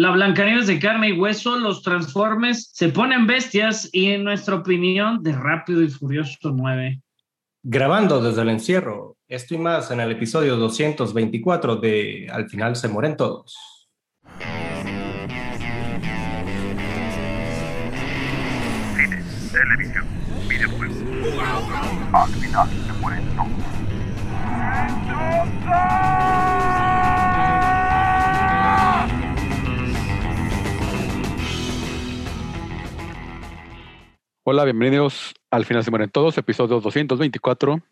La Blancanieves de carne y hueso, los Transformes se ponen bestias y en nuestra opinión de Rápido y Furioso 9. Grabando desde el encierro, esto y más en el episodio 224 de Al final se mueren todos. Cine, televisión, videojuegos. Al final se mueren todos. Hola, bienvenidos al final se mueren todos, episodio 224.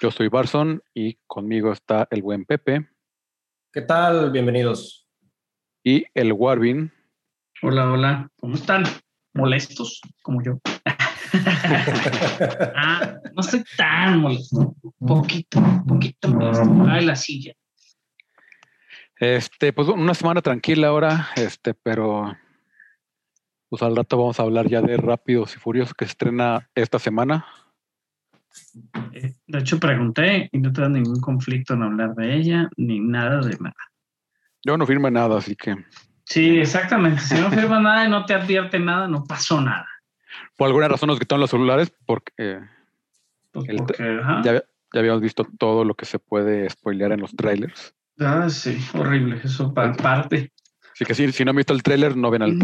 Yo soy Barson y conmigo está el buen Pepe ¿Qué tal? Bienvenidos. y el Warvin. Hola, hola. ¿Cómo están? ¿Molestos? Como yo. ah, no estoy tan molesto. Poquito, poquito molesto. Ay, la silla. Este, pues una semana tranquila ahora, este, pero pues al rato vamos a hablar ya de Rápidos y Furiosos que estrena esta semana. Eh, De hecho, pregunté y no tengo ningún conflicto en hablar de ella, ni nada de nada. Yo no firme nada, así que Sí, exactamente. Si no firma nada y no te advierte nada, no pasó nada. por alguna razón nos quitaron los celulares porque eh, Pues porque, ya, ya habíamos visto todo lo que se puede spoilear en los trailers. Ah, sí, horrible. Eso pa- aparte. Así que si, si no han visto el trailer, no ven el Ujú.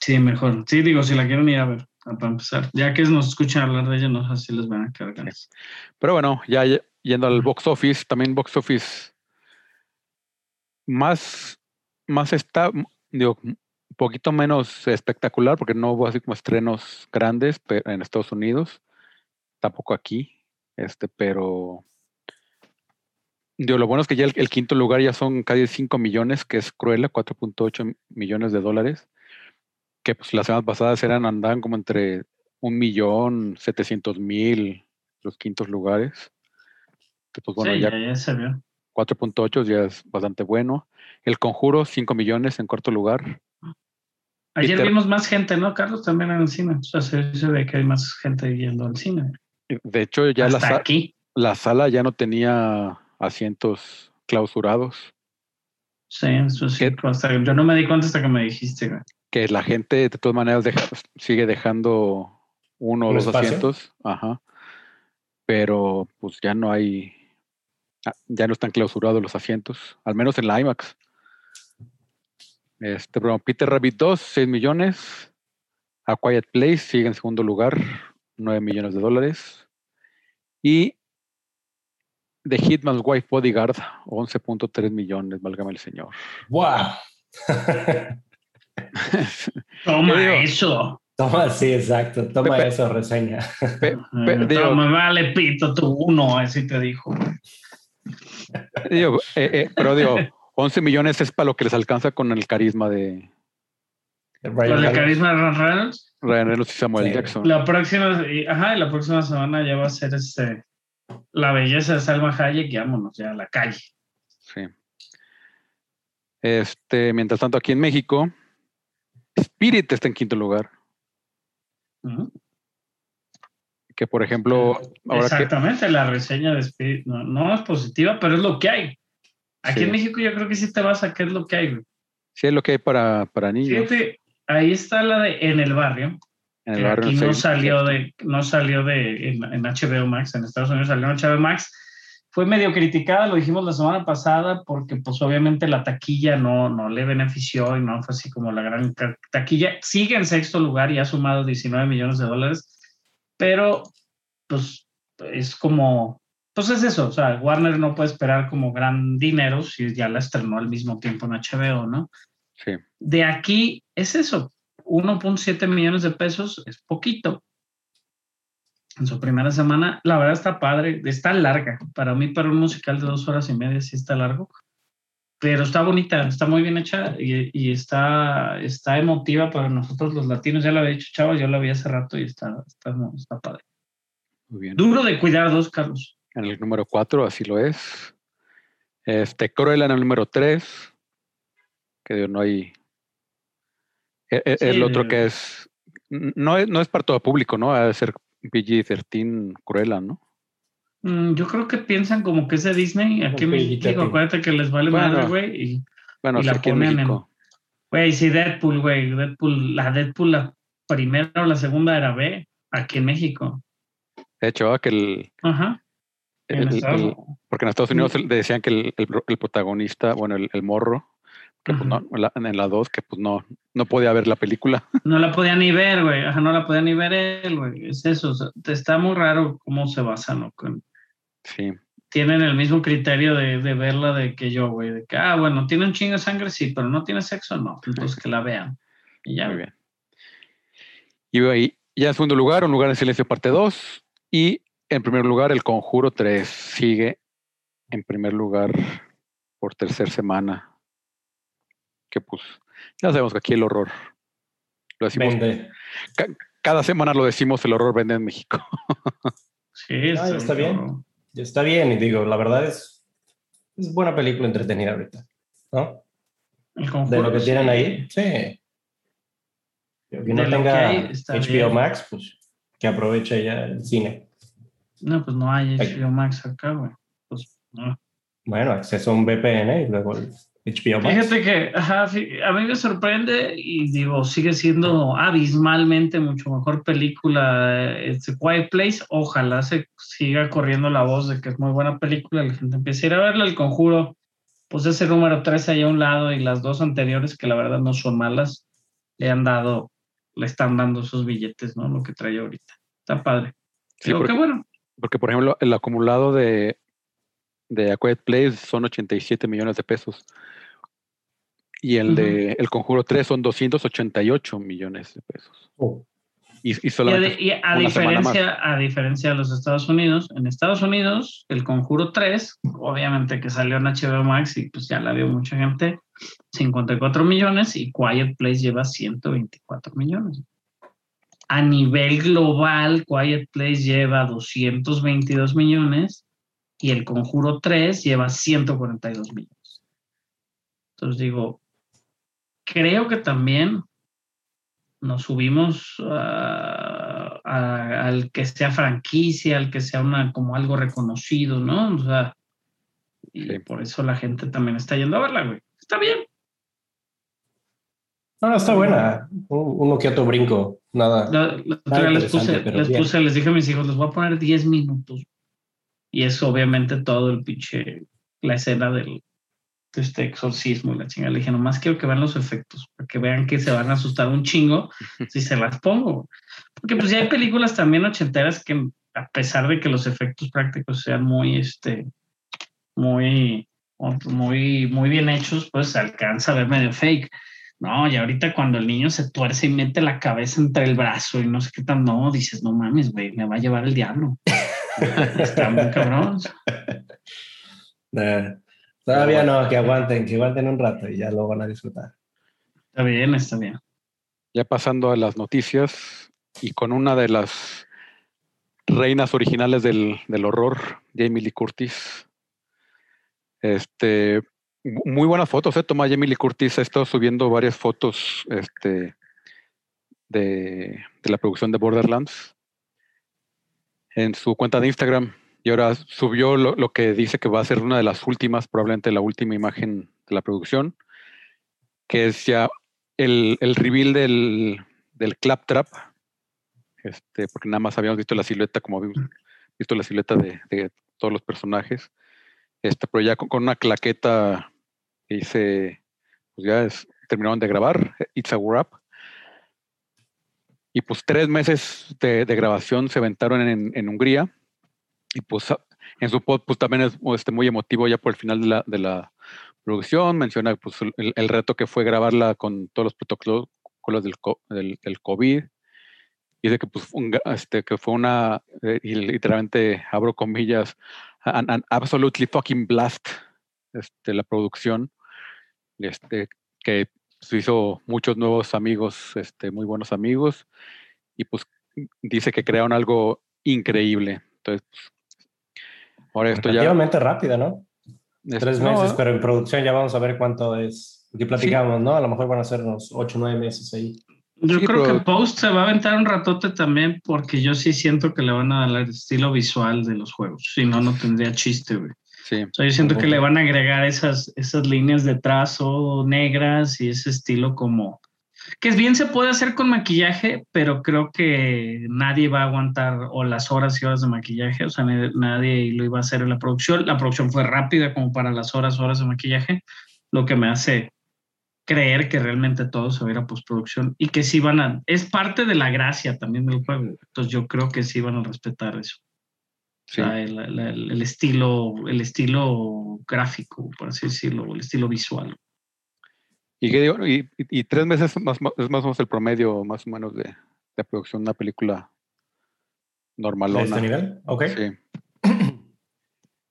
Sí, mejor. Sí, digo, si la quieren ir a ver, para empezar. Ya que nos escuchan hablar de ella, no sé si les van a quedar ganas. Pero bueno, ya ye- yendo al box office, también box office más, más está, digo, un poquito menos espectacular porque no hubo así como estrenos grandes pe- en Estados Unidos, tampoco aquí, este, pero digo, lo bueno es que ya el, el quinto lugar ya son casi 5 millones, que es Cruella, 4.8 millones de dólares, que pues las semanas pasadas eran, andaban como entre un millón setecientos mil los quintos lugares. Que, pues bueno, sí, ya ya, se vio. 4.8 ya es bastante bueno. El Conjuro, 5 millones en cuarto lugar. Ayer Peter- vimos más gente, ¿no, Carlos? También en el cine. O sea, se, se ve que hay más gente yendo al cine. De hecho, ya la, Hasta aquí. la sala ya no tenía asientos clausurados. Sí, eso sí. Hasta- yo no me di cuenta hasta que me dijiste, güey. Que la gente de todas maneras deja- sigue dejando uno o ¿Un dos espacio? asientos. Ajá. Pero pues ya no hay. ah, Ya no están clausurados los asientos, al menos en la IMAX. Este, pero Peter Rabbit 2, 6 millones. A Quiet Place sigue en segundo lugar, 9 millones de dólares. Y The Hitman's Wife Bodyguard, 11.3 millones, válgame el señor. ¡Wow! Toma eso. Toma, sí, exacto. Toma Pepe. eso, reseña. Pe- pe- digo, Toma, vale, pito, tú uno, así te dijo. digo, eh, eh, pero digo, 11 millones es para lo que les alcanza con el carisma de Ryan Con el Reynolds. carisma de Ryan Reynolds. Ryan Reynolds y Samuel Sí. Jackson. La próxima, y- ajá, y la próxima semana ya va a ser este la belleza de Salma Hayek y vámonos ya a la calle. Sí. Este, mientras tanto, aquí en México, Spirit está en quinto lugar. Que por ejemplo, ahora que Exactamente, la reseña de Spirit no, no es positiva, pero es lo que hay. Aquí Sí. en México yo creo que sí te vas a qué es lo que hay. güey. sí es lo que hay para, para niños. Fíjate, ahí está la de En el barrio, en el barrio aquí no salió de, no salió de en, en HBO Max, en Estados Unidos salió en HBO Max. Fue medio criticada, lo dijimos la semana pasada, porque pues obviamente la taquilla no, no le benefició y no fue así como la gran taquilla. Sigue en sexto lugar y ha sumado 19 millones de dólares, pero pues es como, pues es eso, o sea, Warner no puede esperar como gran dinero si ya la estrenó al mismo tiempo en HBO, ¿no? Sí. De aquí es eso, 1.7 millones de pesos es poquito. En su primera semana, la verdad está padre, está larga. Para mí, para un musical de dos horas y media, sí está largo. Pero está bonita, está muy bien hecha y, y está, está emotiva para nosotros los latinos. Ya lo había dicho, chavos, yo la vi hace rato y está, está, está padre. Muy bien. Duro de cuidar dos, Carlos. En el número 4, así lo es. Este, Cruella en el número 3. Que digo, no hay. e- e- El, Sí, otro que es. No es, no es para todo público, ¿no? Ha de ser PG-13 Cruella, ¿no? Mm, yo creo que piensan como que es de Disney. Aquí PG-13. digo, acuérdate que les vale Bueno. madre, güey. y- Bueno, Y la aquí en ponen en- México. Güey, sí, Deadpool, güey. Deadpool, la Deadpool, la primera o la segunda era B, aquí en México. De hecho, que el, Ajá. En el- porque en Estados Unidos decían que el, el pro- el protagonista, bueno, el, el morro, que pues no, en la- en la 2, que pues no, no podía ver la película. No la podía ni ver, güey. Ajá, no la podía ni ver él, güey. Es eso. o sea, está muy raro cómo se basan, ¿no? Con- Sí, tienen el mismo criterio de, de verla de que yo, güey. De que, ah, bueno, tiene un chingo de sangre, sí, pero no tiene sexo, no. Entonces que la vean. Y ya, muy bien. Y ahí, ya en segundo lugar, Un lugar en silencio parte 2. Y en primer lugar, El Conjuro 3 sigue en primer lugar por tercera semana. Que pues, ya sabemos que aquí el horror. Lo decimos, Vende. cada semana lo decimos, el horror vende en México. Sí, Ah, ya está bien. Ya está bien, y digo, la verdad es, es buena película entretenida ahorita, ¿no? El De lo que tienen sí. ahí, sí. Que no De lo tenga que hay, está HBO bien. Max, pues que aproveche ya el cine. No, pues no hay Ay. HBO Max acá, güey. Pues, no. Bueno, acceso a un VPN y luego el HBO Max. Fíjate que ajá, a mí me sorprende y digo, sigue siendo abismalmente mucho mejor película este Quiet Place. Ojalá se siga corriendo la voz de que es muy buena película, la gente empiece a ir a verla. El conjuro, pues ese número 13 ahí a un lado y las dos anteriores, que la verdad no son malas, le han dado, le están dando sus billetes, ¿no? Lo que trae ahorita. Está padre. Sí, Digo, porque- qué bueno. Porque, por ejemplo, el acumulado de, de A Quiet Place son 87 millones de pesos. Y el de El Conjuro 3 son 288 millones de pesos. Oh, Y, y Y a, solamente. y a una semana más. diferencia, a diferencia de los Estados Unidos, en Estados Unidos, el Conjuro 3, obviamente que salió en HBO Max y pues ya la vio mucha gente, 54 millones y Quiet Place lleva 124 millones. A nivel global, Quiet Place lleva 222 millones y el Conjuro 3 lleva 142 millones. Entonces digo, creo que también nos subimos a- a- al que sea franquicia, al que sea una como algo reconocido, ¿no? O sea, y Sí. por eso la gente también está yendo a verla, güey. Está bien. No, no, está buena. Un- Uno que otro brinco, nada. La- la otra Nada les puse, les bien. puse, les dije a mis hijos, les voy a poner 10 minutos. Y es obviamente todo el pinche, la escena del de este exorcismo, y la chingada. Le dije, nomás quiero que vean los efectos, para que vean que se van a asustar un chingo si se las pongo. Porque pues ya hay películas también ochenteras que a pesar de que los efectos prácticos sean muy, este, muy, muy, muy bien hechos, pues alcanza a ver medio fake. No, y ahorita cuando el niño se tuerce y mete la cabeza entre el brazo y no sé qué tan, no, dices, no mames, güey, me va a llevar el diablo. Está muy cabrón. Eh, todavía no, que aguanten, que aguanten un rato y ya lo van a disfrutar. Está bien, está bien. Ya pasando a las noticias y con una de las reinas originales del, del horror, Jamie Lee Curtis. Este, mu- muy buenas fotos, ¿eh? Toma Jamie Lee Curtis, ha estado subiendo varias fotos este, de, de la producción de Borderlands en su cuenta de Instagram. Y ahora subió lo, lo que dice que va a ser una de las últimas, probablemente la última imagen de la producción, que es ya el, el reveal del, del claptrap, este, porque nada más habíamos visto la silueta, como habíamos visto la silueta de, de todos los personajes, este, pero ya con, con una claqueta que dice, pues ya es, terminaron de grabar, It's a Wrap. Y pues tres meses de, de grabación se aventaron en, en Hungría. Y pues a- en su pod pues también es este, muy emotivo ya por el final de la, de la producción. Menciona pues el, el reto que fue grabarla con todos los protocolos del, del, del COVID. Y de que pues un este, que fue una, eh, y literalmente abro comillas, an, an absolutely fucking blast, este, la producción, este, que se hizo muchos nuevos amigos, este, muy buenos amigos, y pues dice que crearon algo increíble. Entonces, pues, ahora esto ya... Relativamente rápida, ¿no? es- Tres no, meses, pero en producción ya vamos a ver cuánto es. Aquí platicamos, ¿no? A lo mejor van a ser unos ocho o nueve meses ahí. Yo Sí, creo pero- que Post se va a aventar un ratote también porque yo sí siento que le van a dar el estilo visual de los juegos. Si no, no tendría chiste, güey. Sí. O sea, yo siento que le van a agregar esas, esas líneas de trazo negras y ese estilo como... Que bien se puede hacer con maquillaje, pero creo que nadie va a aguantar o las horas y horas de maquillaje, o sea, na- nadie lo iba a hacer en la producción. La producción fue rápida como para las horas, horas de maquillaje, lo que me hace creer que realmente todo se va a ir a postproducción y que sí van a... Es parte de la gracia también del juego, entonces yo creo que sí van a respetar eso. Sí. O sea, el, el- el estilo, el estilo gráfico, por así decirlo, el estilo visual. Y, digo, y, tres meses más, más- es más o menos el promedio, más o menos, de, de producción de una película ¿De normalona. este nivel? Ok. Sí.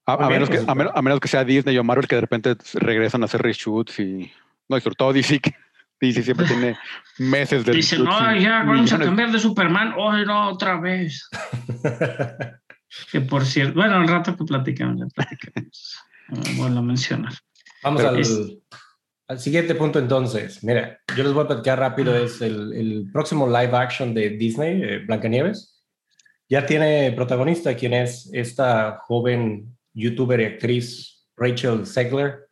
A, a bien, menos que, pues, a, menos, a menos que sea Disney o Marvel que de repente regresan a hacer reshoots y. No, y sobre todo DC, que DC siempre tiene meses de Dicen, reshoots no, ya vamos a millones". cambiar de Superman, hoy no, otra vez. Que por cierto, bueno, al rato que platicamos, ya platicamos. Eh, Bueno, a mencionar. Vamos Pero al, es- al siguiente punto entonces. Mira, yo les voy a platicar rápido. Es el, el próximo live action de Disney, eh, Blancanieves. Ya tiene protagonista, quien es esta joven youtuber y actriz Rachel Zegler,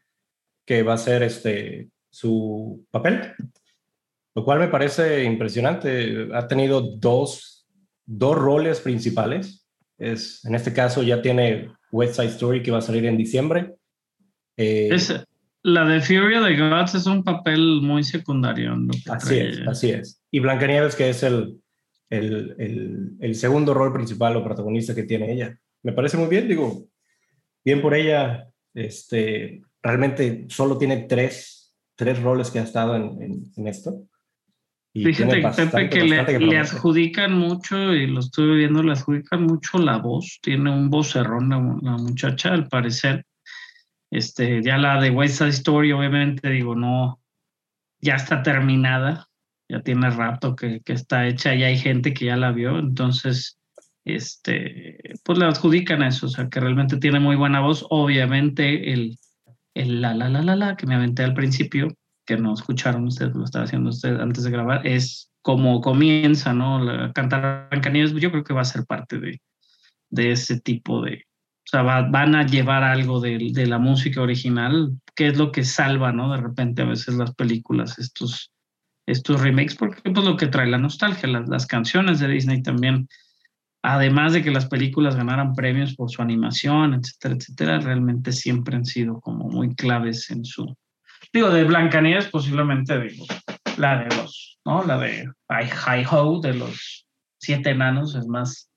que va a ser este, su papel, lo cual me parece impresionante. Ha tenido dos, dos roles principales. Es, en este caso ya tiene West Side Story, que va a salir en diciembre. Eh, la de Fury of the Gods es un papel muy secundario. en lo que Así trae. es, así es. Y Blancanieves, que es el, el, el, el segundo rol principal o protagonista que tiene ella. Me parece muy bien, digo, bien por ella. Este, realmente solo tiene tres, tres roles que ha estado en, en, en esto. Y Fíjate, tiene Pepe, bastante, que le, bastante que le adjudican mucho, y lo estuve viendo, le adjudican mucho la voz. Tiene un vocerrón la, la muchacha, al parecer. Este, ya la de West Side Story, obviamente, digo, no, ya está terminada, ya tiene rato que, que está hecha, ya hay gente que ya la vio, entonces, este, pues le adjudican eso, o sea, que realmente tiene muy buena voz. Obviamente, el, el la, la, la, la, la, que me aventé al principio, que no escucharon ustedes, lo estaba haciendo usted antes de grabar, es como comienza, ¿no? La, cantar Blancanieves, yo creo que va a ser parte de, de ese tipo de, o sea, va- van a llevar algo de, de la música original, que es lo que salva, ¿no? De repente a veces las películas, estos, estos remakes, porque pues lo que trae la nostalgia, las, las canciones de Disney también, además de que las películas ganaran premios por su animación, etcétera, etcétera, realmente siempre han sido como muy claves en su... Digo, de Blancanieves posiblemente, digo, la de los, ¿no? La de Hi Ho, de los siete enanos, es más,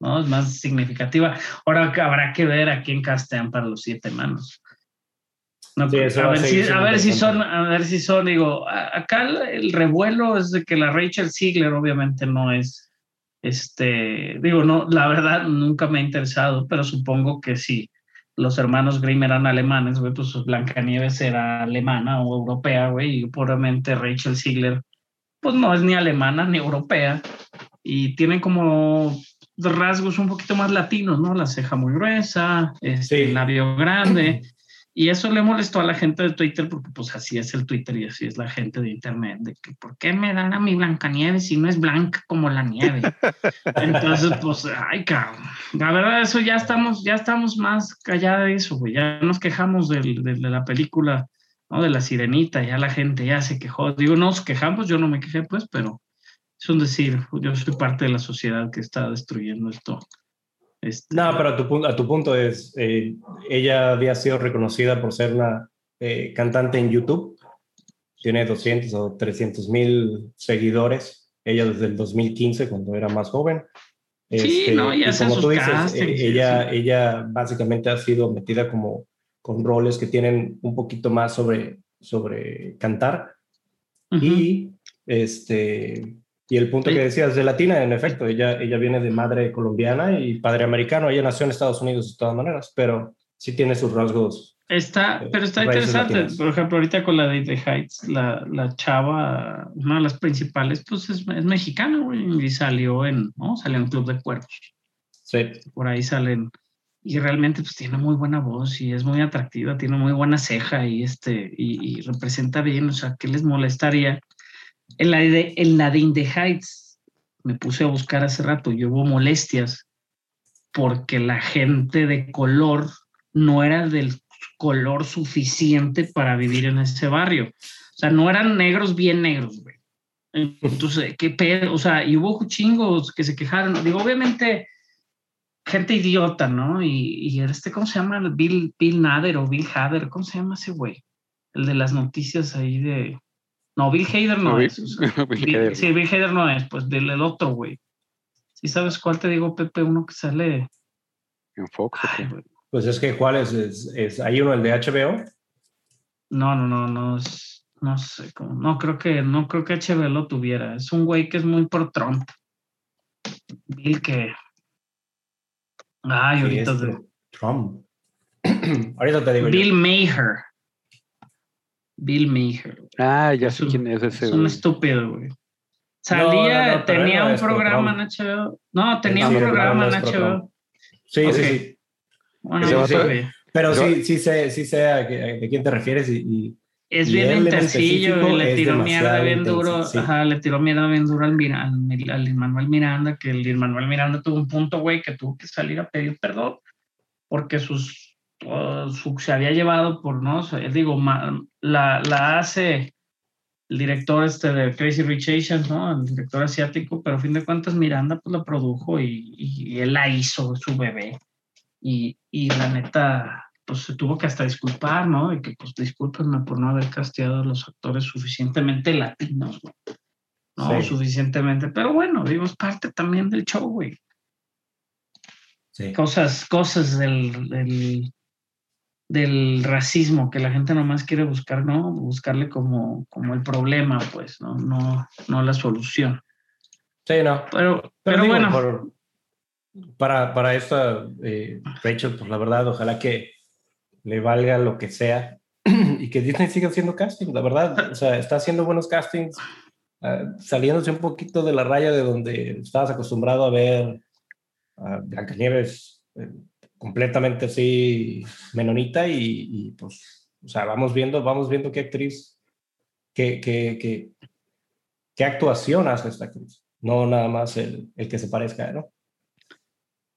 ¿no? Es más significativa. Ahora habrá que ver a quién castean para los siete. No, Sí, eso a, ver si, siendo a ver si son, a ver si son, digo, acá el- el revuelo es de que la Rachel Ziegler obviamente no es, este, digo, no, la verdad nunca me ha interesado, pero supongo que si los hermanos Grimm eran alemanes, güey, pues Blancanieves era alemana o europea, güey, y puramente Rachel Ziegler, pues no es ni alemana ni europea, y tiene como rasgos un poquito más latinos, ¿no? La ceja muy gruesa, este, Sí. el labio grande. Y eso le molestó a la gente de Twitter porque pues así es el Twitter y así es la gente de Internet, de que ¿por qué me dan a mi Blancanieves si no es blanca como la nieve? Entonces, pues, ay, cabrón. La verdad, eso ya estamos, ya estamos más allá de eso, güey. Ya nos quejamos del- del- de, la película, ¿no? De la sirenita, ya la gente ya se quejó. Digo, no nos quejamos, yo no me quejé, pues, pero es un decir, yo soy parte de la sociedad que está destruyendo esto. Este, No, pero a tu, a tu punto es, eh, ella había sido reconocida por ser una eh, cantante en YouTube. Tiene 200 o 300 mil seguidores. Ella desde el 2015, cuando era más joven. Sí, no, y hace como tú dices, castings eh, y ella, eso. ella básicamente ha sido metida como con roles que tienen un poquito más sobre, sobre cantar. ujú. Y este y el punto Sí. que decías de latina, en efecto, ella, ella viene de madre colombiana y padre americano. Ella nació en Estados Unidos de todas maneras, pero sí tiene sus rasgos. Está, eh, pero está interesante. latinas. Por ejemplo, ahorita con la de The Heights, la, la chava, una de las principales, pues es, es mexicana, güey, y salió en, ¿no? Salió en Club de Cuervos. Sí, Por ahí salen. Y realmente, pues tiene muy buena voz y es muy atractiva, tiene muy buena ceja y este, y, y representa bien. O sea, ¿qué les molestaría? En la de, en la de In the Heights, me puse a buscar hace rato y hubo molestias porque la gente de color no era del color suficiente para vivir en ese barrio. O sea, no eran negros bien negros, güey. Entonces, qué pedo, o sea, y hubo chingos que se quejaron. Digo, obviamente, gente idiota, ¿no? Y, y este, ¿cómo se llama? Bill, Bill Nader o Bill Hader, ¿cómo se llama ese güey? El de las noticias ahí de. No, Bill Hader no, es. Bill Bill- Hader. sí, Bill Hader no es, pues del el otro, güey. ¿Sí sabes cuál te digo, Pepe? Uno que sale. En Fox. Pues es que, ¿cuál es? es, es- hay uno, el de HBO. No, no, no, no es, no sé cómo, no creo que, no creo que HBO lo tuviera. Es un güey que es muy por Trump. Bill que. Ay, ahorita. este, te- Trump. Ahorita te digo yo. Bill Maher. Bill Maher. Ah, ya Es sé un- quién es ese. Es un güey. estúpido, güey. Salía, no, tenía un programa en. HBO. No, tenía Sí, un programa en HBO. Sí, sí, sí. Bueno, sé. Pero Yo- sí, sí sé, sí sé a, qué- a quién te refieres y, y- Es Y bien intensillo y le tiró mierda bien intenso, duro. sí. Ajá, le tiró mierda bien duro al, Mira- al, al Manuel Miranda, que el Manuel Miranda tuvo un punto, güey, que tuvo que salir a pedir perdón porque sus, uh, se había llevado por, ¿no? Digo, la, la hace el director este de Crazy Rich Asians, ¿no? El director asiático, pero a fin de cuentas Miranda pues la produjo y, y- y él la hizo, su bebé. Y, y la neta, pues se tuvo que hasta disculpar, ¿no? Y que pues discúlpenme por no haber casteado a los actores suficientemente latinos, güey. No, Sí. suficientemente. Pero bueno, digo, es parte también del show, güey. sí. Cosas, cosas del, del, del racismo que la gente nomás quiere buscar, ¿no? Buscarle como, como el problema, pues, ¿no? No, no la solución. Sí, no. Pero, Pero, pero digo, bueno, por- para, para esta, eh, Rachel, pues la verdad, ojalá que le valga lo que sea y que Disney siga haciendo casting, la verdad. O sea, está haciendo buenos castings, ah, saliéndose un poquito de la raya de donde estabas acostumbrado a ver a Blancanieves eh, completamente así menonita y, y, pues, o sea, vamos viendo, vamos viendo qué actriz, qué, qué, qué, qué actuación hace esta actriz, no nada más el, el que se parezca, ¿no?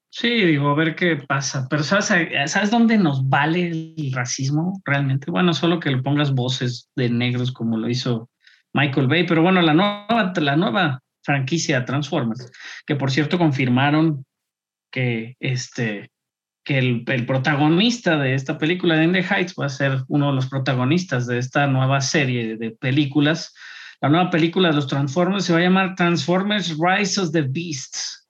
Sí, digo, a ver qué pasa. Pero ¿sabes, ¿sabes dónde nos vale el racismo realmente? Bueno, solo que le pongas voces de negros como lo hizo Michael Bay. Pero bueno, la nueva, la nueva franquicia Transformers, que por cierto confirmaron que, este, que el, protagonista de esta película de In the Heights va a ser uno de los protagonistas de esta nueva serie de películas. La nueva película de los Transformers se va a llamar Transformers Rise of the Beasts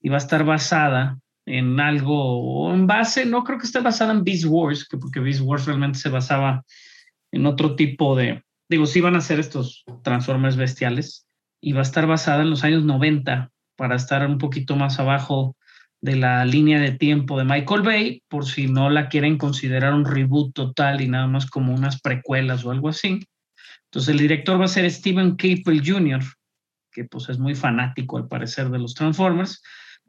y va a estar basada en algo, en base, no creo que esté basada en Beast Wars, que porque Beast Wars realmente se basaba en otro tipo de, digo, sí van a ser estos Transformers bestiales, y va a estar basada en los años 90 para estar un poquito más abajo de la línea de tiempo de Michael Bay, por si no la quieren considerar un reboot total y nada más como unas precuelas o algo así. Entonces el director va a ser Steven Caple Jr., que pues es muy fanático al parecer de los Transformers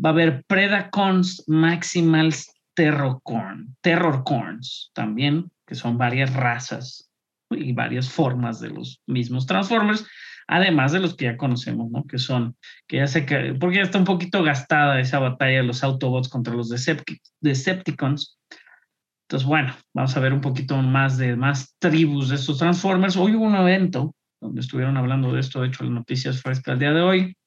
va a haber Predacons Maximals Terrorcorn, Terrorcorns también, que son varias razas y varias formas de los mismos Transformers, además de los que ya conocemos, ¿no? Que son, que ya sé que, porque ya está un poquito gastada esa batalla de los Autobots contra los Decepti- Decepticons. Entonces, bueno, vamos a ver un poquito más de más tribus de estos Transformers. Hoy hubo un evento donde estuvieron hablando de esto, de hecho, las noticias frescas el día de hoy.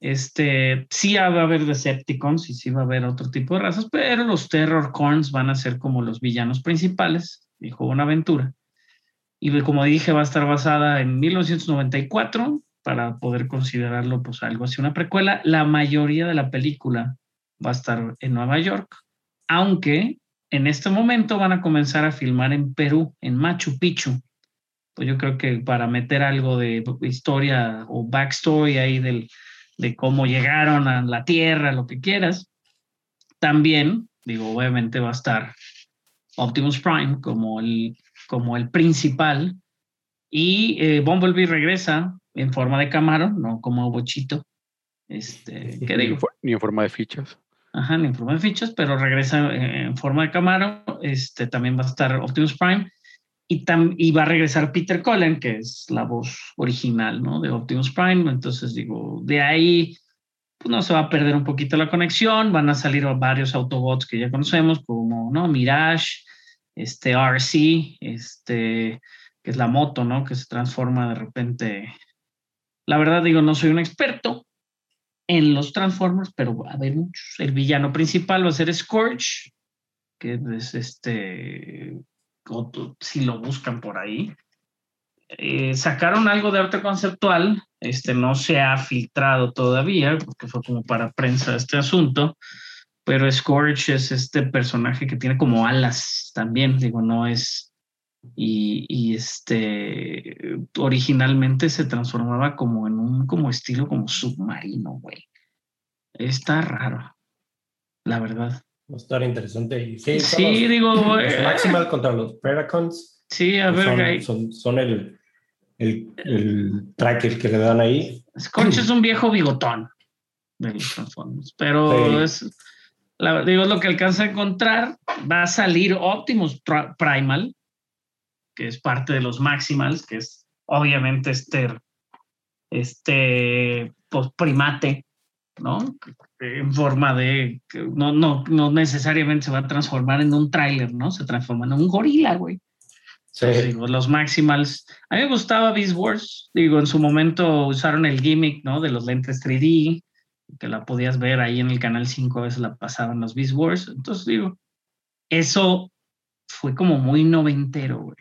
Este, sí va a haber Decepticons y sí va a haber otro tipo de razas, pero los Terror Corns van a ser como los villanos principales, dijo Bonaventura. Y como dije, va a estar basada en 1994 para poder considerarlo pues algo así, una precuela. La mayoría de la película va a estar en Nueva York, aunque en este momento van a comenzar a filmar en Perú, en Machu Picchu. Pues yo creo que para meter algo de historia o backstory ahí del, de cómo llegaron a la Tierra, lo que quieras. También, digo, obviamente va a estar Optimus Prime como el, como el principal. Y eh, Bumblebee regresa en forma de Camaro, no como Bochito. Este, ¿qué Ni digo? Ni en forma de fichas. Ajá, ni en forma de fichas, pero regresa en forma de Camaro. Este, también va a estar Optimus Prime. Y, tam- y va a regresar Peter Cullen, que es la voz original ¿no? de Optimus Prime. Entonces, digo, de ahí, pues no se va a perder un poquito la conexión, van a salir varios Autobots que ya conocemos, como ¿no? Mirage, este RC, este, que es la moto, ¿no? Que se transforma de repente. La verdad, digo, no soy un experto en los Transformers, pero va a haber muchos. El villano principal va a ser Scorch, que es este, si lo buscan por ahí. Eh, sacaron algo de arte conceptual, este no se ha filtrado todavía, porque fue como para prensa este asunto, pero Scorch es este personaje que tiene como alas también, digo, no es, y, y, este, originalmente se transformaba como en un, como estilo como submarino, güey. Está raro, la verdad. Va a estar interesante. sí, sí digo, Maximal contra los Predacons. Sí, a ver, son, son, el, el, el tracker que le dan ahí. Scorch es un viejo bigotón de los Transformers, pero es la, digo, lo que alcanza a encontrar, va a salir Optimus Primal, que es parte de los Maximals, que es obviamente este, este pues, primate, ¿no? En forma de, no, no, no necesariamente se va a transformar en un tráiler, ¿no? Se transforma en un gorila, güey. Sí. digo, los Maximals. A mí me gustaba Beast Wars. Digo, en su momento usaron el gimmick, ¿no? De los lentes 3D que la podías ver ahí en el canal 5, a veces la pasaban los Beast Wars. Entonces digo, eso fue como muy noventero, güey.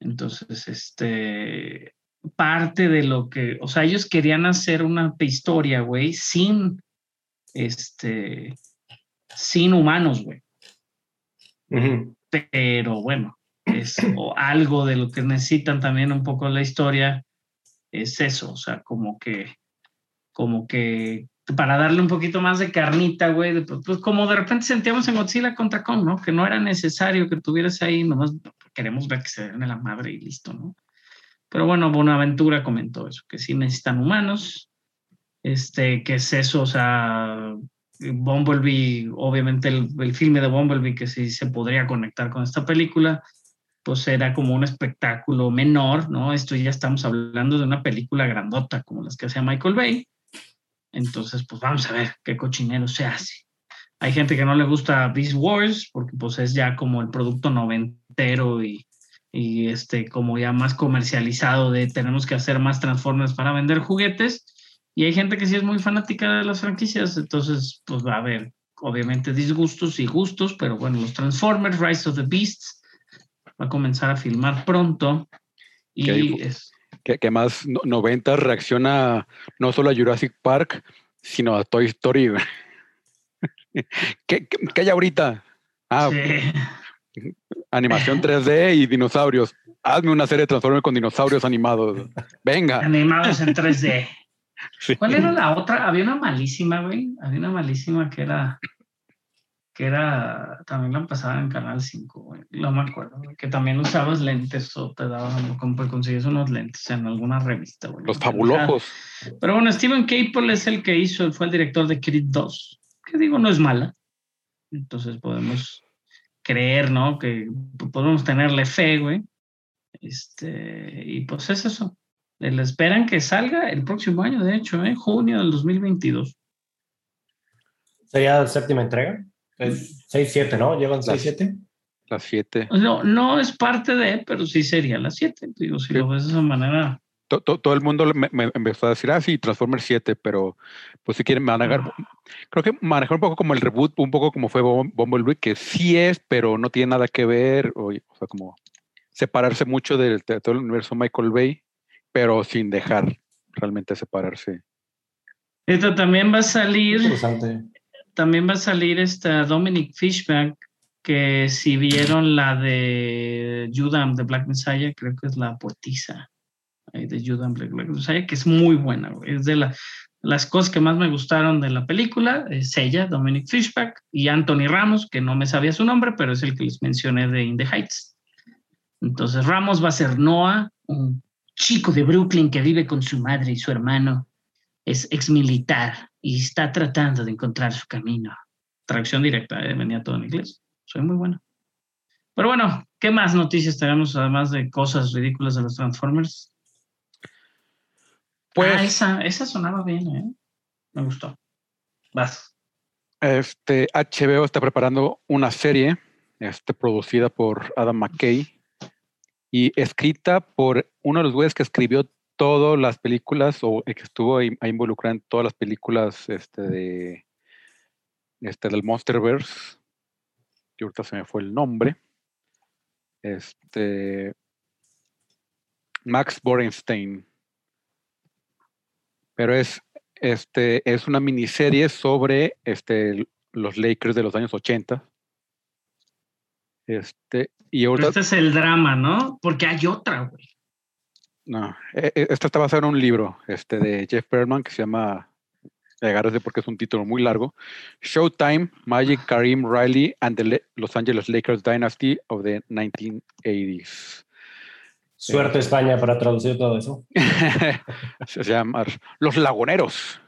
Entonces, este, parte de lo que, o sea, ellos querían hacer una historia, güey, sin, este, sin humanos, güey. Pero bueno, es algo de lo que necesitan también un poco la historia, es eso, o sea, como que como que para darle un poquito más de carnita, güey, pues, pues, como de repente sentíamos en Godzilla contra Kong, ¿no? Que no era necesario que tuvieras ahí, nomás queremos ver que se den la madre y listo, ¿no? Pero bueno, Bonaventura comentó eso, que sí necesitan humanos, este, que es eso, o sea, Bumblebee, obviamente el, el filme de Bumblebee, que sí se podría conectar con esta película, pues era como un espectáculo menor, ¿no? Esto ya estamos hablando de una película grandota como las que hacía Michael Bay, entonces, pues vamos a ver qué cochinero se hace. Hay gente que no le gusta Beast Wars porque pues es ya como el producto noventero y, y este como ya más comercializado de tenemos que hacer más Transformers para vender juguetes. Y hay gente que sí es muy fanática de las franquicias, entonces pues va a haber obviamente disgustos y gustos, pero bueno, los Transformers, Rise of the Beasts, va a comenzar a filmar pronto. Y es, que, más 90 reacciona no solo a Jurassic Park, sino a Toy Story. ¿Qué, hay ahorita? Ah, animación 3D y dinosaurios. Hazme una serie de Transformers con dinosaurios animados. Venga. Animados en 3D. ¿Cuál era la otra? Había una malísima, güey. Había una malísima que era que era, también la pasaba en Canal 5, no me acuerdo, que también usabas lentes o te daban, como consigues unos lentes en alguna revista. Güey, Los fabulosos. Pero bueno, Steven Caple es el que hizo, fue el director de Creed 2, que digo, no es mala. Entonces podemos creer, ¿no? Que podemos tenerle fe, güey. Este, y pues es eso. Le esperan que salga el próximo año, de hecho, en ¿eh? junio del 2022. ¿Sería la séptima entrega? 6-7, ¿no? ¿Llevan 6-7? Las 7. No, no es parte de, pero sí sería las 7. Digo, si lo ves de esa manera. Todo, el mundo me, empezó a decir, ah, sí, Transformers 7, pero pues si quieren manejar, creo que manejar un poco como el reboot, un poco como fue Bumblebee, que sí es, pero no tiene nada que ver, o, sea, como separarse mucho del, de todo el universo Michael Bay, pero sin dejar realmente separarse. Esto también va a salir también va a salir esta Dominic Fishback, que si vieron la de Judah de Black Messiah, creo que es la poetisa de Judah Black, Black Messiah, que es muy buena. Es de las cosas que más me gustaron de la película, es ella, Dominic Fishback, y Anthony Ramos, que no me sabía su nombre, pero es el que les mencioné de In the Heights. Entonces Ramos va a ser Noah, un chico de Brooklyn que vive con su madre y su hermano, es ex militar y está tratando de encontrar su camino. Traducción directa, ¿eh? venía todo en inglés. Soy muy bueno. Pero bueno, ¿qué más noticias tenemos además de cosas ridículas de los Transformers? Pues. Ah, esa, esa sonaba bien, ¿eh? Me gustó. Vas. Este HBO está preparando una serie este, producida por Adam McKay y escrita por uno de los güeyes que escribió todas las películas o que estuvo involucrado en todas las películas este, de, este, del Monsterverse, que ahorita se me fue el nombre. Este, Max Borenstein. Pero es, este, es una miniserie sobre este, los Lakers de los años 80. Este, y ahorita, este es el drama, ¿no? Porque hay otra, güey. No, e- e- esta está basada en un libro este, de Jeff Perlman que se llama, agárrese porque es un título muy largo, Showtime, Magic, Kareem Riley and the Los Angeles Lakers Dynasty of the 1980s. Suerte España para traducir todo eso. se llama Los Lagoneros.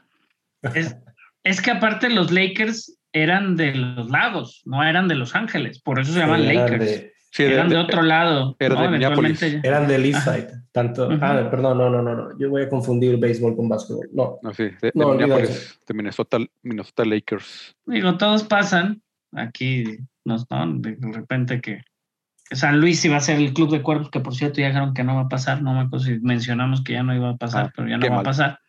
Es, es que aparte los Lakers eran de los lagos, no eran de Los Ángeles. Por eso se llaman eran Lakers. de, Sí, eran de, de- otro lado. era ¿no? de Minneapolis. Eran del East Ajá. Side. Tanto, ah, perdón, no, no, no, no, yo voy a confundir béisbol con básquetbol. No, No, sí, de, de No, Minneapolis, eso. de Minnesota, Minnesota Lakers. Digo, todos pasan. Aquí, nos, ¿no? De repente que, que San Luis iba a ser el club de cuervos, que por cierto ya dijeron que no va a pasar. No me acuerdo si mencionamos que ya no iba a pasar, Ah, pero ya no va mal. a pasar.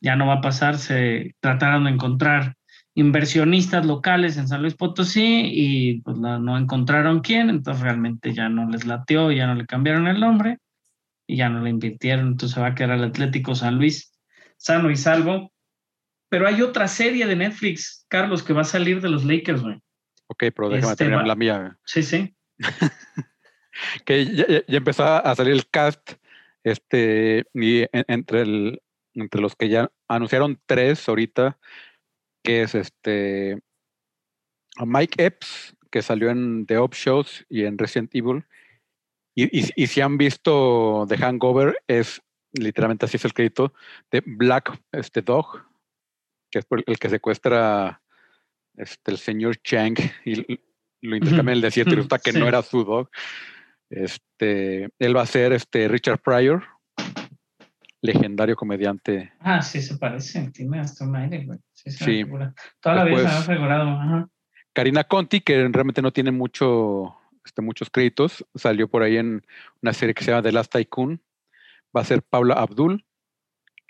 Ya no va a pasar. Se trataron de encontrar inversionistas locales en San Luis Potosí y pues la- no encontraron quién, entonces realmente ya no les lateó, ya no le cambiaron el nombre y ya no le invirtieron, entonces se va a quedar el Atlético San Luis sano y salvo. Pero hay otra serie de Netflix, Carlos, que va a salir de los Lakers, güey. Ok, pero déjame Este terminar va- la mía. Sí, sí. Que ya, ya- ya empezó a salir el cast. Este, y en- entre, el, entre los que ya anunciaron tres ahorita, que es este Mike Epps, que salió en The Up Shows y en Resident Evil. Y, y- y si han visto The Hangover, es literalmente así es el crédito de Black este Dog, que es por el que secuestra este, el señor Chang y lo intercambia en el desierto y resulta que no era su dog. Este, él va a ser este Richard Pryor, legendario comediante. Ah, sí, se parece. Tiene hasta un aire, güey. Sí, se Sí. Toda la vida se me ha Después- figurado. Ajá. Karina Conti, que realmente no tiene mucho, este, muchos créditos, salió por ahí en una serie que se llama The Last Tycoon. Va a ser Paula Abdul,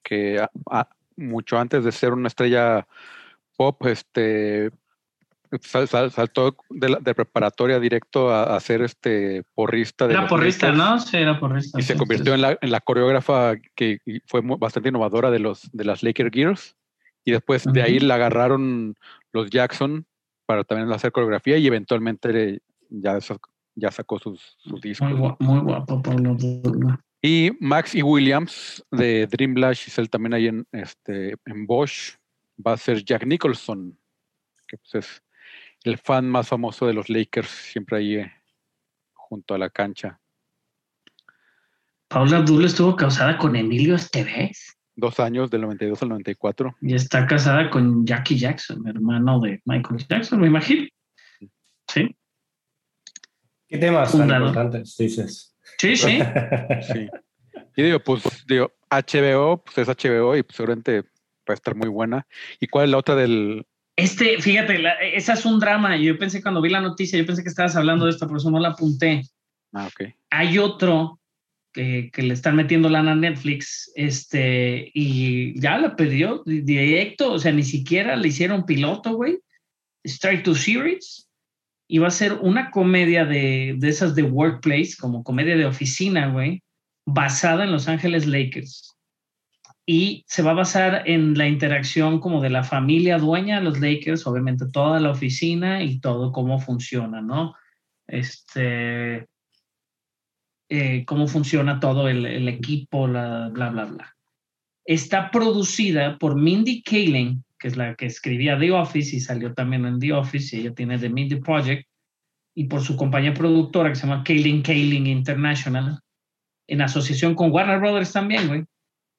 que a- a- mucho antes de ser una estrella pop, este, sal- sal- saltó de, la, de preparatoria directo a, a ser este porrista. De Era porrista. ¿no? Sí, era porrista. Y se sí, convirtió sí. en la, en la coreógrafa que y fue bastante innovadora de, los, de las Laker Gears. Y después de ahí la agarraron los Jackson para también hacer coreografía y eventualmente ya, ya sacó sus, sus discos. Muy, ¿no? gua- muy guapo, Pablo. Y Max y Williams de Dream Blash es él también ahí en, este, en Bosch. Va a ser Jack Nicholson, que pues es el fan más famoso de los Lakers, siempre ahí eh, junto a la cancha. Paula Abdul estuvo casada con Emilio Estevez Dos años, del 92 al 94. y está casada con Jackie Jackson, hermano de Michael Jackson, me imagino. Sí, ¿Qué temas tan importantes dices? sí, sí. Sí. Y digo, pues, digo, HBO, pues es HBO y pues seguramente va a estar muy buena. ¿Y cuál es la otra del...? Este, fíjate, la- esa es un drama. Yo pensé cuando vi la noticia, yo pensé que estabas hablando de esta, por eso no la apunté. Ah, ok. Hay otro que, que le están metiendo lana a Netflix, este, y ya la perdió di- directo, o sea, ni siquiera le hicieron piloto, güey. Strike to Series. Y va a ser una comedia de, de esas de workplace, como comedia de oficina, güey, basada en Los Ángeles Lakers. Y se va a basar en la interacción como de la familia dueña de los Lakers, obviamente toda la oficina y todo cómo funciona, ¿no? Este, eh, cómo funciona todo el, el equipo, la, bla, bla, bla. Está producida por Mindy Kaling, que es la que escribía The Office y salió también en The Office, y ella tiene The Mindy Project, y por su compañía productora que se llama Kaling Kaling International, en asociación con Warner Brothers también, güey.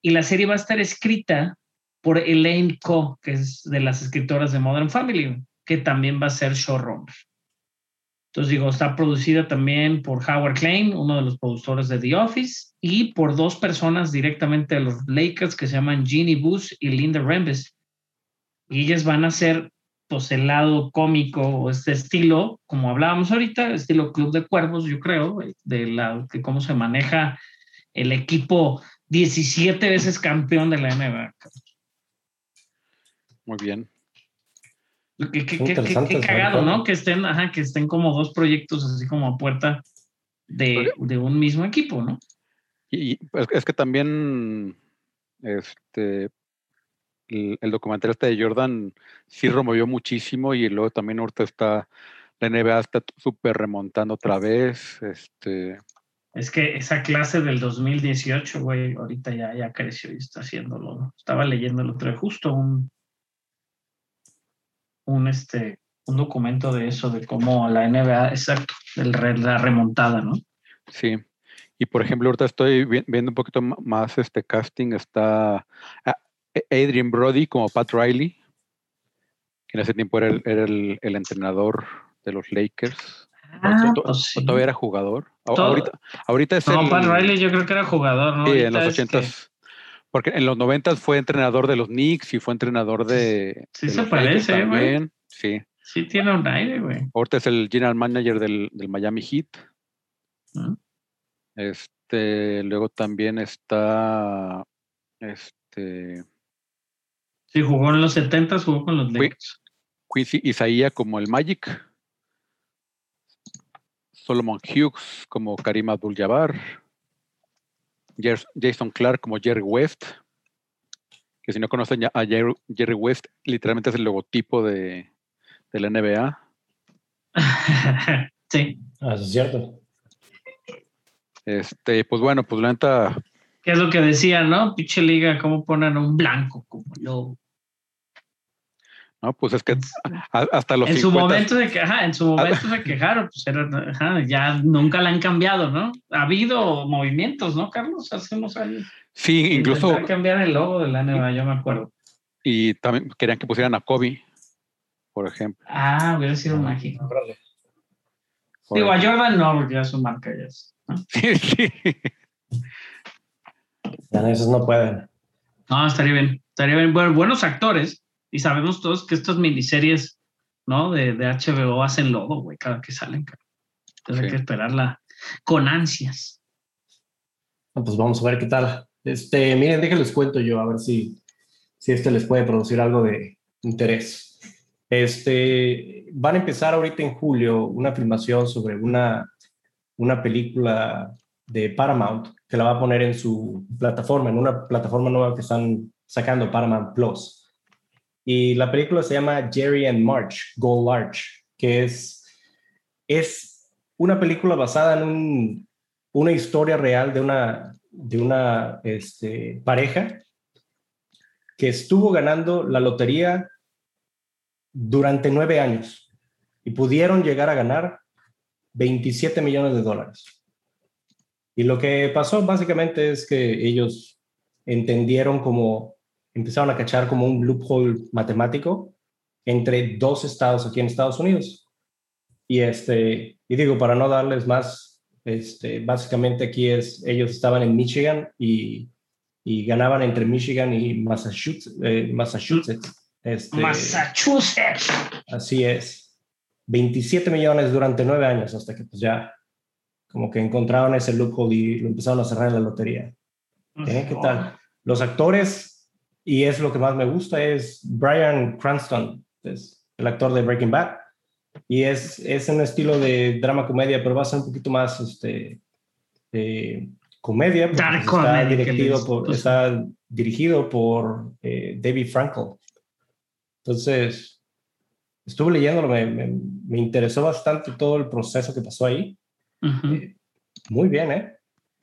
Y la serie va a estar escrita por Elaine Ko, que es de las escritoras de Modern Family, que también va a ser showrunner. Entonces digo, está producida también por Howard Klein, uno de los productores de The Office, y por dos personas directamente de los Lakers que se llaman Jeannie Bush y Linda Rembes. y ellas van a ser pues el lado cómico o este estilo, como hablábamos ahorita, estilo Club de Cuervos, yo creo, de la de cómo se maneja el equipo 17 veces campeón de la NBA. Muy bien. Qué, qué- qué- cagado. ¿no? Que estén, ajá, que estén como dos proyectos así como a puerta de, de un mismo equipo, ¿no? Y, y es, es que también este el, el documental este de Jordan sí removió muchísimo y luego también ahorita está la NBA está súper remontando otra vez. Este, Es que esa clase del 2018, güey, ahorita ya, ya creció y está haciéndolo. Estaba leyendo el otro justo un, un, este, un documento de eso, de cómo la NBA, exacto, el la remontada, ¿no? sí. Y por ejemplo, ahorita estoy vi- viendo un poquito más este casting. Está ah, Adrian Brody como Pat Riley, que en ese tiempo era el, era el- el entrenador de los Lakers. Ah, O to- pues sí. todavía era jugador. Todo- Ahorita, ahorita es No, el, Pat Riley yo creo que era jugador, ¿no? Sí, en los es que- ochentas. Porque en los noventas fue entrenador de los Knicks y fue entrenador de. Sí de se parece, güey. Sí. Sí tiene un aire, güey. Ahorita es el general manager del, del Miami Heat. ¿no? Este, luego también está. Este. Sí, jugó en los 70, jugó con los Lakers. Quincy Isaiah como el Magic. Solomon Hughes como Karim Abdul-Jabbar. Jason Clark como Jerry West. Que si no conocen a Jerry, West, literalmente es el logotipo de, de la NBA. sí. Ah, eso es cierto. Este, pues bueno, pues la neta, ¿Qué es lo que decía, no? Pinche liga, ¿cómo ponen un blanco como lobo? ¿No? Pues es que hasta los en su 50 momento se que, ajá, en su momento se quejaron, pues era, ajá, ya nunca la han cambiado, ¿no? Ha habido movimientos, ¿no, Carlos? Hace unos años. Sí, incluso, cambiar el logo de la NBA, yo me acuerdo. y también querían que pusieran a Kobe, por ejemplo. Ah, hubiera sido mágico. por Digo, a. Jordan no, porque ya su marca ya es. ¿no? Sí, sí. Ya, esos no pueden. No, estaría bien. Estaría bien. Bueno, buenos actores. Y sabemos todos que estas miniseries, ¿no? De, de HBO hacen logo, güey, cada que salen. Entonces hay que esperarla con ansias. Pues vamos a ver qué tal. Este, miren, déjenles cuento yo, a ver si, si este les puede producir algo de interés. Este, van a empezar ahorita en julio una filmación sobre una, una película de Paramount que la va a poner en su plataforma, en una plataforma nueva que están sacando, Paramount Plus. Y la película se llama Jerry and March, Go Large, que es, es una película basada en un, una historia real de una, de una este, pareja que estuvo ganando la lotería durante nueve años y pudieron llegar a ganar 27 millones de dólares. Y lo que pasó básicamente es que ellos entendieron como, empezaron a cachar como un loophole matemático entre dos estados aquí en Estados Unidos. Y este, y digo, para no darles más, este, básicamente aquí es, ellos estaban en Michigan y, y ganaban entre Michigan y Massachusetts. eh, Massachusetts. Este, Massachusetts. Así es. 27 millones durante nueve años hasta que pues ya como que encontraron ese loophole y lo empezaron a cerrar en la lotería. ¿Eh? ¿Qué tal? Los actores, y es lo que más me gusta, es Brian Cranston, es el actor de Breaking Bad. Y es, es un estilo de drama comedia, pero va a ser un poquito más este, eh, comedia. Dark está, comedy, que dirigido les- por, pues- está dirigido por eh, David Frankel. Entonces, estuve leyéndolo, me, me, me interesó bastante todo el proceso que pasó ahí. Ujú. Eh, Muy bien, ¿eh?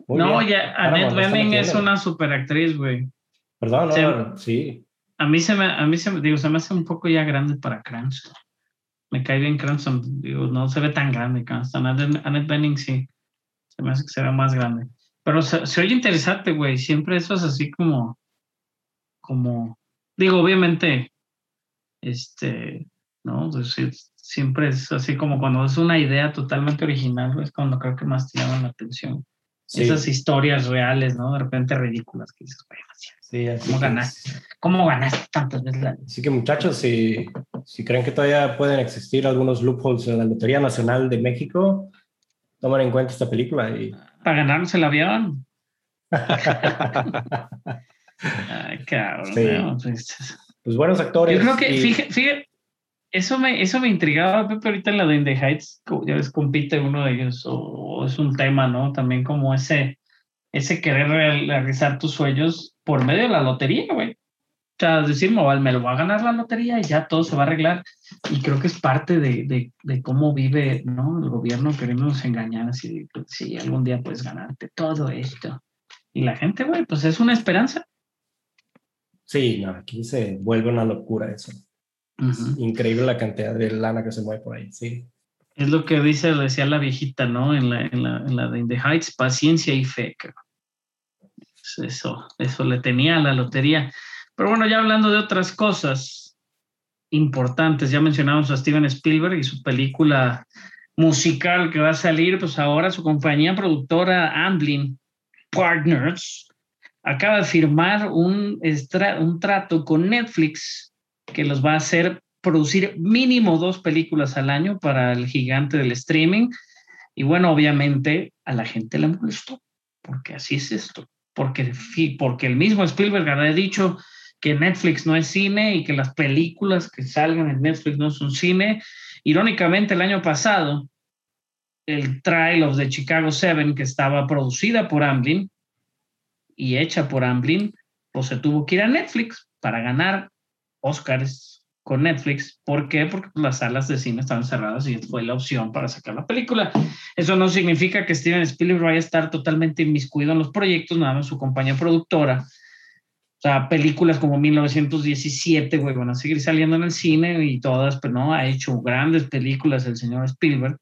Muy no, bien. ya, Annette Bening es una superactriz, güey. Perdón, no, Sí. no, sí. A mí se me, a mí se me, digo, se me hace un poco ya grande para Cranston. Me cae bien Cranston, digo, no se ve tan grande Cranston. Annette, Bening sí, se me hace que se ve más grande. Pero se, se oye interesante, güey. Siempre eso es así como, como, digo, obviamente, este, ¿no? Pues siempre es así como cuando es una idea totalmente original, es cuando creo que más te llaman la atención. Sí. Esas historias reales, ¿no? De repente ridículas que dices, bueno, sí, Sí, así ¿cómo ganaste? ¿Cómo ganaste tantas veces? la- Así que muchachos, si, si creen que todavía pueden existir algunos loopholes en la Lotería Nacional de México, tomen en cuenta esta película y Para ganarnos el avión. Ay, cabrón. Sí. no, pues, pues buenos actores. Yo creo que, y- fíjate, fíjate, eso me, eso me intrigaba, Pepe, ahorita en la de In the Heights, ya ves, compite uno de ellos, o, o es un tema, ¿no? También como ese, ese querer real- realizar tus sueños por medio de la lotería, güey. O sea, decir, me, lo va a ganar la lotería y ya todo se va a arreglar. Y creo que es parte de, de, de cómo vive, ¿no? El gobierno queriéndonos engañar, así, de, pues, sí, algún día puedes ganarte todo esto. Y la gente, güey, pues es una esperanza. Sí, no, aquí se vuelve una locura eso. Increíble la cantidad de lana que se mueve por ahí, sí. Es lo que dice, decía la viejita, ¿no? En la, en la, en la de In the Heights, paciencia y fe. cabrón. Eso, eso le tenía a la lotería. Pero bueno, ya hablando de otras cosas importantes, ya mencionamos a Steven Spielberg y su película musical que va a salir, pues ahora su compañía productora Amblin Partners acaba de firmar un, un trato con Netflix que los va a hacer producir mínimo dos películas al año para el gigante del streaming. Y bueno, obviamente a la gente le molestó, porque así es esto. Porque, porque el mismo Spielberg había dicho que Netflix no es cine y que las películas que salgan en Netflix no son cine. Irónicamente, el año pasado, el Trial of the Chicago Seven, que estaba producida por Amblin y hecha por Amblin, pues se tuvo que ir a Netflix para ganar Oscars con Netflix. ¿Por qué? Porque las salas de cine estaban cerradas y fue la opción para sacar la película. Eso no significa que Steven Spielberg vaya a estar totalmente inmiscuido en los proyectos, nada más su compañía productora. O sea, películas como 1917, güey, van a seguir saliendo en el cine y todas, pero no, ha hecho grandes películas el señor Spielberg.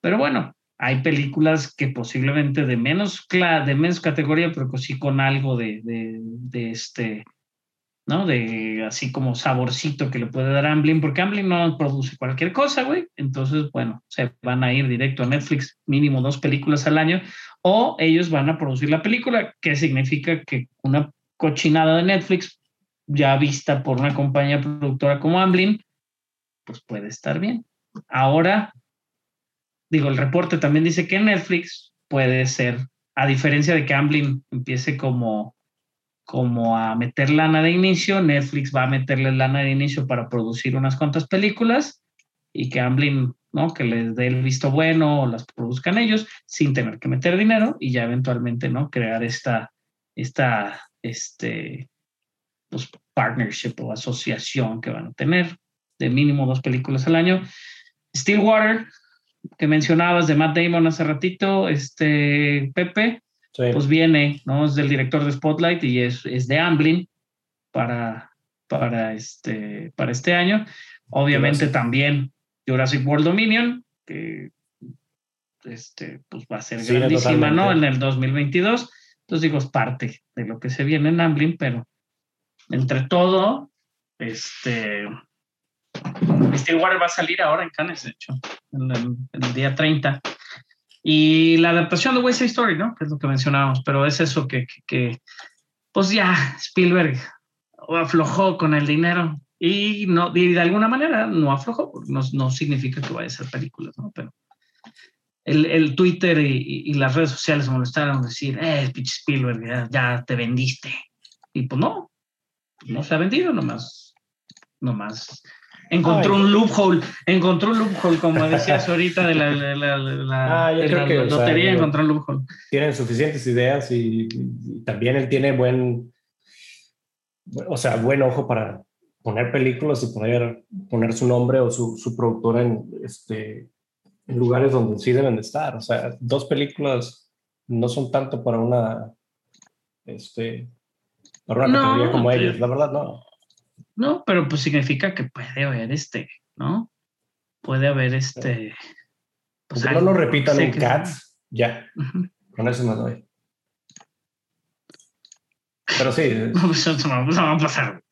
Pero bueno, hay películas que posiblemente de menos, de menos categoría, pero que sí con algo de, de, de este, ¿no? De así como saborcito que le puede dar Amblin, porque Amblin no produce cualquier cosa, güey. Entonces, bueno, se van a ir directo a Netflix, mínimo dos películas al año, o ellos van a producir la película, que significa que una cochinada de Netflix, ya vista por una compañía productora como Amblin, pues puede estar bien. Ahora, digo, el reporte también dice que Netflix puede ser, a diferencia de que Amblin empiece como como a meter lana de inicio, Netflix va a meterle lana de inicio para producir unas cuantas películas y que Amblin, ¿no? Que les dé el visto bueno o las produzcan ellos sin tener que meter dinero y ya eventualmente, ¿no? Crear esta, esta, este, pues, partnership o asociación que van a tener de mínimo dos películas al año. Stillwater, que mencionabas de Matt Damon hace ratito, este, Pepe, Sí. pues viene, ¿no? Es del director de Spotlight y es, es de Amblin para, para, este, para este año. Obviamente Jurassic. también Jurassic World Dominion, que este, pues va a ser Sí, grandísima, ¿no? En el 2022. Entonces digo, es parte de lo que se viene en Amblin, pero entre todo, este, Stillwater va a salir ahora en Cannes, de hecho, en el, en el día 30. Y la adaptación de West Side Story, ¿no? Que es lo que mencionábamos, pero es eso que, que, que, pues ya Spielberg aflojó con el dinero y, no, y de alguna manera no aflojó, no, no significa que vaya a ser películas, ¿no? Pero el, el Twitter y, y, las redes sociales molestaron decir, eh, pinche Spielberg, ya, ya, te vendiste. Y pues no, no se ha vendido nomás, nomás encontró Ay. un loophole, encontró un loophole, como decías ahorita de la, la, la, la, ah, yo de que, lotería, o sea, encontró un loophole. Tienen suficientes ideas y, y, también él tiene buen, o sea, buen ojo para poner películas y poner, poner su nombre o su, su productora en, este, en lugares donde sí deben de estar. O sea, dos películas no son tanto para una, este, para una No, categoría como ellos, la verdad no. No, pero pues significa que puede haber este, ¿no? Puede haber este. pues, no lo repitan en que- Cats, ya, con eso me doy. Pero sí, pues, eso no, eso no va a pasar.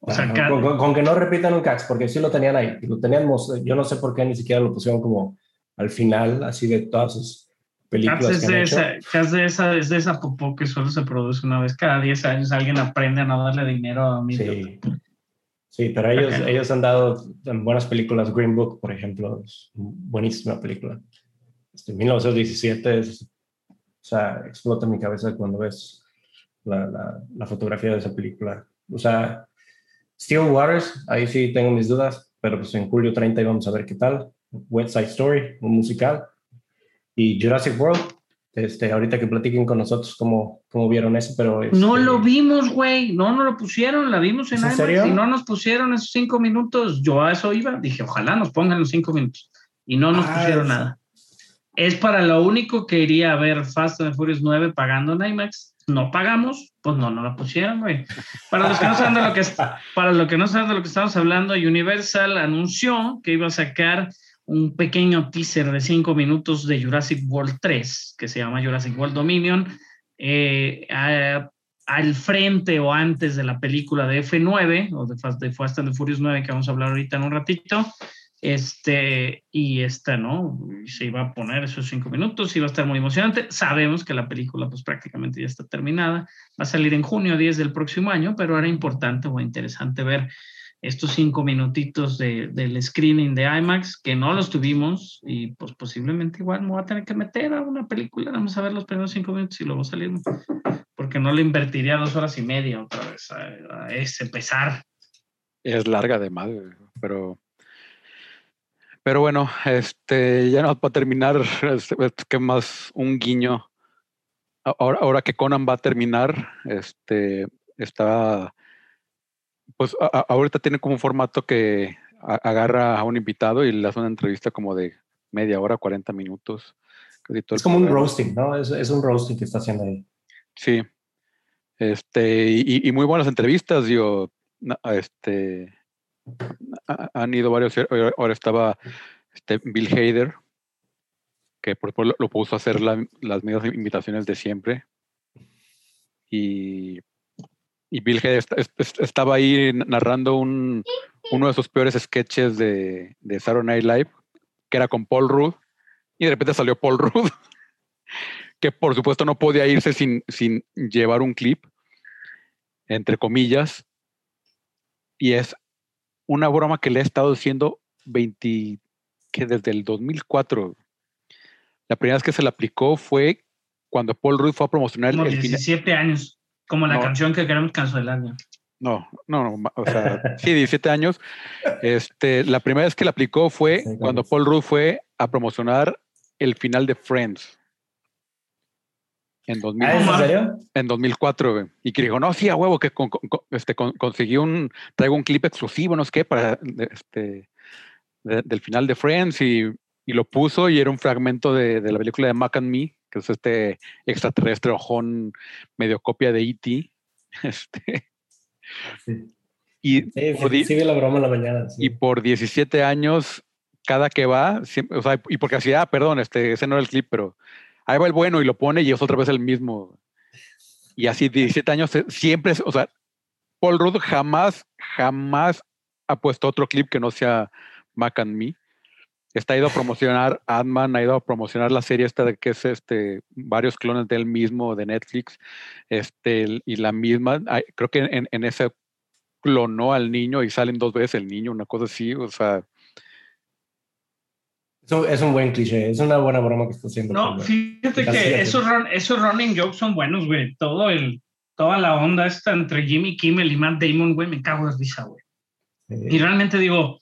O sea, cada- con, con- con que no repitan un Cats, porque sí lo tenían ahí. Lo teníamos, yo no sé por qué ni siquiera lo pusieron como al final, así de todas sus películas Cats es, que han de hecho. esa, Cats de esa, es de esa popó que solo se produce una vez cada 10 años. Alguien aprende a no darle dinero a mi Sí. Sí, pero ellos, ellos han dado buenas películas. Green Book, por ejemplo, es buenísima película. Este, 1917 es, o sea, explota mi cabeza cuando ves la, la, la fotografía de esa película. O sea, Steel Waters, ahí sí tengo mis dudas, pero pues en julio 30 vamos a ver qué tal. West Side Story, un musical. Y Jurassic World, este, ahorita que platiquen con nosotros cómo, cómo vieron eso, pero... No este, lo vimos, güey. No nos lo pusieron. La vimos en ¿Es en IMAX serio? y no nos pusieron esos cinco minutos. Yo a eso iba. Dije, ojalá nos pongan los cinco minutos. Y no nos Ah, pusieron eso. nada. Es para lo único que iría a ver Fast and Furious 9 pagando en IMAX. No pagamos, pues no, no la pusieron, güey. Para los que no saben de lo que, es- para los que no saben de lo que estamos hablando, Universal anunció que iba a sacar un pequeño teaser de cinco minutos de Jurassic World 3, que se llama Jurassic World Dominion, eh, a- al frente o antes de la película de F9 o de Fast, de Fast and the Furious 9 que vamos a hablar ahorita en un ratito. Este, y esta, ¿no? Se iba a poner esos cinco minutos, iba a estar muy emocionante. Sabemos que la película, pues prácticamente ya está terminada. Va a salir en junio 10 del próximo año, pero era importante o interesante ver estos cinco minutitos de, del screening de IMAX, que no los tuvimos, y pues posiblemente igual me voy a tener que meter a una película, vamos a ver los primeros cinco minutos y luego salir, porque no le invertiría dos horas y media otra vez a, a ese pesar. Es larga de madre, pero. Pero bueno, este, ya no para terminar, este, que más un guiño. Ahora, ahora que Conan va a terminar, este, está, pues a- a- ahorita tiene como un formato que a- agarra a un invitado y le hace una entrevista como de media hora, 40 minutos. casi todo el Es como un roasting, ¿no? Es, es un roasting que está haciendo ahí. Sí. Este, y, y muy buenas entrevistas, na- este, ha- han ido varios, ahora ahora estaba este, Bill Hader, que por por lo, lo puso a hacer la- las mismas invitaciones de siempre. Y, y Bill Hader est- est- est- estaba ahí narrando un, uno de sus peores sketches de, de Saturday Night Live, que era con Paul Rudd, y de repente salió Paul Rudd que por supuesto no podía irse sin, sin llevar un clip, entre comillas, y es una broma que le he estado haciendo 20, que desde el 2004. La primera vez que se la aplicó fue cuando Paul Rudd fue a promocionar Como el final. 17 años, como la No. canción que queremos cancelar. ¿no? No, no, no, o sea, sí, 17 años. Este, la primera vez que la aplicó fue Sí, cuando. Paul Rudd fue a promocionar el final de Friends. En 2000. ¿Ah, ¿es en serio? en 2004, güey, y que dijo, no, sí, a huevo, que con- con- este, con- conseguí un, traigo un clip exclusivo, no sé qué, para, este, de- del final de Friends, y, y lo puso, y era un fragmento de, de la película de Mac and Me, que es este extraterrestre ojón, medio copia de E.T., este, Sí, y, sí, por sí, di- sí vi la broma en la mañana. sí. y por 17 años, cada que va, siempre, o sea, y porque así, ah, perdón, este, ese no era el clip, pero ahí va el bueno y lo pone y es otra vez el mismo. Y así 17 años, eh, siempre, es- o sea, Paul Rudd jamás, jamás ha puesto otro clip que no sea Mac and Me. Está ido a promocionar Ant-Man, ha ido a promocionar la serie esta de que es este, varios clones de él mismo de Netflix, este, y la misma, creo que en, en ese clonó al niño y salen dos veces el niño, una cosa así, o sea, Es un, es un buen cliché, es una buena broma que está haciendo. No, fíjate que es. esos, run- esos running jokes son buenos, güey. Todo el, toda la onda esta entre Jimmy Kimmel y Matt Damon, güey, me cago de risa, güey. Y Sí. realmente digo,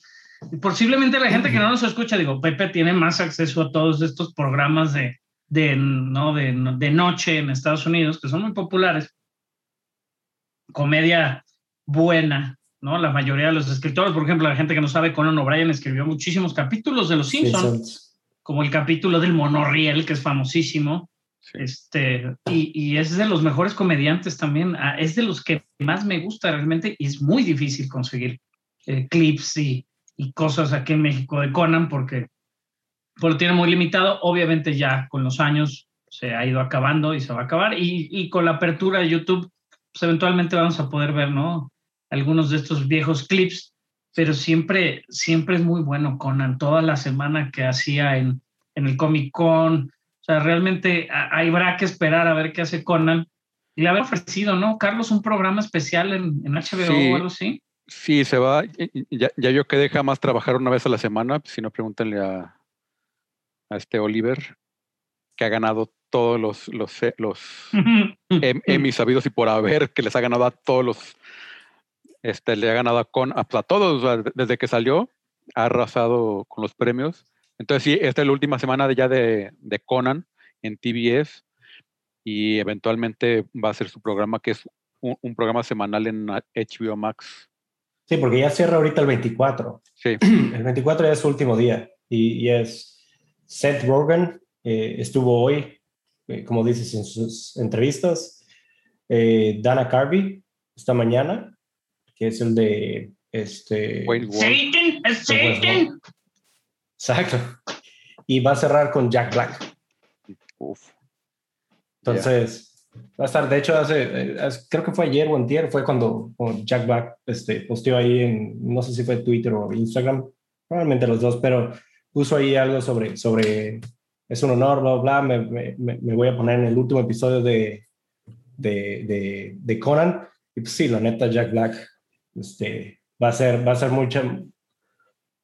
posiblemente la gente que no nos escucha, digo, Pepe tiene más acceso a todos estos programas de, de, ¿no? de, de noche en Estados Unidos, que son muy populares. Comedia buena, ¿no? La mayoría de los escritores, por ejemplo, la gente que no sabe, Conan O'Brien escribió muchísimos capítulos de Los Simpsons, Simpsons. como el capítulo del monorriel, que es famosísimo. sí. Este, y, y es de los mejores comediantes también, ah, es de los que más me gusta realmente y es muy difícil conseguir eh, clips y, y cosas aquí en México de Conan porque, porque lo tiene muy limitado. Obviamente ya con los años se ha ido acabando y se va a acabar y, y con la apertura de YouTube pues eventualmente vamos a poder ver, ¿no? Algunos de estos viejos clips, pero siempre, siempre es muy bueno Conan. Toda la semana que hacía en, en el Comic Con, sea, realmente a- habrá que esperar a ver qué hace Conan. Y le había ofrecido, ¿no? Carlos, un programa especial en, en HBO Sí. o algo así. Sí, se va. Ya, ya yo que deja más trabajar una vez a la semana, si no, pregúntenle a, a este Oliver, que ha ganado todos los, los, eh, los em- sabidos y por haber, que les ha ganado a todos los, este, le ha ganado a, con, a, pues, a todos, o sea, de- desde que salió, ha arrasado con los premios. Entonces sí, esta es la última semana de- ya de, de Conan en TBS y eventualmente va a ser su programa, que es un, un programa semanal en HBO Max. Sí, porque ya cierra ahorita el 24. Sí, El 24 ya es su último día y, y es Seth Rogen, eh, estuvo hoy, eh, como dices en sus entrevistas, eh, Dana Carvey esta mañana, que es el de este... Satan, es Satan. Exacto. Y va a cerrar con Jack Black. Uf. Entonces, va a estar, de hecho, hace, eh, hace- creo que fue ayer o antier, fue cuando, Jack Black este, posteó ahí en, no sé si fue Twitter o Instagram, probablemente los dos, pero puso ahí algo sobre, sobre es un honor, bla, bla, me- me- me voy a poner en el último episodio de, de, de, de Conan. Y pues sí, la neta, Jack Black este, va, a ser, va a ser mucha,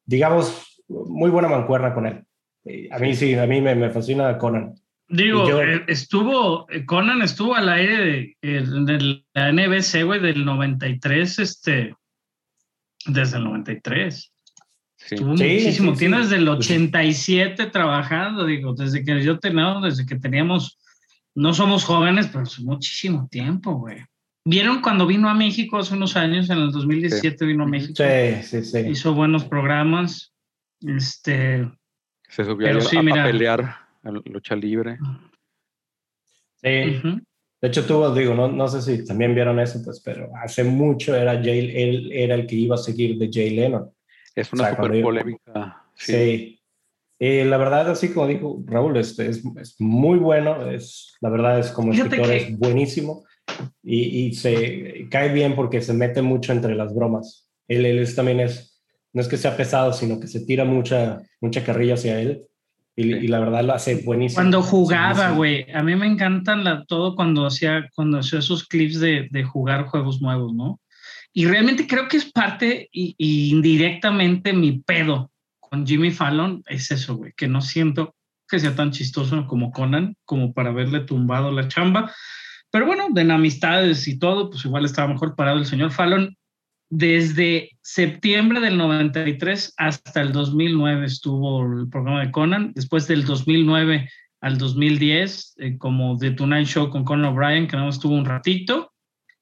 digamos, muy buena mancuerna con él. Eh, A mí sí, a mí me, me fascina Conan. Digo, yo- eh, estuvo, eh, Conan estuvo al aire de, de la NBC, güey, del 93, este, desde el 93. Sí. Estuvo Sí, muchísimo. sí, Tiene sí. desde el 87 trabajando, digo, desde que yo tenía, desde que teníamos, no somos jóvenes, pero es muchísimo tiempo, güey. ¿Vieron cuando vino a México hace unos años, en el 2017 vino a México? Sí, sí, sí. Hizo buenos programas. Este, Se subió Pero ahí sí, a, a mira. pelear lucha libre. Sí. ujú. De hecho, tuvo, digo, no, no sé si también vieron eso, pues, pero hace mucho era Jay, él era el que iba a seguir de Jay Leno. Es una O sea, super polémica. Sí. Sí. Y la verdad, así como dijo Raúl, este, es, es muy bueno, es, la verdad es como Fíjate escritor que- es buenísimo y, y se cae bien porque se mete mucho entre las bromas. Él, él es, también es, no es que sea pesado, sino que se tira mucha, mucha carrilla hacia él y, Sí. y la verdad lo hace buenísimo. Cuando jugaba, güey, a mí me encantan la, todo cuando hacía, cuando hacía esos clips de, de jugar juegos nuevos, ¿no? Y realmente creo que es parte y, y indirectamente mi pedo con Jimmy Fallon es eso, güey, que no siento que sea tan chistoso como Conan, como para haberle tumbado la chamba. Pero bueno, de en amistades y todo, pues igual estaba mejor parado el señor Fallon. Desde septiembre del 93 hasta el 2009 estuvo el programa de Conan. Después del 2009 al 2010, eh, como The Tonight Show con Conan O'Brien, que nada más estuvo un ratito.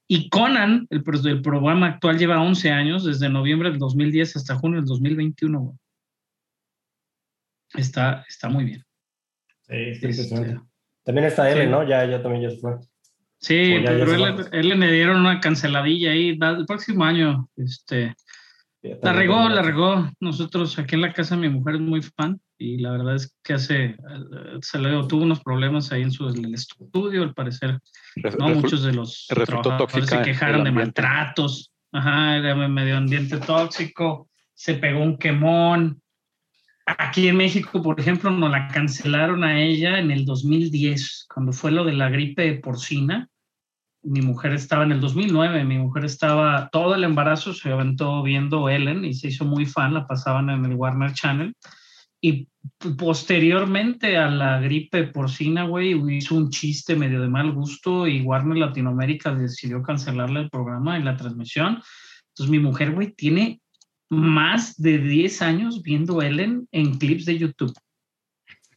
Y Conan, el, el programa actual, lleva 11 años, desde noviembre del 2010 hasta junio del 2021. güey. Está, está muy bien. Sí, está Este. También está sí. ¿no? Ya, ya también ya se fue. Sí, Sí, ya- ya pero se él, va. él le dieron una canceladilla ahí el próximo año. Este, Ya La regó, la regó. Nosotros aquí en la casa mi mujer es muy fan y la verdad es que hace, eh, se le tuvo unos problemas ahí en su el estudio, al parecer. Res- No, muchos de los trabajadores se quejaron de maltratos. Ajá, era medio ambiente tóxico, se pegó un quemón. Aquí en México, por ejemplo, nos la cancelaron a ella en el 2010, cuando fue lo de la gripe porcina. Mi mujer estaba en el 2009, mi mujer estaba todo el embarazo, se aventó viendo Ellen y se hizo muy fan, la pasaban en el Warner Channel. Y posteriormente a la gripe porcina, güey, hizo un chiste medio de mal gusto y Warner Latinoamérica decidió cancelarle el programa y la transmisión. Entonces mi mujer, güey, tiene más de 10 años viendo Ellen en clips de YouTube.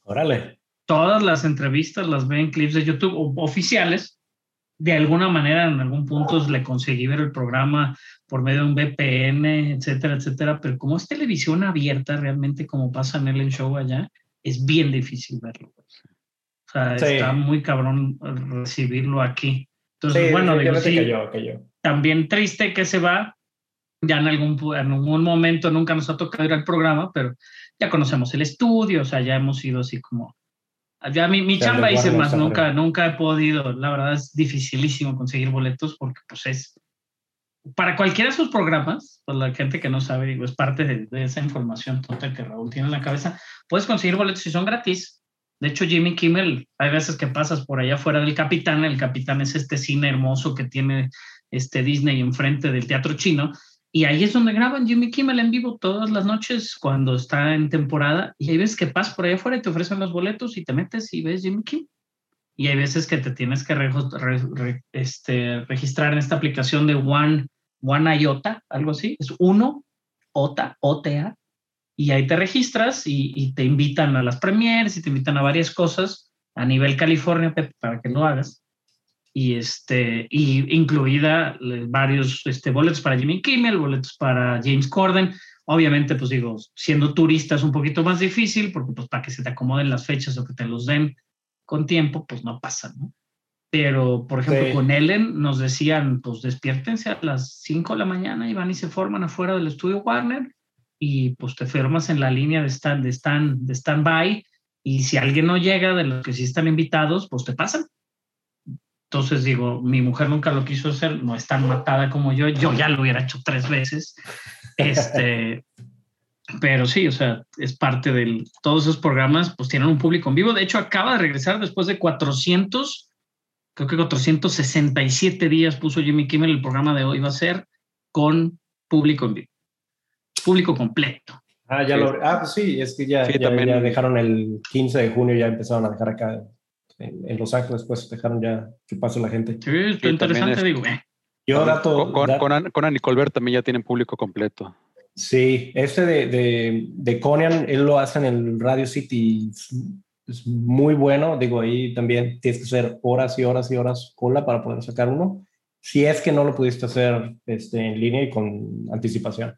Órale. Todas las entrevistas las ve en clips de YouTube oficiales. De alguna manera, en algún punto le conseguí ver el programa por medio de un VPN, etcétera, etcétera. Pero como es televisión abierta, realmente como pasa en Ellen Show allá, es bien difícil verlo. O sea, Sí. está muy cabrón recibirlo aquí. Entonces, Sí, bueno, digo, también triste que se va. Ya en algún, en algún momento nunca nos ha tocado ir al programa, pero ya conocemos el estudio, o sea, ya hemos ido así como. Ya mi, mi chamba hice más, nunca, nunca he podido. La verdad es dificilísimo conseguir boletos porque, pues, es. Para cualquiera de sus programas, pues la gente que no sabe, digo, es parte de, de esa información tonta que Raúl tiene en la cabeza. Puedes conseguir boletos si son gratis, De hecho, Jimmy Kimmel, hay veces que pasas por allá fuera del Capitán, el Capitán es este cine hermoso que tiene este Disney enfrente del Teatro Chino, y ahí es donde graban Jimmy Kimmel en vivo todas las noches cuando está en temporada, y hay veces que pasas por allá afuera y te ofrecen los boletos y te metes y ves Jimmy Kimmel. Y hay veces que te tienes que re- este, registrar en esta aplicación de One, One IOTA, algo así, es uno, OTA, OTA, y ahí te registras y, y te invitan a las premieres y te invitan a varias cosas a nivel California para que lo hagas. Y este, y incluida eh, varios este, boletos para Jimmy Kimmel, boletos para James Corden. Obviamente, pues digo, siendo turista es un poquito más difícil porque pues para que se te acomoden las fechas o que te los den con tiempo, pues no pasa, ¿no? Pero, por ejemplo, Sí. con Ellen nos decían, pues despiértense a las 5 de la mañana y van y se forman afuera del estudio Warner y pues te firmas en la línea de stand, de stand, de stand-by y si alguien no llega de los que sí están invitados, pues te pasan. Entonces digo, mi mujer nunca lo quiso hacer, no es tan matada como yo, yo ya lo hubiera hecho tres veces. Este, pero sí, o sea, es parte del, todos esos programas pues tienen un público en vivo. De hecho, acaba de regresar después de 400, creo que 467 días puso Jimmy Kimmel el programa de hoy va a ser con público en vivo. Público completo. Ah, ya Sí. lo. Ah, pues sí, es que ya, Sí, ya, también- ya dejaron el 15 de junio, ya empezaron a dejar acá en, en Los Ángeles, pues dejaron ya que pase la gente. Sí, está interesante, digo, eh. Yo dato. Con, con, Conan y Colbert también ya tienen público completo. Sí, este de, de, de Conan, él lo hace en el Radio City. Es, es muy bueno. Digo, ahí también tienes que hacer horas y horas y horas cola para poder sacar uno. Si es que no lo pudiste hacer este, en línea y con anticipación.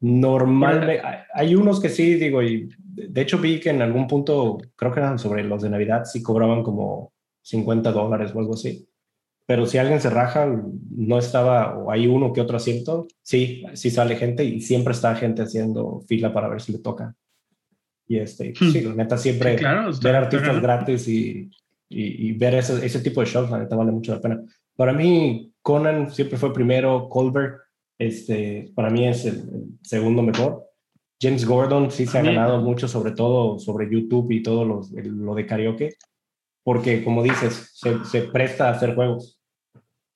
Normalmente, hay- unos que sí, digo, y de hecho vi que en algún punto, creo que eran sobre los de Navidad, sí cobraban como 50 dólares o algo así. Pero si alguien se raja, no estaba, o hay uno que otro asiento, sí, sí sale gente y siempre está gente haciendo fila para ver si le toca. Y este, Hmm. sí, la neta siempre Sí, claro, ver artistas ganando. gratis y, y, y ver ese, ese tipo de shows, la neta vale mucho la pena. Para mí, Conan siempre fue primero, Colbert, este, para mí es el, el segundo mejor. James Gordon sí se ha ganado mucho, sobre todo sobre YouTube y todo lo de karaoke, porque como dices, se, se presta a hacer juegos.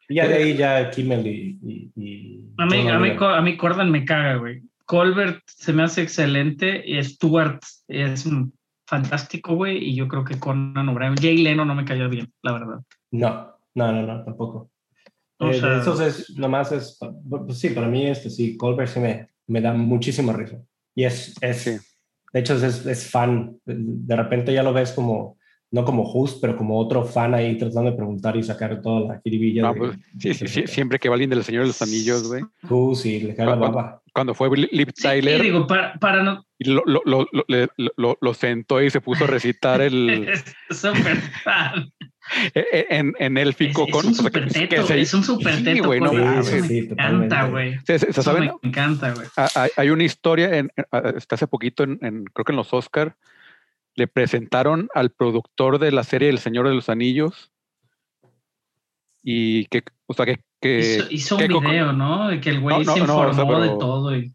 Y ya de ahí ya Kimmel y... y- y A mí, a, mí, a mí Corden me caga, güey. Colbert se me hace excelente y Stewart es fantástico, güey. Y yo creo que Conan O'Brien, Jay Leno no me cayó bien, la verdad. No, no, no, no, tampoco. Eh, sea- eso es, nomás es, pues sí, para mí este sí, Colbert sí me, me da muchísima risa. Y es, es Sí. de hecho es, es fan. De repente ya lo ves como, no como host, pero como otro fan ahí tratando de preguntar y sacar toda la jiribilla No, de, pues, sí, de- sí, sí, siempre que va alguien del Señor de los Anillos, güey. Who's y le cae la Cuando- baba. Cuando fue Sí, Tyler, y digo, para, para no. y lo, lo, lo, lo- le- lo- lo sentó y se puso a recitar el, Es súper fan. e- en, en Es, élfico es con. un sea, que- super teto, es un super Sí, teto. güey, Sí, sí, me encanta, güey. se- ¿saben? me encanta, güey. Hay, una historia, en, está hace poquito, en, en- creo que en los Oscar, le presentaron al productor de la serie El Señor de los Anillos y que, o sea, que... que- Hizo, hizo un que video, ¿no? De que el güey No, no, se no, informó o sea, de pero- todo. Y,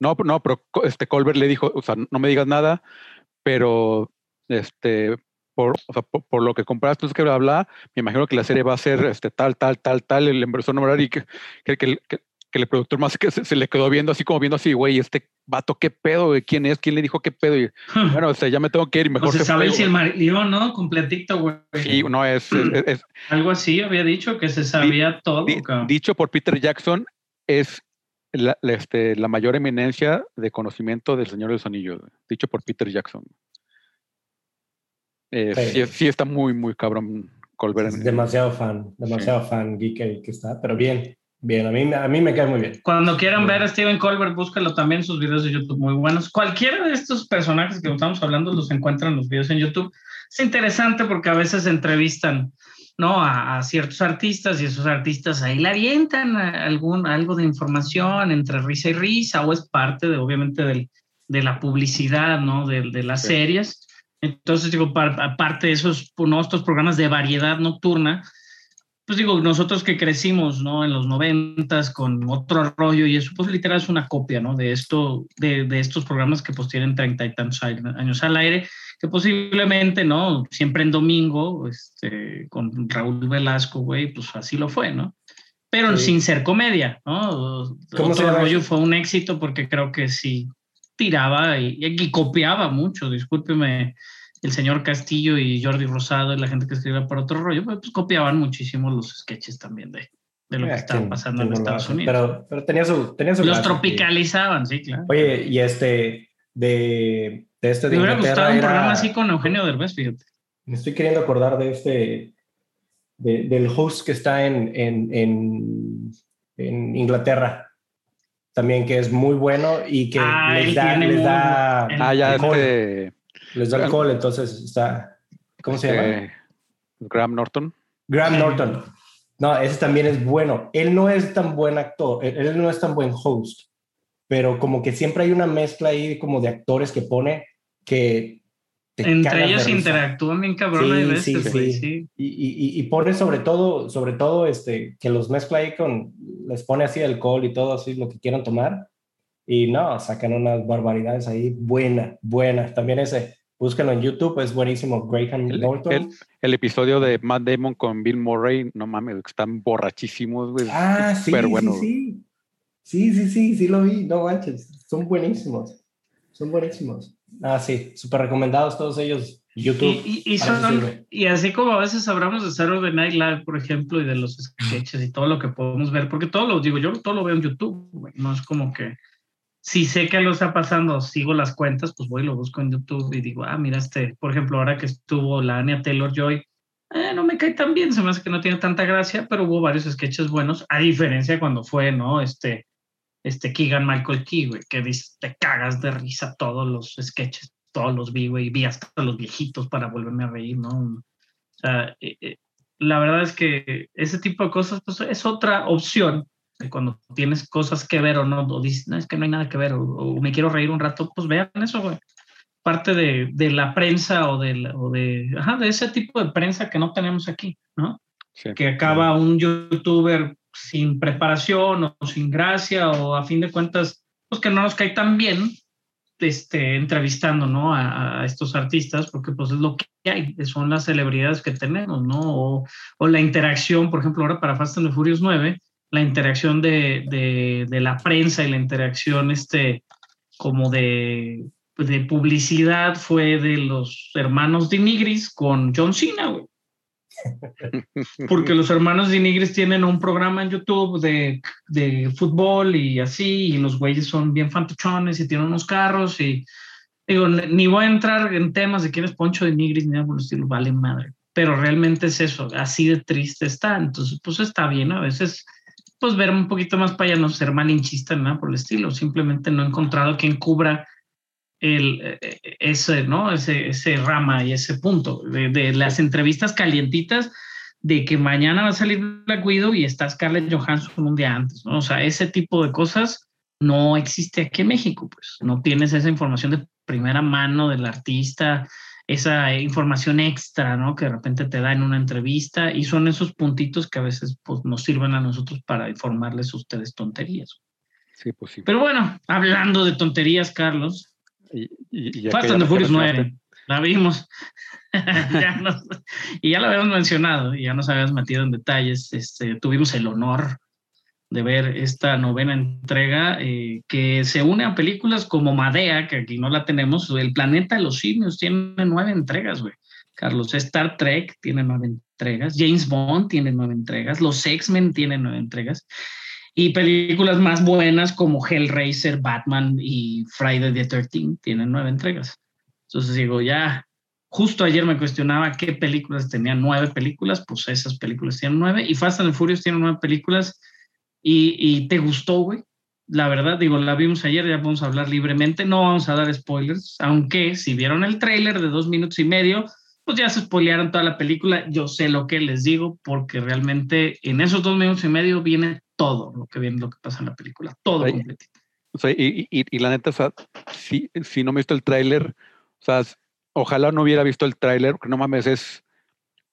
no, no, pero este Colbert le dijo, o sea, no me digas nada, pero este, por, o sea, por, por lo que compraste, es que bla, bla, me imagino que la serie va a ser este, tal, tal, tal, tal, el a nombrar y que, que, que, que- el productor más que se, se le quedó viendo así como viendo así, güey, este vato, ¿qué pedo? güey? ¿Quién es? ¿Quién le dijo qué pedo? Y bueno, o sea, ya me tengo que ir y mejor no se se sabe fue, si el marido, ¿no? Completito, güey. Sí, no, es, es- es- Algo así había dicho que se sabía todo. di- dicho por Peter Jackson, es la, la, este, la mayor eminencia de conocimiento del Señor de los Anillos, dicho por Peter Jackson. Eh, Sí. sí. sí está muy, muy cabrón Colbert. Es demasiado fan, demasiado fan geek ahí que está, pero bien, bien, a mí, a mí me cae muy bien. Cuando quieran Bien. ver a Steven Colbert, búscalo también sus videos de YouTube muy buenos. Cualquiera de estos personajes que estamos hablando los encuentran en los videos en YouTube. Es interesante porque a veces entrevistan ¿no? a, a ciertos artistas y esos artistas ahí le avientan algún, algo de información entre risa y risa o es parte de obviamente del- de la publicidad ¿no? de, de las Sí. series. Entonces digo, par- aparte de esos ¿no? estos programas de variedad nocturna, pues digo, nosotros que crecimos, ¿no? En los noventas con otro rollo y eso, pues literal es una copia, ¿no? De esto, de, de estos programas que pues tienen treinta y tantos años al aire, que posiblemente, ¿no? Siempre en domingo, este, con Raúl Velasco, güey, pues así lo fue, ¿no? Pero Sí. sin ser comedia, ¿no? ¿Cómo se Otro rollo fue un éxito porque creo que sí tiraba y, y copiaba mucho, discúlpeme el señor Castillo y Jordi Rosado y la gente que escribía por otro rollo, pues, pues, copiaban muchísimo los sketches también de, de lo que Eh, estaba ¿quién- pasando en Estados? Unidos. Pero, pero tenía su, tenía su los tropicalizaban, sí, claro. Oye, y este, de, de este de Me hubiera Inglaterra gustado un era- programa así con Eugenio Derbez, fíjate. Me estoy queriendo acordar de este, de- del host que está en, en, en, en Inglaterra. También que es muy bueno y que Ah, les da, les da, Ah, ya este, les da alcohol, entonces está, ¿cómo se llama? eh, Graham Norton. Graham. Norton. No, ese también es bueno. Él no es tan buen actor, él, no es tan buen host, pero como que siempre hay una mezcla ahí como de actores que pone que te Entre ellos interactúan bien cabrón Sí, hay sí, veces, güey, sí. sí. Y- y- y pone sobre todo, sobre todo este, que los mezcla ahí con, les pone así alcohol y todo así lo que quieran tomar. Y no, sacan unas barbaridades ahí, buena, buena. También ese, búsquenlo en YouTube, es buenísimo. Graham El, Norton. el- el episodio de Matt Damon con Bill Murray, no mames, están borrachísimos, güey. ah, sí, sí, bueno. sí. Sí, sí, sí, sí lo vi, no manches, son buenísimos. Son buenísimos. Ah, sí, súper recomendados todos ellos. YouTube. Y, son- y así como a veces hablamos de Saturday Night Live, por ejemplo, y de los sketches y todo lo que podemos ver, porque todo lo digo, yo todo lo veo en YouTube, güey, no es como que si sé que lo está pasando, sigo las cuentas, pues voy y lo busco en YouTube y digo, ah, mira este, por ejemplo, ahora que estuvo la Anya Taylor Joy, eh, no me cae tan bien, se me hace que no tiene tanta gracia, pero hubo varios sketches buenos, a diferencia cuando fue, ¿no? Este, este Keegan Michael Key, güey, que dice, te cagas de risa todos los sketches, todos los vi, güey, vi hasta los viejitos para volverme a reír, ¿no? O sea, eh, eh, la verdad es que ese tipo de cosas, pues es otra opción. Cuando tienes cosas que ver o no, o dices, no, es que no hay nada que ver, o, o me quiero reír un rato, pues vean eso, güey. Parte de, de la prensa o, de, o de, ajá, de ese tipo de prensa que no tenemos aquí, ¿no? Sí. que acaba un youtuber sin preparación o sin gracia o a fin de cuentas, pues que no nos cae tan bien este, entrevistando ¿no? a, a estos artistas, porque pues es lo que hay, son las celebridades que tenemos, ¿no? O, o la interacción, por ejemplo, ahora para Fast and the Furious 9, la interacción de, de, de la prensa y la interacción este, como de, de publicidad fue de los hermanos de Nigris con John Cena, güey. Porque los hermanos de Nigris tienen un programa en YouTube de, de fútbol y así, y los güeyes son bien fantochones y tienen unos carros y digo, ni voy a entrar en temas de quién es Poncho de Nigris ni nada por el estilo, vale madre, pero realmente es eso, así de triste está, entonces pues está bien, a veces pues ver un poquito más para allá, no ser malinchista, nada por el estilo, simplemente no he encontrado quien cubra el, eh, ese, ¿no? Ese, ese rama y ese punto de, de las entrevistas calientitas de que mañana va a salir Black Widow y está Scarlett Johansson un día antes, ¿no? O sea, ese tipo de cosas no existe aquí en México, pues no tienes esa información de primera mano del artista, esa información extra, ¿no? Que de repente te da en una entrevista y son esos puntitos que a veces pues, nos sirven a nosotros para informarles a ustedes tonterías. Sí, pues sí. Pero bueno, hablando de tonterías, Carlos, Y, y- y Fast and the Furious mencionaste- 9, la vimos. Ya nos- y ya la habíamos mencionado y ya nos habíamos metido en detalles. Este, tuvimos el honor de ver esta novena entrega eh, que se une a películas como Madea, que aquí no la tenemos. El planeta de los simios tiene nueve entregas, güey. Carlos, Star Trek tiene nueve entregas, James Bond tiene nueve entregas, los X-Men tienen nueve entregas y películas más buenas como Hellraiser, Batman y Friday the 13 tienen nueve entregas. Entonces digo, ya, justo ayer me cuestionaba qué películas tenían nueve películas, pues esas películas tienen nueve y Fast and Furious tiene nueve películas y, y te gustó, güey. La verdad, digo, la vimos ayer, ya vamos a hablar libremente, no vamos a dar spoilers, aunque si vieron el tráiler de dos minutos y medio, pues ya se spoilearon toda la película, yo sé lo que les digo, porque realmente en esos dos minutos y medio viene todo lo que viene, lo que pasa en la película, todo completito. O sea, y, y- y la neta, o sea, si, si no me he visto el tráiler, o sea, ojalá no hubiera visto el tráiler, porque no mames, es...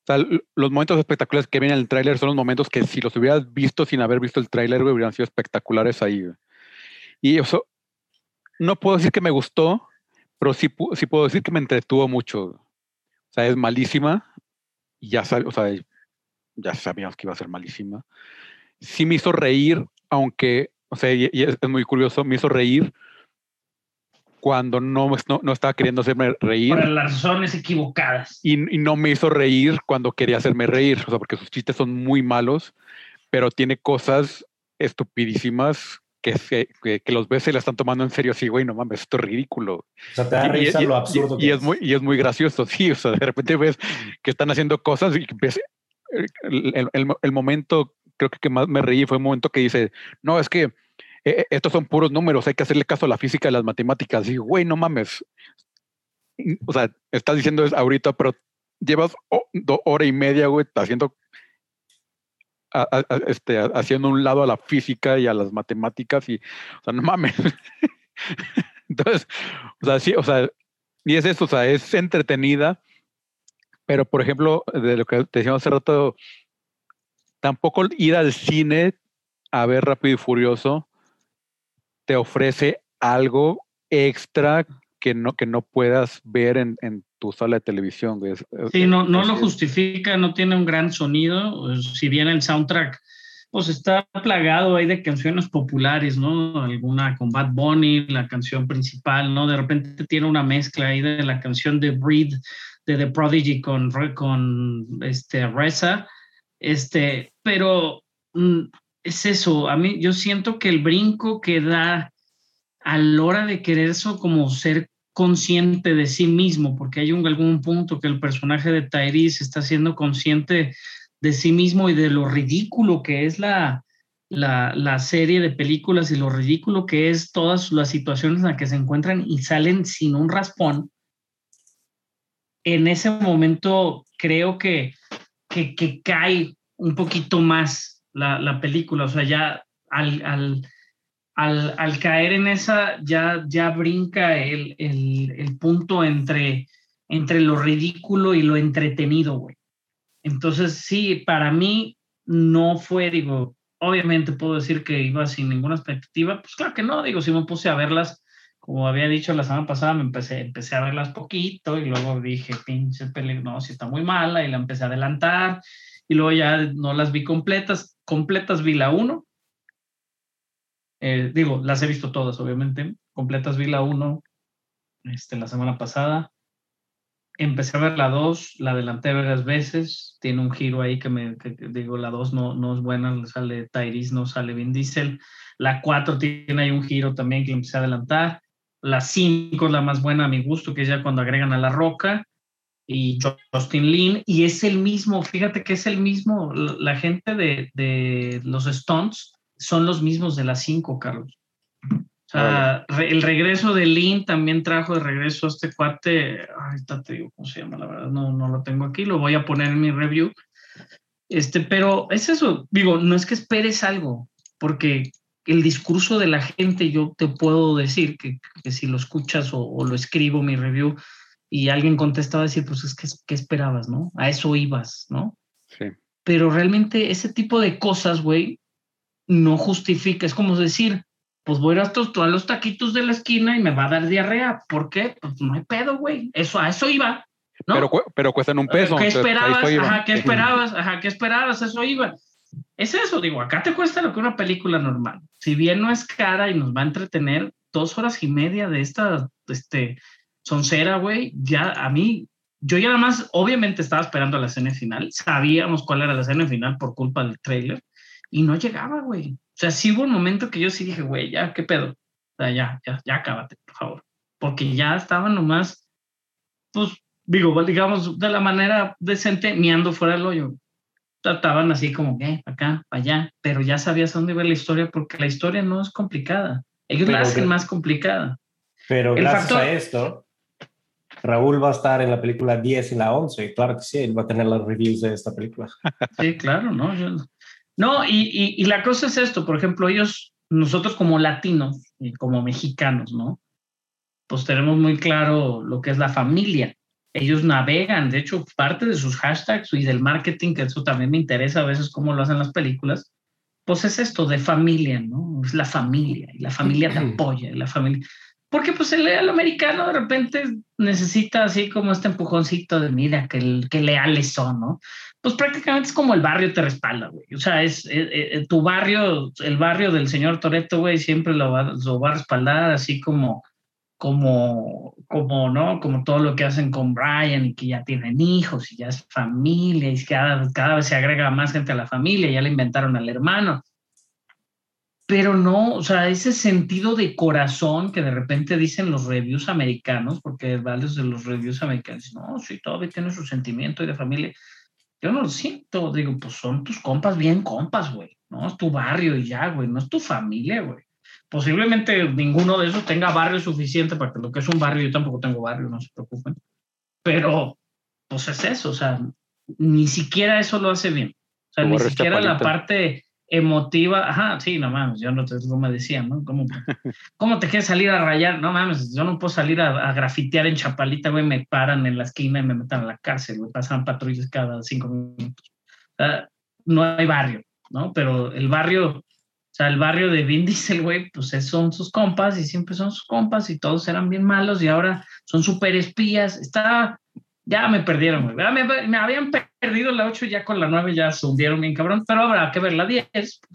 Sea, los momentos espectaculares que vienen en el tráiler son los momentos que si los hubieras visto sin haber visto el tráiler, hubieran sido espectaculares ahí. Y eso, no puedo decir que me gustó, pero sí, sí puedo decir que me entretuvo mucho. O sea, es malísima. y Ya o sea, ya sabíamos que iba a ser malísima. Sí me hizo reír, aunque, o sea, y es, es muy curioso, me hizo reír cuando no, no, no estaba queriendo hacerme reír. Por las razones equivocadas. y, y no me hizo reír cuando quería hacerme reír, o sea, porque sus chistes son muy malos, pero tiene cosas estupidísimas que, se- que, que los ves se la están tomando en serio así, güey, no mames, esto es ridículo. O sea, te da Y- y- risa y- lo absurdo y, que y es muy y es muy gracioso, sí, o sea, de repente ves que están haciendo cosas y que ves el, el- el mo- el momento creo que que más me reí fue un momento que dice, "No, es que eh, eh, estos son puros números, hay que hacerle caso a la física y las matemáticas." Y güey, no mames. O sea, estás diciendo eso ahorita, pero llevas do- hora y media, güey, haciendo este, haciendo un lado a la física y a las matemáticas y, o sea, no mames. Entonces, o sea, sí, o sea, y es eso, o sea, es entretenida, pero por ejemplo, de lo que te decíamos hace rato, tampoco ir al cine a ver Rápido y Furioso te ofrece algo extra que no, que no puedas ver en, en tu sala de televisión. Es- Sí, no, no lo justifica, no tiene un gran sonido, eh, si bien el soundtrack pues está plagado ahí de canciones populares, ¿no? Alguna con Bad Bunny, la canción principal, ¿no? De repente tiene una mezcla ahí de la canción de Breed de The Prodigy con, con este, Reza, este, pero mm, es eso, a mí yo siento que el brinco que da a la hora de querer eso como ser consciente de sí mismo, porque hay un, algún punto que el personaje de Tyrese está siendo consciente de sí mismo y de lo ridículo que es la, la, la serie de películas y lo ridículo que es todas las situaciones en las que se encuentran y salen sin un raspón. En ese momento creo que, que, que cae un poquito más la, la película, o sea, ya al, al, al, al, caer en esa, ya, ya brinca el, el, el, punto entre, entre lo ridículo y lo entretenido, güey. Entonces, sí, para mí no fue, digo, obviamente puedo decir que iba sin ninguna expectativa, pues claro que no, digo, si me puse a verlas, como había dicho la semana pasada, me empecé, empecé a verlas poquito y luego dije, pinche película, no, si está muy mala y la empecé a adelantar y luego ya no las vi completas, completas vi la 1, eh, digo, las he visto todas, obviamente. Completas vi la 1 este, la semana pasada. Empecé a ver la 2, la adelanté varias veces. Tiene un giro ahí que me digo, la 2 no, no es buena, sale Tyrese, no sale Vin Diesel. La 4 tiene ahí un giro también que empecé a adelantar. La 5 es la más buena a mi gusto, que es ya cuando agregan a La Roca y Justin Lin. Y es el mismo, fíjate que es el mismo, la, gente de, de los Stones son los mismos de las cinco, Carlos. O sea, el regreso de Lynn también trajo de regreso a este cuate, ahorita te digo cómo se llama, la verdad, no, no lo tengo aquí, lo voy a poner en mi review. Este, pero es eso, digo, no es que esperes algo, porque el discurso de la gente, yo te puedo decir que, que si lo escuchas o, o, lo escribo mi review y alguien contesta, va a decir, pues es que, ¿qué esperabas, no? A eso ibas, ¿no? Sí. Pero realmente ese tipo de cosas, güey, no justifica. Es como decir, pues voy a ir a, estos, a los taquitos de la esquina y me va a dar diarrea. ¿Por qué? Pues no hay pedo, güey. Eso, a eso iba. ¿no? Pero, pero cuestan un peso. ¿Qué esperabas? Ajá, ¿qué esperabas? Ajá, ¿qué esperabas? Eso iba. Es eso, digo, acá te cuesta lo que una película normal. Si bien no es cara y nos va a entretener, dos horas y media de esta este, soncera, güey, ya a mí, yo ya nada más, obviamente estaba esperando la escena final, sabíamos cuál era la escena final por culpa del trailer, y no llegaba, güey. O sea, sí hubo un momento que yo sí dije, güey, ya, ¿qué pedo? O sea, ya, ya, ya acábate, por favor. Porque ya estaban nomás, pues, digo, digamos, de la manera decente, miando fuera del hoyo. Trataban así como, eh, acá, allá, pero ya sabías a dónde iba la historia porque la historia no es complicada. Ellos pero la hacen que, más complicada. Pero El gracias factor, a esto, Raúl va a estar en la película 10 y la 11. Claro que sí, él va a tener las reviews de esta película. Sí, claro, ¿no? No, y, y, y, la cosa es esto, por ejemplo, ellos, nosotros como latinos y como mexicanos, ¿no? Pues tenemos muy claro lo que es la familia. Ellos navegan, de hecho, parte de sus hashtags y del marketing, que eso también me interesa a veces cómo lo hacen las películas, pues es esto de familia, ¿no? Es la familia, y la familia te apoya, y la familia... Porque pues el, el americano de repente necesita así como este empujoncito de mira, que, que leales son, ¿no? Pues prácticamente es como el barrio te respalda, güey. O sea, es eh, eh, tu barrio, el barrio del señor Toreto, güey, siempre lo va, lo va a respaldar, así como, como, como, ¿no? Como todo lo que hacen con Brian y que ya tienen hijos y ya es familia y cada, cada vez se agrega más gente a la familia, ya le inventaron al hermano pero no, o sea, ese sentido de corazón que de repente dicen los reviews americanos, porque varios de los reviews americanos, no, sí, todavía tiene su sentimiento y de familia. Yo no lo siento, digo, pues son tus compas bien compas, güey, ¿no? Es tu barrio y ya, güey, no es tu familia, güey. Posiblemente ninguno de esos tenga barrio suficiente para que lo que es un barrio, yo tampoco tengo barrio, no se preocupen. Pero, pues es eso, o sea, ni siquiera eso lo hace bien. O sea, ni siquiera la parte emotiva, ajá, sí, no mames, yo no te, me decían, ¿no? ¿Cómo, ¿Cómo te quieres salir a rayar? No mames, yo no puedo salir a, a grafitear en Chapalita, güey, me paran en la esquina y me meten a la cárcel, güey, pasan patrullas cada cinco minutos. Sea, no hay barrio, ¿no? Pero el barrio, o sea, el barrio de Vin Diesel, güey, pues es- son sus compas y siempre son sus compas y todos eran bien malos y ahora son súper espías. Está, ya me perdieron, güey. Ya Me, me habían perdido la 8 ya con la 9 ya se hundieron bien cabrón, pero habrá que ver la 10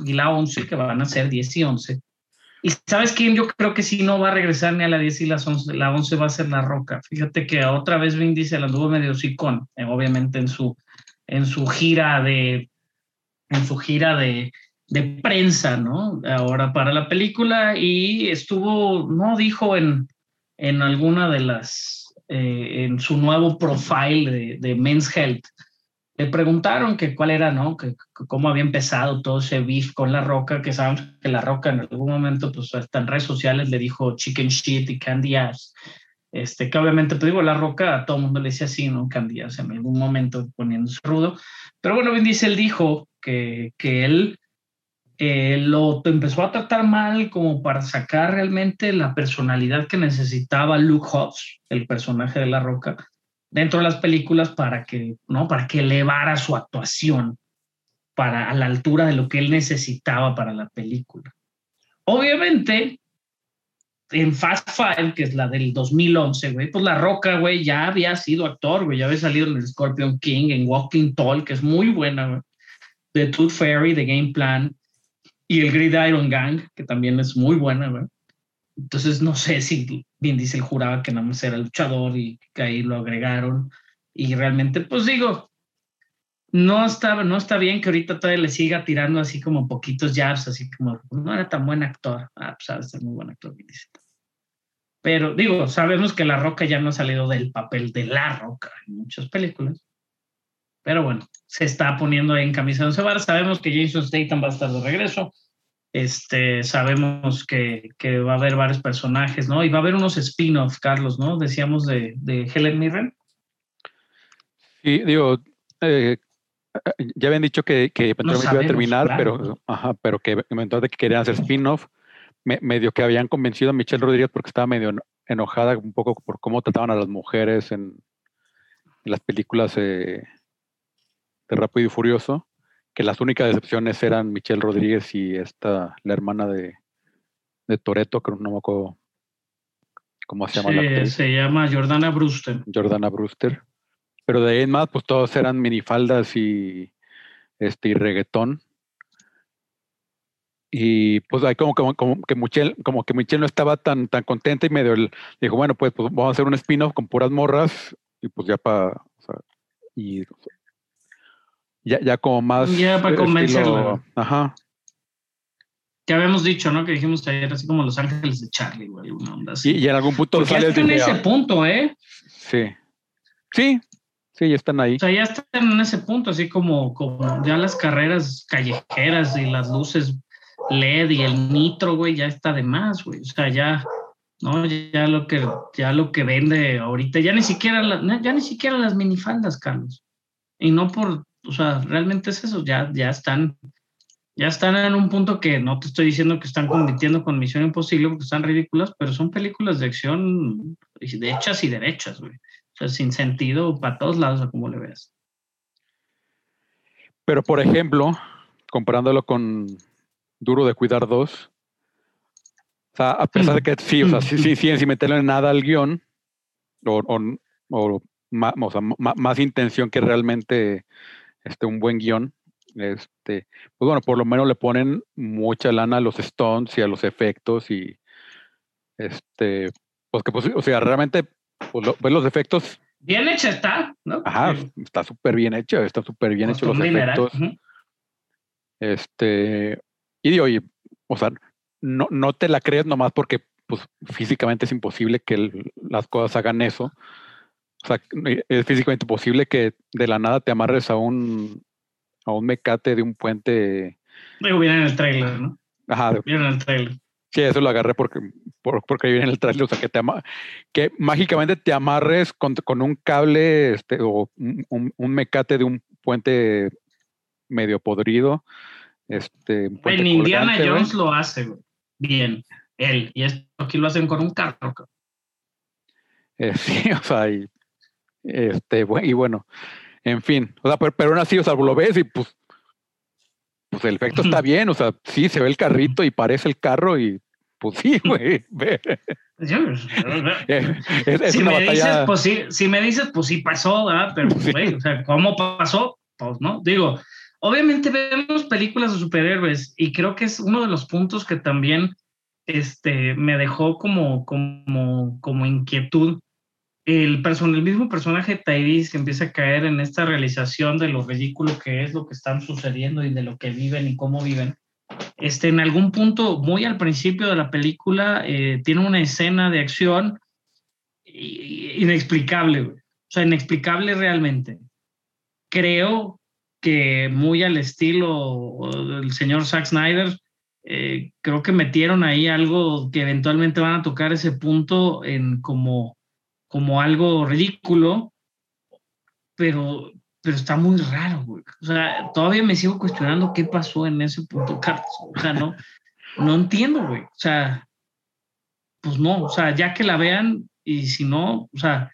y la 11 que van a ser 10 y 11. Y sabes quién yo creo que sí no va a regresar ni a la 10 y las 11, la 11 va a ser la Roca. Fíjate que otra vez Vin Diesel anduvo medio sicón, eh, obviamente en su en su gira de en su gira de, de prensa, ¿no? Ahora para la película y estuvo, no dijo en, en alguna de las, eh, en su nuevo profile de, de Men's Health, le preguntaron que cuál era, ¿no? Que, que cómo había empezado todo ese beef con La Roca, que sabemos que La Roca en algún momento, pues hasta en redes sociales le dijo chicken shit y candy ass. Este, que obviamente, pues digo, La Roca a todo el mundo le decía así, ¿no? Candy ass en algún momento poniéndose rudo. Pero bueno, Vin Diesel dijo que, que él eh, lo empezó a tratar mal como para sacar realmente la personalidad que necesitaba Luke Hobbs, el personaje de La Roca, dentro de las películas para que, ¿no? Para que elevara su actuación para, a la altura de lo que él necesitaba para la película. Obviamente, en Fast Five, que es la del 2011, güey, pues La Roca, güey, ya había sido actor, güey, ya había salido en Scorpion King, en Walking Tall, que es muy buena, güey, de Tooth Fairy, de Game Plan, y el Gridiron Gang, que también es muy buena, güey. Entonces, no sé si Vin Diesel juraba que nada más era luchador y que ahí lo agregaron. Y realmente, pues digo, no está, no está bien que ahorita todavía le siga tirando así como poquitos jabs, así como, no era tan buen actor. Ah, pues sabe ser muy buen actor, Vin Diesel. Pero digo, sabemos que La Roca ya no ha salido del papel de La Roca en muchas películas. Pero bueno, se está poniendo en camisa de once varas. Sabemos que Jason Statham va a estar de regreso. Este, sabemos que, que va a haber varios personajes, ¿no? Y va a haber unos spin-off, Carlos, ¿no? Decíamos de, de Helen Mirren. Y digo, eh, ya habían dicho que, que eventualmente iba a terminar, claro. pero, ajá, pero que eventualmente que querían hacer spin-off. Me- medio que habían convencido a Michelle Rodríguez porque estaba medio eno- enojada un poco por cómo trataban a las mujeres en, en las películas eh, de Rápido y Furioso, que las únicas decepciones eran Michelle Rodríguez y esta, la hermana de, de Toreto, que no me acuerdo cómo se llama la Se, llama Jordana Brewster. Jordana Brewster. Pero de ahí en más, pues todos eran minifaldas y este y reggaetón. Y pues ahí como, como, como que Michelle, como que Michelle no estaba tan, tan contenta y medio dijo, bueno, pues, pues vamos a hacer un spin-off con puras morras y pues ya para y ya, ya como más Ya pa' eh, convencerla. ajá. Que habíamos dicho, ¿no? Que dijimos ayer, así como Los Ángeles de Charlie, güey, una onda así. Y, y en algún punto Porque ya sale están en ese "Ah, punto, ¿eh? sí. Sí, sí, ya están ahí. O sea, ya están en ese punto, así como, como ya las carreras callejeras y las luces LED y el nitro, güey, ya está de más, güey. O sea, ya, no, ya lo que, ya lo que vende ahorita, ya ni siquiera, la- ya ni siquiera las minifaldas, Carlos. Y no por, o sea, realmente es eso, ya, ya están, ya están en un punto que no te estoy diciendo que están compitiendo con Misión Imposible porque están ridículas, pero son películas de acción de hechas y derechas, güey. O sea, sin sentido para todos lados, a como le veas. Pero, por ejemplo, comparándolo con Duro de Cuidar 2, O sea, a pesar de que sí, o sea, sí, sí, sí, sin meterle nada al guion, o, o, ma- o sea, más intención que realmente este, un buen guion, este, pues bueno, por lo menos le ponen mucha lana a los stunts y a los efectos y este, pues que pues, o sea, realmente pues, lo- ves los efectos, Bien hecha está, ¿no? ajá, está súper bien hecho, está súper bien hecho los un dineral. efectos. Ujú. Este, y digo, y, o sea, no, no te la crees nomás porque pues, físicamente es imposible que el- las cosas hagan eso. O sea, e- es físicamente posible que de la nada te amarres a un, a un mecate de un puente. Digo, viene en el trailer, ¿no? Ajá, Viene en el trailer. sí, eso lo agarré porque, por- porque viene en el trailer. O sea, que, te ama- que mágicamente te amarres con, con un cable este, o un, un- mecate de un puente medio podrido. Este, En Indiana colgante. Jones lo hace, güey. Bien. Él. Y esto aquí lo hacen con un carro. Eh, sí, o sea, y, este, y bueno, en fin, o sea, pero, pero aún así, o sea, lo ves y pues, pues el efecto está bien, o sea, sí, se ve el carrito y parece el carro y pues sí, güey, Yo- eh, es, es si, una me dices, batalla, pues sí, si me dices, pues sí pasó, ¿verdad? Pero, Sí. güey, o sea, ¿cómo pasó? Pues no. Digo, obviamente vemos películas de superhéroes y creo que es uno de los puntos que también este, me dejó como, como, como inquietud. El, person el mismo personaje Tyrese empieza a caer en esta realización de lo ridículo que es lo que están sucediendo y de lo que viven y cómo viven. Este, en algún punto, muy al principio de la película, eh, tiene una escena de acción inexplicable, o sea, inexplicable realmente. Creo que muy al estilo del señor Zack Snyder, eh, creo que metieron ahí algo que eventualmente van a tocar ese punto en como, como algo ridículo, pero, pero está muy raro, güey. O sea, todavía me sigo cuestionando qué pasó en ese punto, Carlos. O sea, no, no entiendo, güey. O sea, pues no, o sea, ya que la vean y si no, o sea,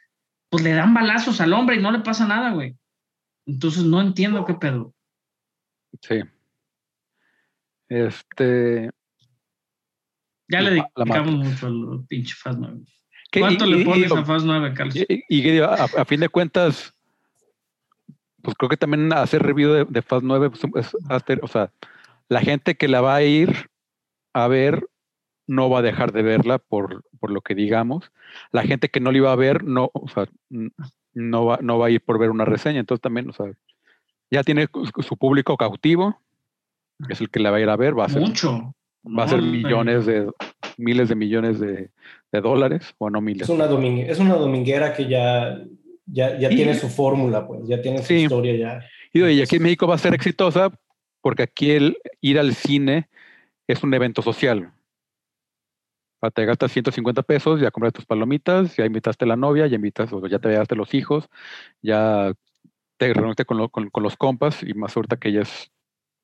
pues le dan balazos al hombre y no le pasa nada, güey. Entonces no entiendo qué pedo. sí. Este, Ya le dedicamos mucho al pinche Fast 9. ¿Qué- ¿Cuánto y- le pones y- a Fast 9, Carlos? Y, a, a fin de cuentas, pues creo que también hacer review de, de Fast 9, pues, es hacer- o sea, la gente que la va a ir a ver no va a dejar de verla por, por lo que digamos. La gente que no la iba a ver no, o sea, no va, no va a ir por ver una reseña. Entonces también, o sea, ya tiene su público cautivo, es el que la va a ir a ver, va a ser, Mucho. va a ser millones de, miles de millones de, de dólares, o no miles. Es una, domingue- es una dominguera que ya, ya, ya Sí. tiene su fórmula, pues, ya tiene su Sí. historia ya. Y, y aquí en México va a ser exitosa porque aquí el ir al cine es un evento social. Sea, Te gastas 150 pesos, ya compras tus palomitas, ya invitaste a la novia, ya invitas, o ya te llevaste los hijos, ya te reuniste con, lo- con- con los compas y más ahorita que ya es-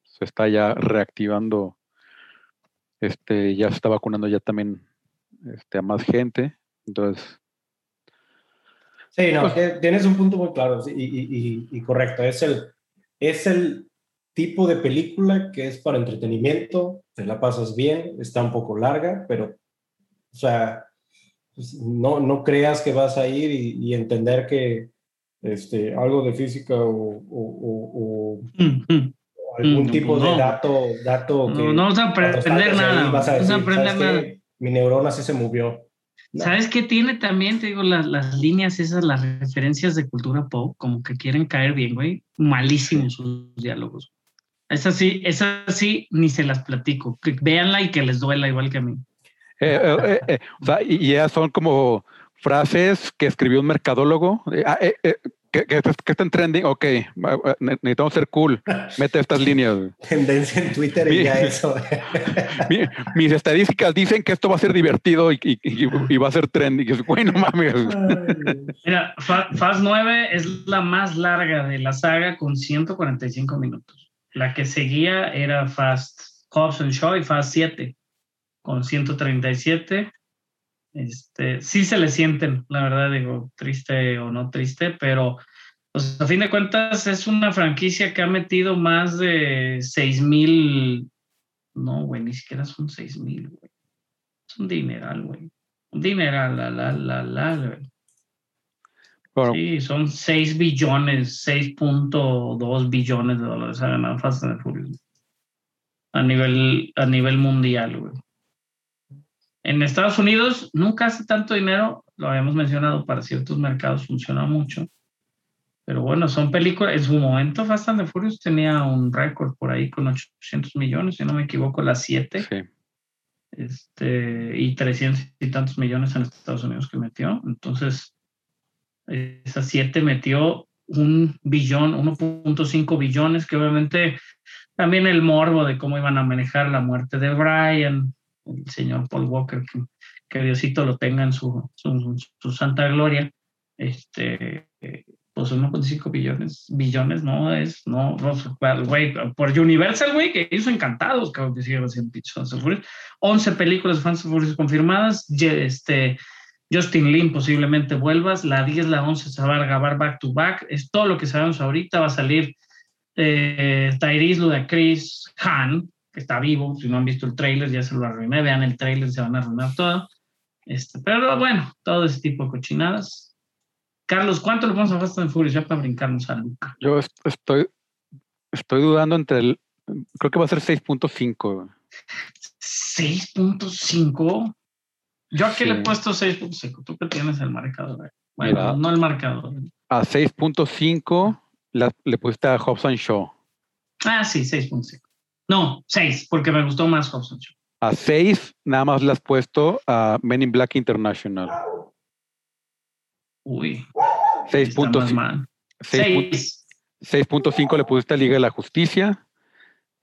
se está ya reactivando, este, ya se está vacunando ya también este, a más gente. Entonces, Sí, no, Pues- que tienes un punto muy claro y, y- y- y correcto. Es el, es el tipo de película que es para entretenimiento, te la pasas bien, está un poco larga, pero, o sea, pues, no, no creas que vas a ir y, y entender que este, algo de física o, o- o- o Mm, algún Mm, tipo no. de dato, dato que... No, no vas a aprender nada. vas a No vas a decir, aprender "¿Sabes nada. qué? Mi neurona sí se movió. No. ¿Sabes qué tiene también? Te digo, las, las líneas esas, las referencias de cultura pop, como que quieren caer bien, güey. Malísimos sus diálogos. Esas sí, esas sí, ni se las platico. Que véanla y que les duela igual que a mí. Eh, eh, eh, eh, o sea, y, y ellas son como frases que escribió un mercadólogo. Eh, que, que, que están trending, ok, ne- necesitamos ser cool, mete estas líneas. Tendencia en Twitter y Mi- ya eso. Mi- mis estadísticas dicen que esto va a ser divertido y, y- y- y va a ser trending. Y es, güey, no mames. Mira, Fa- Fast 9 es la más larga de la saga con 145 minutos. La que seguía era Fast Hobbs and Shaw y Fast 7 con 137. Este, sí se le sienten, la verdad, digo, triste o no triste, pero pues, a fin de cuentas es una franquicia que ha metido más de 6 mil, no, güey, ni siquiera son 6 mil, güey. Es un dineral, güey. Un dineral, la, la, la, la, güey. Sí, son 6 billones, 6.2 billones de dólares ha ganado Fast and Furious. A nivel, a nivel mundial, güey. En Estados Unidos nunca hace tanto dinero, lo habíamos mencionado, para ciertos mercados funciona mucho. Pero bueno, son películas. En su momento, Fast and the Furious tenía un récord por ahí con 800 millones, si no me equivoco, las 7 sí. este, y 300 y tantos millones en Estados Unidos que metió. Entonces, esas siete metió un billón, 1.5 billones, que obviamente también el morbo de cómo iban a manejar la muerte de Brian, el señor Paul Walker, que, que Diosito lo tenga en su, su, su santa gloria, este, pues 1.5 billones, billones, no es, no, no, güey, por Universal, güey, que ellos encantados, que Fast and Furious. 11 películas de and Furious confirmadas, este, Justin Lin posiblemente vuelvas, la 10, la 11 se va a grabar back to back, es todo lo que sabemos ahorita, va a salir eh, Tyrese Ludacris Han, que está vivo, si no han visto el trailer ya se lo arruiné, vean el trailer, se van a arruinar todo, este, pero bueno, todo ese tipo de cochinadas. Carlos, ¿cuánto le ponemos a Fast and Furious ya para brincarnos a Luca? Yo est- estoy, estoy dudando entre el. Creo que va a ser 6.5. 6.5. Yo aquí le he puesto 6.5. Tú que tienes el marcador. güey. Bueno, Mira. no el marcador. A 6.5 la- le pusiste a Hobson Shaw. Ah, sí, 6.5. No, 6, porque me gustó más Hobson Show. A 6 nada más le has puesto a Men in Black International. Uy, 6.5 está más mal. 6.5 6. 6.5 le pusiste a Liga de la Justicia.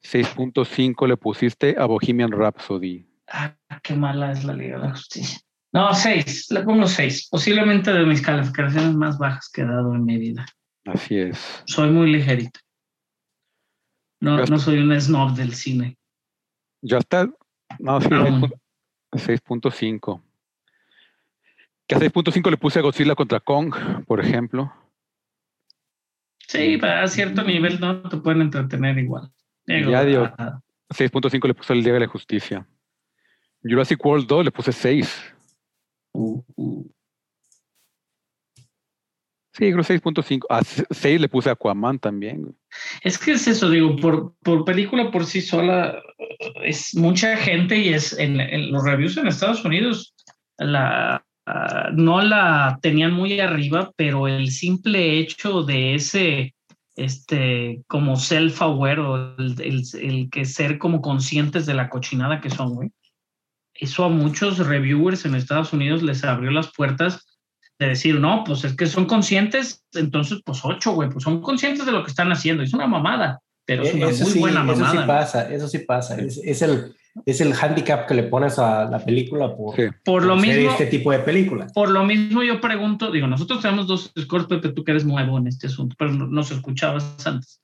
6.5 le pusiste a Bohemian Rhapsody. Ah, qué mala es la Liga de la Justicia. No, 6. Le pongo 6. Posiblemente de mis calificaciones más bajas que he dado en mi vida. Así es. Soy muy ligerito. No, Yo no soy un snob del cine. Ya está. No, sí, Aún. 6.5. Que a 6.5 le puse a Godzilla contra Kong, por ejemplo. Sí, a cierto nivel no te pueden entretener igual. Digo, Ya dio. ah, 6.5 le puse a Liga de la Justicia. Jurassic World 2 le puse 6. uh, uh. Sí, creo 6.5. A 6 le puse Aquaman también. Es que es eso, digo, por, por película por sí sola es mucha gente y es en, en los reviews en Estados Unidos la ah, no la tenían muy arriba, pero el simple hecho de ese este como self-aware o el, el- el que ser como conscientes de la cochinada que son, güey. Eso a muchos reviewers en Estados Unidos les abrió las puertas de decir, no, pues es que son conscientes, entonces pues ocho, güey, pues son conscientes de lo que están haciendo. Es una mamada, pero es una Eh, Eso muy sí, buena eso mamada. sí ¿no? pasa, eso sí pasa. Es, es el, es el handicap que le pones a la película por, Sí. Por lo mismo, este tipo de película. por lo mismo yo pregunto, digo, nosotros tenemos dos scores, Pepe, tú que eres nuevo en este asunto, pero no- nos escuchabas antes.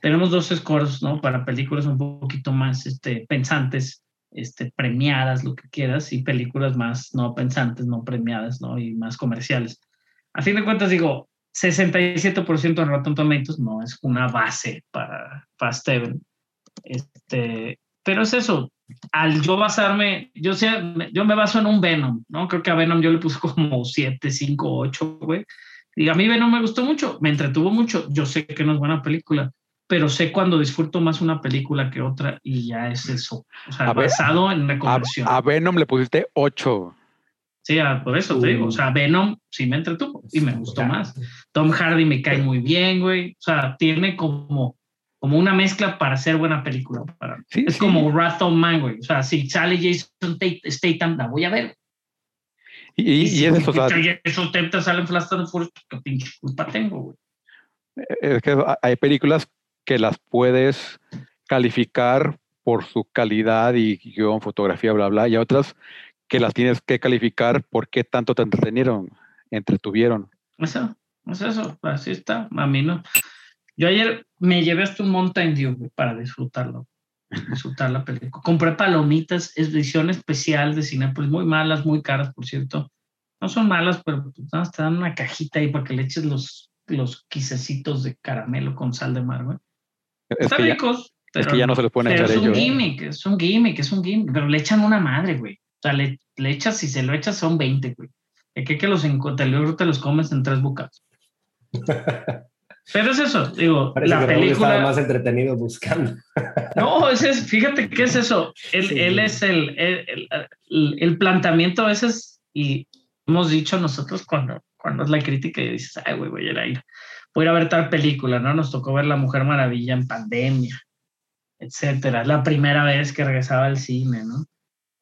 Tenemos dos scores, ¿no? Para películas un poquito más este, pensantes, este, premiadas, lo que quieras, y películas más no pensantes, no premiadas, ¿no? Y más comerciales. A fin de cuentas, digo, 67% en Rotten Tomatoes no es una base para, para Steven. Este, pero es eso, al yo basarme, yo, sea, yo me baso en un Venom, ¿no? Creo que a Venom yo le puse como 7, 5, 8, güey. Y a mí Venom me gustó mucho, me entretuvo mucho. Yo sé que no es buena película, pero sé cuando disfruto más una película que otra y ya es eso. O sea, A ver, basado en A, reconversión. a Venom le pusiste 8. Sí, ah, por eso te digo. O sea, Venom sí me entretuvo y me gustó más. Tom Hardy me cae muy bien, güey. O sea, tiene como, como una mezcla para hacer buena película. Para mí. Sí, es sí. como Wrath of Man, güey. O sea, si sale Jason Tate- Statham, la voy a ver. Y, y, y si es eso, o sea, Jason Statham sale en Flash and Furious, pues, qué pinche culpa tengo, güey. es que hay películas que las puedes calificar por su calidad y guion, fotografía, bla, bla, y otras que las tienes que calificar por qué tanto te entretenieron, entretuvieron. Eso, es eso, así está. A mí no. Yo ayer me llevé hasta un Mountain Dew para disfrutarlo, disfrutar la película. Compré palomitas, edición especial de Cinepolis, muy malas, muy caras, por cierto. No son malas, pero pues, te dan una cajita ahí para que le eches los, los quisecitos de caramelo con sal de mar, güey. Es que, ya, ricos. es pero que ya no se les pueden echar es un ellos. gimmick, es un gimmick, es un gimmick, pero le echan una madre, güey. O sea, le, le echas, si se lo echas, son 20, güey. ¿De qué que los encontras? te los comes en tres bocados. Pero es eso, digo, Parece la que estaba película. más entretenido buscando. No, ese es, fíjate qué es eso. Él, Sí. él es el, el, el- el planteamiento a veces, y hemos dicho nosotros cuando, cuando es la crítica y dices, ay, güey, voy a ir a ir, a ver tal película, ¿no? Nos tocó ver La Mujer Maravilla en pandemia, etcétera. Es la primera vez que regresaba al cine, ¿no?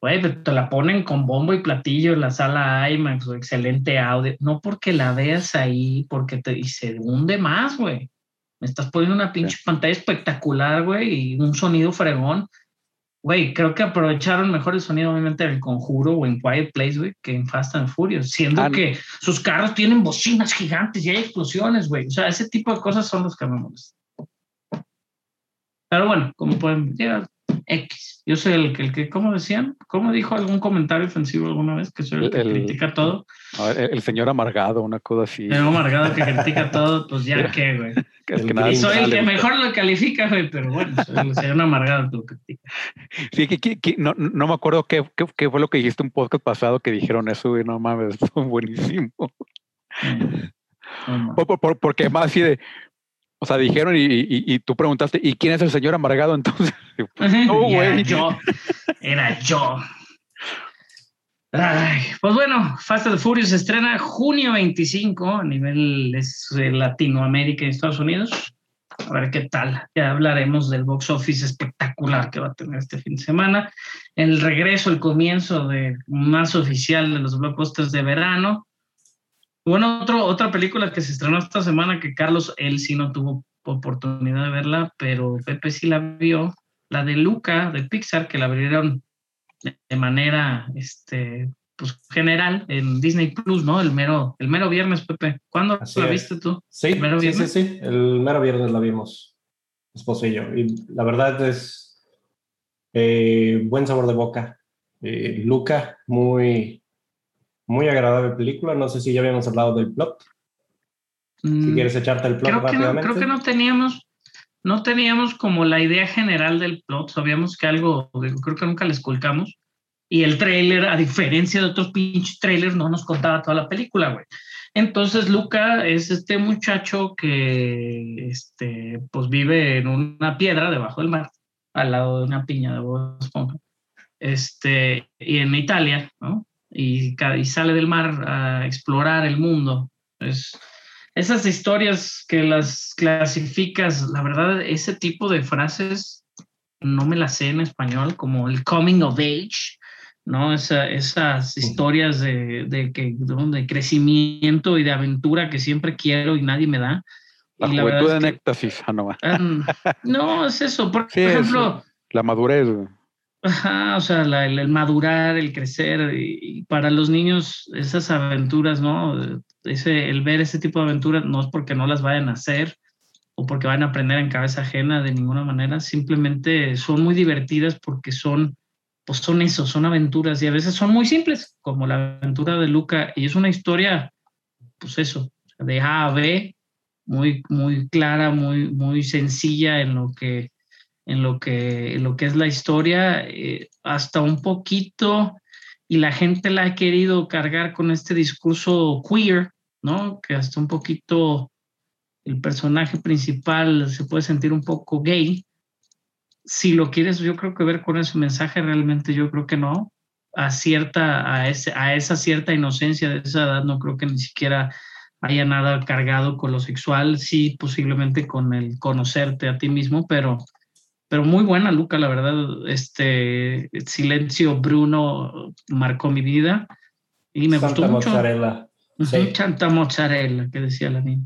Güey, te la ponen con bombo y platillo en la sala IMAX, o excelente audio. No porque la veas ahí, porque te y se hunde más, güey. Me estás poniendo una pinche pantalla espectacular, güey, y un sonido fregón. Güey, creo que aprovecharon mejor el sonido, obviamente, en El Conjuro o en Quiet Place, güey, que en Fast and Furious, siendo Ah, que sus carros tienen bocinas gigantes y hay explosiones, güey. O sea, ese tipo de cosas son los que me molestan. Pero bueno, como pueden ver, X. Yo soy el que, el que, ¿cómo decían? ¿Cómo dijo algún comentario ofensivo alguna vez? Que soy el, El- que el- critica todo. A ver, el, señor amargado, una cosa así. El amargado que critica todo, pues ya Mira. qué, güey. que, es el que nada- gringo. Soy el que gusta. mejor lo califica, güey, pero bueno, soy el señor amargado que lo critica. Sí, que, que- que no, no me acuerdo qué, qué, qué fue lo que dijiste un podcast pasado que dijeron eso, güey, no mames, estuvo buenísimo. Mm. No, no. Por- por- por- porque más así de, o sea, dijeron y, y- y tú preguntaste, ¿y quién es el señor amargado entonces? No, Y era güey. yo, era yo. Ay, pues bueno, Fast and Furious se estrena junio 25 a nivel eh, Latinoamérica y Estados Unidos. A ver qué tal. Ya hablaremos del box office espectacular que va a tener este fin de semana. El regreso, el comienzo de más oficial de los blockbusters de verano. Bueno, otro, otra película que se estrenó esta semana que Carlos, él sí no tuvo oportunidad de verla, pero Pepe sí la vio, la de Luca de Pixar, que la abrieron de manera este, pues, general en Disney Plus, ¿no? El mero, el mero viernes, Pepe. ¿Cuándo Así la es. viste tú? Sí, ¿Mero sí, sí, sí. El mero viernes la vimos, esposo y yo. Y la verdad es eh, buen sabor de boca. Eh, Luca, muy, muy agradable película. No sé si ya habíamos hablado del plot. Si Mm, quieres echarte el plot creo que, no, rápidamente. creo que no teníamos, no teníamos como la idea general del plot. Sabíamos que algo, creo que nunca les colcamos. Y el tráiler, a diferencia de otros pinches trailers, no nos contaba toda la película, güey. Entonces, Luca es este muchacho que este, pues vive en una piedra debajo del mar, al lado de una piña de Bob Esponja. Este, y en Italia, ¿no? Y, sale del mar a explorar el mundo. Es, esas historias que las clasificas, la verdad, ese tipo de frases no me las sé en español, como el coming of age, ¿no? Esa- esas historias de, de, que, de crecimiento y de aventura que siempre quiero y nadie me da. La Y la juventud es en que- éxtasis, ah, no, es eso. Por, Sí, por es- ejemplo, la madurez. O sea, el, madurar, el crecer, para los niños esas aventuras, ¿no? Ese, el ver ese tipo de aventuras no es porque no las vayan a hacer o porque van a aprender en cabeza ajena de ninguna manera, simplemente son muy divertidas porque son, pues son eso, son aventuras y a veces son muy simples, como la aventura de Luca, y es una historia, pues eso, de A a B, muy, muy clara, muy, muy sencilla en lo que en lo que, en lo que es la historia, eh, hasta un poquito, y la gente la ha querido cargar con este discurso queer, ¿no? Que hasta un poquito el personaje principal se puede sentir un poco gay. Si lo quieres, yo creo que ver con ese mensaje, realmente yo creo que no. A, cierta, a, ese, a esa cierta inocencia de esa edad, no creo que ni siquiera haya nada cargado con lo sexual, sí, posiblemente con el conocerte a ti mismo, pero pero muy buena, Luca, la verdad. Este Silencio Bruno marcó mi vida y me Santa gustó mucho. mozzarella. Sí. Santa mozzarella, que decía la niña.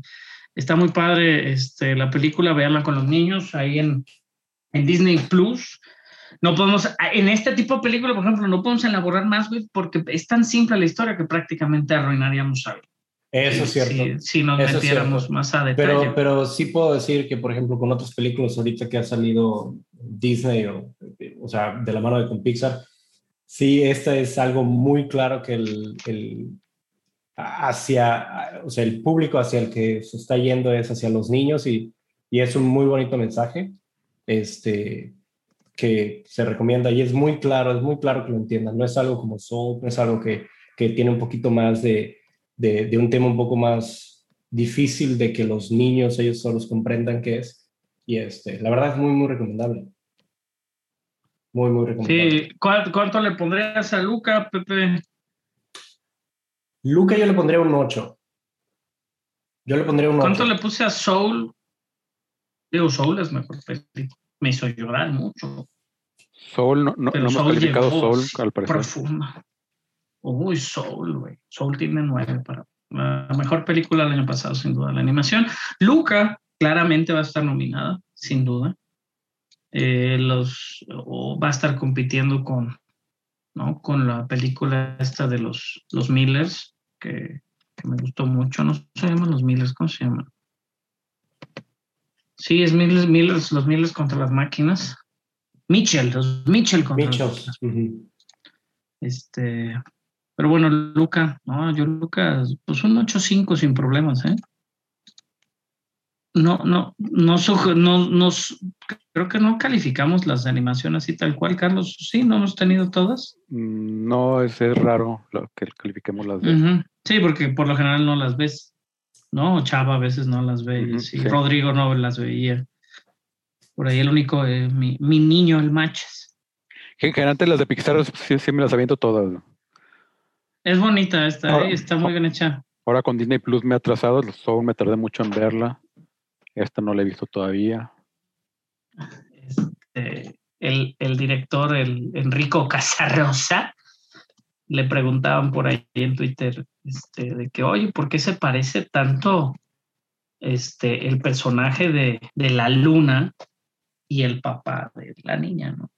Está muy padre este, la película, veanla con los niños ahí en, en Disney Plus. No podemos, en este tipo de película, por ejemplo, no podemos elaborar más, güey, porque es tan simple la historia que prácticamente arruinaríamos algo. Eso es cierto. Si, si nos Eso es metiéramos más a detalle. Pero, pero sí puedo decir que, por ejemplo, con otras películas ahorita que ha salido Disney, o, o sea, de la mano de con Pixar, sí, esta es algo muy claro que el, el hacia, o sea, el público hacia el que se está yendo es hacia los niños y, y es un muy bonito mensaje. Este, que se recomienda y es muy claro, es muy claro que lo entiendan. No es algo como Soul, no es algo que, que tiene un poquito más de, de, de, un tema un poco más difícil de que los niños ellos solos comprendan qué es. Y este, la verdad es muy, muy recomendable. Muy, muy recomendable. Sí, ¿cuánto, cuánto le pondrías a Luca, Pepe? Luca yo le pondría un 8. Yo le pondría un 8. ¿Cuánto le puse a Soul? Digo, Soul es mejor película. Me hizo llorar mucho. Soul, no, no, Pero no hemos Soul calificado Soul, al parecer. Profunda. Uy, Soul, güey. Soul tiene nueve para la mejor película del año pasado, sin duda. La animación. Luca claramente va a estar nominada, sin duda. Eh, los, o va a estar compitiendo con, ¿no? con la película esta de los, los Millers, que, que me gustó mucho. No se llaman los Millers, ¿cómo se llaman? Sí, es Millers, Millers, los Millers contra las máquinas. Mitchell, los Mitchell contra Mitchell. las Ujú. Este, pero bueno, Luca, no, yo Luca, pues un 8-5 sin problemas, ¿eh? No, no, no, no, nos, creo que no calificamos las de animación así tal cual, Carlos. Sí, no hemos tenido todas. Mm, No, es, es raro lo que califiquemos las de. Ujú. Sí, porque por lo general no las ves, ¿no? Chava a veces no las ve, Ujú, sí, sí. Rodrigo no las veía. Por ahí el único, eh, mi, mi niño, el Machas. Que generalmente las de Pixar sí, sí me las aviento todas. ¿no? Es bonita esta, Ahora- eh, está muy bien hecha. Ahora con Disney Plus me he atrasado, Soul me tardé mucho en verla. Esta no la he visto todavía. este, el, el director, el Enrico Casarosa, le preguntaban por ahí en Twitter este, de que, oye, ¿por qué se parece tanto este, el personaje de, de la luna y el papá de la niña? ¿no?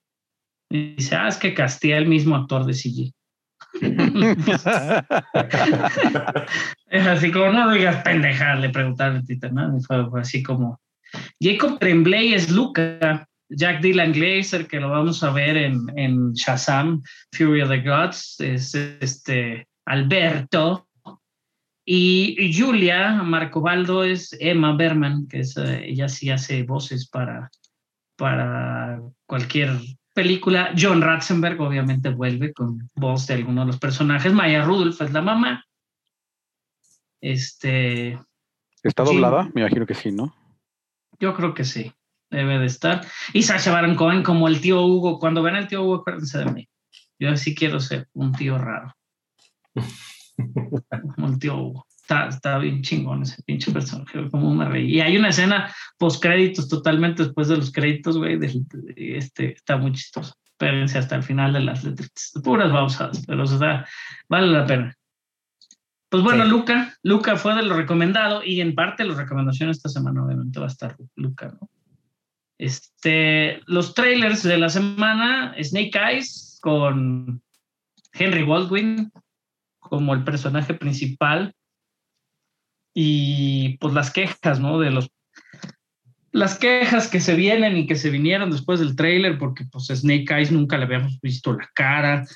Y dice, ah, es que castea el mismo actor de CG. Es así como, no digas pendeja, le preguntaron en Twitter, ¿no? Así como, Jacob Tremblay es Luca, Jack Dylan Glazer, que lo vamos a ver en, en Shazam, Fury of the Gods, es este Alberto, y Julia Marcobaldo es Emma Berman, que es, eh, ella sí hace voces para, para cualquier película. John Ratzenberg obviamente vuelve con voz de alguno de los personajes. Maya Rudolph es la mamá. Este, ¿Está doblada? Me imagino que sí, ¿no? yo creo que sí, debe de estar. Y Sacha Baron Cohen como el tío Hugo. Cuando ven al tío Hugo, acuérdense de mí. Yo sí quiero ser un tío raro. Como el tío Hugo. Está, está bien chingón ese pinche personaje, como me reí. Y hay una escena post créditos totalmente después de los créditos, güey. del- de- Este, está muy chistoso. Espérense hasta el final de las letras. Puras babosadas, pero o sea, vale la pena. Pues bueno, Sí. Luca, Luca fue de lo recomendado y en parte la recomendación esta semana obviamente va a estar Luca, ¿no? Este, los trailers de la semana, Snake Eyes con Henry Baldwin como el personaje principal y pues las quejas, ¿no? De los las quejas que se vienen y que se vinieron después del trailer porque pues Snake Eyes nunca le habíamos visto la cara.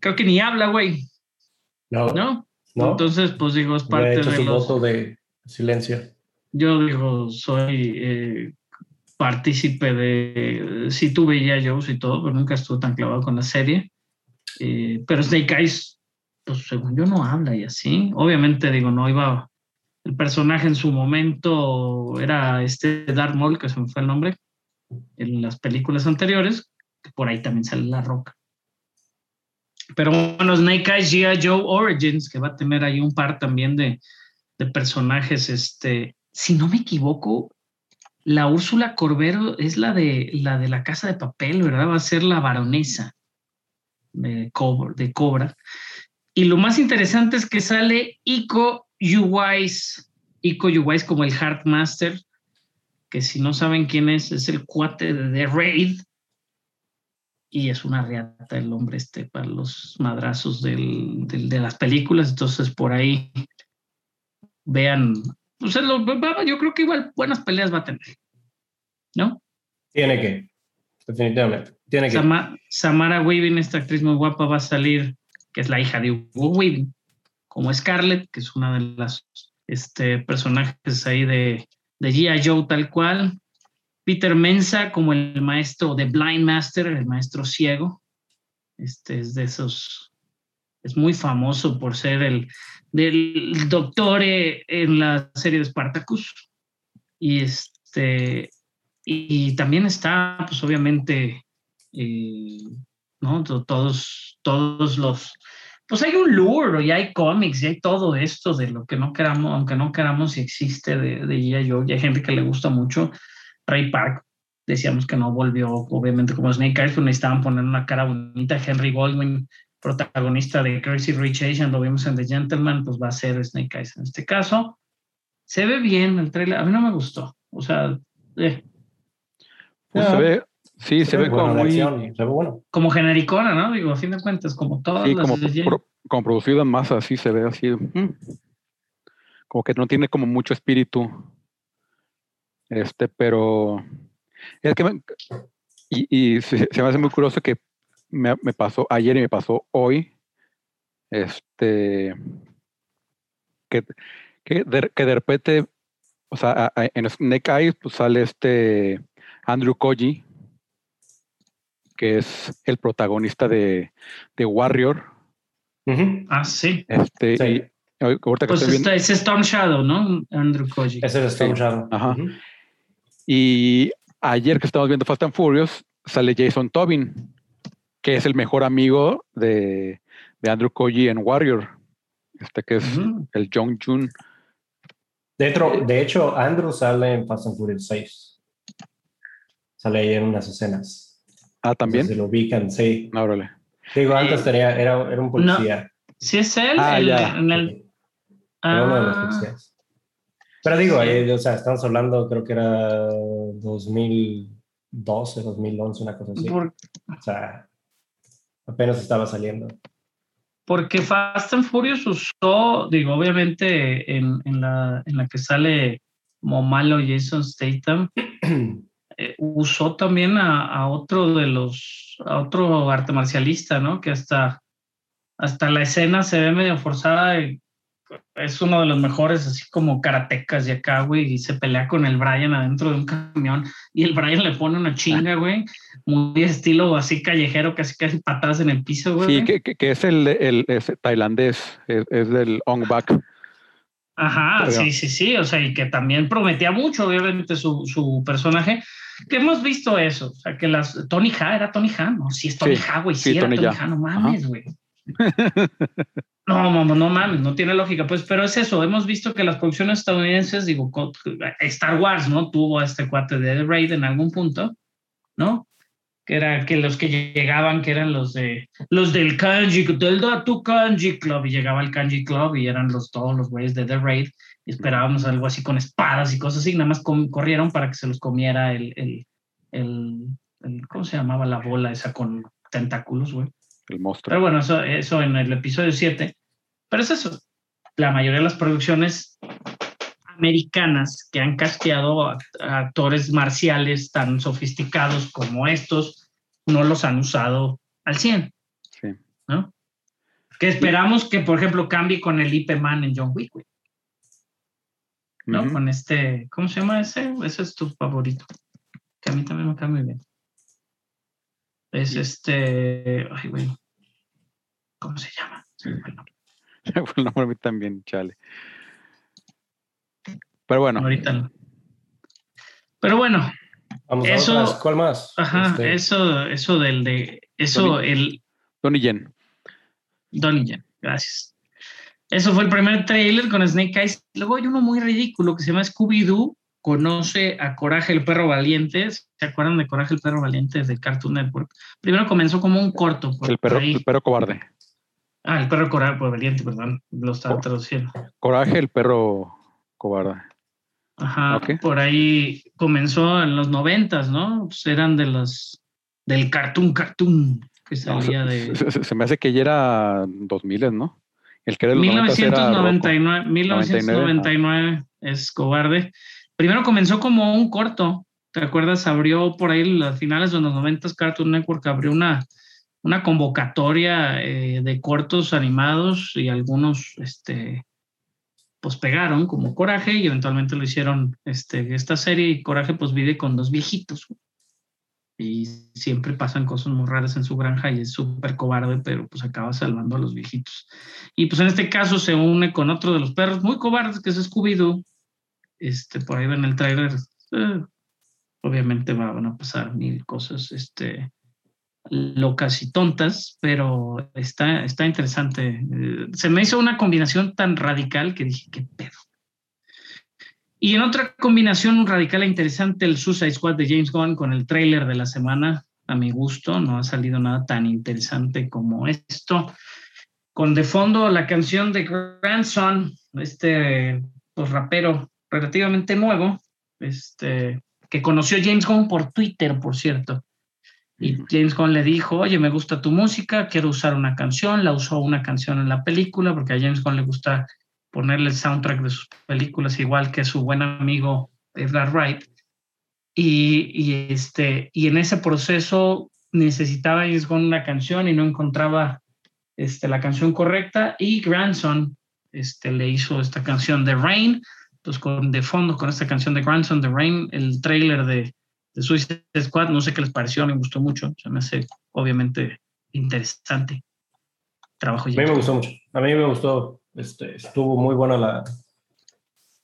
Creo que ni habla, güey, No, ¿no? no. Entonces, pues digo, es parte he hecho de su los... voto de silencio. Yo digo, soy eh, partícipe de... Sí tuve ya shows y todo, pero nunca estuve tan clavado con la serie. Eh, pero Snake Eyes, pues según yo no habla y así. Obviamente, digo, no iba... El personaje en su momento era este Darth Maul, que se me fue el nombre, en las películas anteriores, que por ahí también sale La Roca. Pero bueno, Snake Eyes G.I. Joe Origins, que va a tener ahí un par también de, de personajes, este, si no me equivoco, la Úrsula Corbero es la de la de la casa de papel, ¿verdad? Va a ser la baronesa de Cobra. De Cobra. Y lo más interesante es que sale Iko Uwais, Iko Uwais como el Heartmaster, que si no saben quién es, es el cuate de The Raid. Y es una reata el hombre este para los madrazos del- del- de las películas. Entonces, por ahí vean. Lo- va- yo creo que igual buenas peleas va a tener. ¿No? Tiene que, definitivamente. Tiene que. Sama- Samara Weaving, esta actriz muy guapa, va a salir, que es la hija de Hugo Weaving, como Scarlett, que es una de las este, personajes ahí de, de G.I. Joe tal cual. Peter Mensa como el maestro de Blind Master, el maestro ciego. Este es de esos, es muy famoso por ser el del doctor eh, en la serie de Spartacus. Y este, y también está, pues obviamente, eh, ¿no? Todos, todos los, pues hay un lure y hay cómics y hay todo esto de lo que no queramos, aunque no queramos y existe de, de G.I. Joe y hay gente que le gusta mucho. Ray Park, decíamos que no volvió, obviamente, como Snake Eyes, pues necesitaban poner una cara bonita. Henry Goldwyn, protagonista de Crazy Rich Asian, lo vimos en The Gentleman, pues va a ser Snake Eyes en este caso. Se ve bien el trailer, a mí no me gustó, o sea, eh, Pues se ve, sí, se, ve buena como muy, acción, se ve bueno. como genericona, ¿no? Digo, a fin de cuentas, como todas sí, las como, pro- como producido en masa, así se ve así. mm. Como que no tiene como mucho espíritu. Este, pero es que me- y, y se, se me hace muy curioso que me, me pasó ayer y me pasó hoy. Este que, que, de, que de repente, o sea, a- a- en Snake Eyes pues sale este Andrew Koji, que es el protagonista de, de Warrior. Ah, sí. Este, Sí. y ahorita que Pues estoy viendo, está, es Storm Shadow, ¿no? Andrew Koji. Ese es Storm Sí. Shadow. Ajá. Y ayer que estamos viendo Fast and Furious, sale Jason Tobin, que es el mejor amigo de, de Andrew Koji en Warrior, este que es el Jong Jun. De, hecho, de hecho, Andrew sale en Fast and Furious 6. Sale ahí en unas escenas. Ah, No también. sé Si lo ubican, sí. Ah, órale. Digo, antes tenía, era, era un policía. Sí, es él. Ah, el- ya. en el, Era uno de los Ah, policías. Pero digo, Sí. ahí, o sea, estamos hablando, creo que era 2012, 2011, una cosa así. por- O sea, apenas estaba saliendo. porque Fast and Furious usó, digo, obviamente en, en la, en la que sale como malo Jason Statham, eh, usó también a, a otro de los, a otro arte marcialista, ¿no? Que hasta, hasta la escena se ve medio forzada. y es uno de los mejores, así como karatecas de acá, güey, y se pelea con el Brian adentro de un camión y el Brian le pone una chinga, güey, muy estilo así callejero, casi casi patadas en el piso, güey. Sí, que, que- que es el, el es tailandés, es, es del Ong Bak. Ajá, Pero- sí, sí, sí, o sea, y que también prometía mucho, obviamente, su, su personaje, que hemos visto eso, o sea, que las, Tony Ha, era Tony Ha, no, sí es Tony Sí, Ha, güey, sí, sí, era Tony Tony. Ha, no mames, güey. No, no, no mames, no tiene lógica, pues, pero es eso, hemos visto que las producciones estadounidenses, digo, Star Wars, ¿no? Tuvo a este cuate de The Raid en algún punto, ¿no? Que era que los que llegaban, que eran los de los del Kanji, del Datu Kanji Club, y llegaba el Kanji Club y eran los todos los güeyes de The Raid, esperábamos algo así con espadas y cosas así, nada más corrieron para que se los comiera el, el, el, el- ¿cómo se llamaba la bola esa con tentáculos, güey? El monstruo. Pero bueno, eso, eso en el episodio 7. Pero es eso. La mayoría de las producciones americanas que han casteado a, a actores marciales tan sofisticados como estos, no los han usado al 100, Sí. ¿no? Que esperamos que, por ejemplo, cambie con el IP Man en John Wick, güey, ¿no? Con este, ¿cómo se llama ese? Ese es tu favorito. Que a mí también me cae muy bien. Es este, ay, güey, ¿cómo se llama? Se me fue el nombre. Fue el nombre a mí también, chale. Pero bueno, Ahorita no. Pero bueno, Vamos a Eso- otras. ¿Cuál más? ajá, Este, eso, eso del de, eso, Tony. el Donnie Yen. Donnie Yen, gracias. Eso fue el primer trailer con Snake Eyes. Luego hay uno muy ridículo que se llama Scooby-Doo, conoce a Coraje el perro valiente. ¿Se acuerdan de Coraje el perro valiente de Cartoon Network? Primero comenzó como un corto. por El perro, el perro cobarde. Ah, el perro Coraje valiente, perdón, lo estaba traduciendo. Coraje, el perro cobarde. Ajá, Ok. por ahí comenzó en los noventas, ¿no? Pues eran de los del Cartoon Cartoon que No, salía se, de se- se- se me hace que ya era 2000, ¿no? El que era de los 90 era Rocco. 1999, 1999 es cobarde. Primero comenzó como un corto, ¿te acuerdas? Abrió por ahí a finales de los 90 Cartoon Network abrió una, una convocatoria eh, de cortos animados y algunos, este, pues pegaron como Coraje y eventualmente lo hicieron este, esta serie y Coraje pues vive con dos viejitos. Y siempre pasan cosas muy raras en su granja y es súper cobarde, pero pues acaba salvando a los viejitos. Y pues en este caso se une con otro de los perros muy cobardes que es Scooby-Doo. Este, por ahí ven el trailer. eh, obviamente van a pasar mil cosas este, locas y tontas, pero está, está interesante. Eh, se me hizo una combinación tan radical que dije, qué pedo. Y en otra combinación radical e interesante, el Suicide Squad de James Gunn con el tráiler de la semana, a mi gusto, no ha salido nada tan interesante como esto. Con de fondo la canción de Grandson, este pues, rapero relativamente nuevo, este, que conoció James Gunn por Twitter, por cierto. Y James Gunn le dijo, oye, me gusta tu música, quiero usar una canción. La usó una canción en la película, porque a James Gunn le gusta ponerle el soundtrack de sus películas, igual que su buen amigo Edgar Wright. Y, y, este, y en ese proceso necesitaba James Gunn una canción y no encontraba este, la canción correcta. Y Grandson este, le hizo esta canción de Rain. Pues con, de fondo, con esta canción de Grandson, The Rain, el trailer de, de Suicide Squad, no sé qué les pareció, me gustó mucho, se me hace obviamente interesante. Trabajo A mí me gustó mucho, a mí me gustó, este, estuvo muy buena la,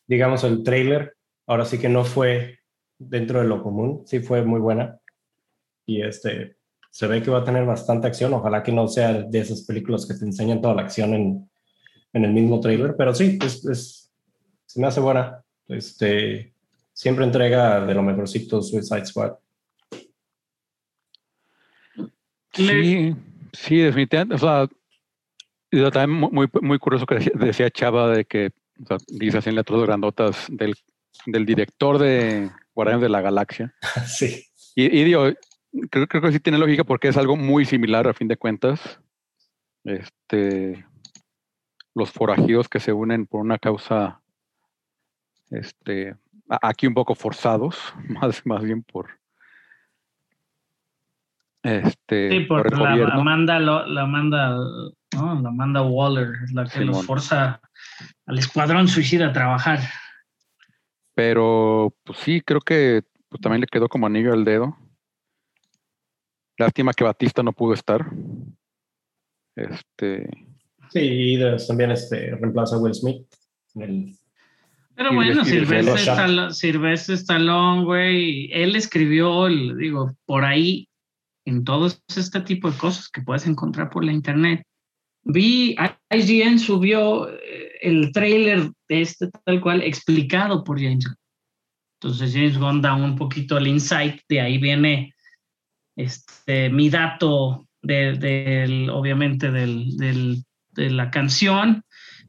digamos, el trailer, ahora sí que no fue dentro de lo común, sí fue muy buena y este, se ve que va a tener bastante acción, ojalá que no sea de esas películas que te enseñan toda la acción en, en el mismo trailer, pero sí, es, es, se me hace buena, este, siempre entrega de lo mejorcito Suicide Squad. Sí, sí, definitivamente. O sea, y también mu- muy, muy curioso que decía- Chava de que o sea, dice así en letras grandotas del, del director de Guardianes de la Galaxia. sí, Y, y digo, creo, creo que sí tiene lógica porque es algo muy similar a fin de cuentas. Este, los forajidos que se unen por una causa, este, aquí un poco forzados, más, más bien por, este, Sí, por por el la gobierno. Amanda, lo- la Amanda, ¿no? la Amanda Waller, es la que los Simón. forza al escuadrón suicida a trabajar. Pero, pues sí, creo que pues, también le quedó como anillo al dedo. Lástima que Batista no pudo estar. Este, sí, y también este, reemplaza a Will Smith en el Pero Y bueno, Silvestre. Stallone, Silvestre Stallone, güey, él escribió, el- digo, por ahí, en todo este tipo de cosas que puedes encontrar por la internet. Vi, IGN subió eh, el trailer de este tal cual explicado por James Gunn. Entonces James Gunn da un poquito el insight, de ahí viene este, mi dato de- del, obviamente del, del- de la canción.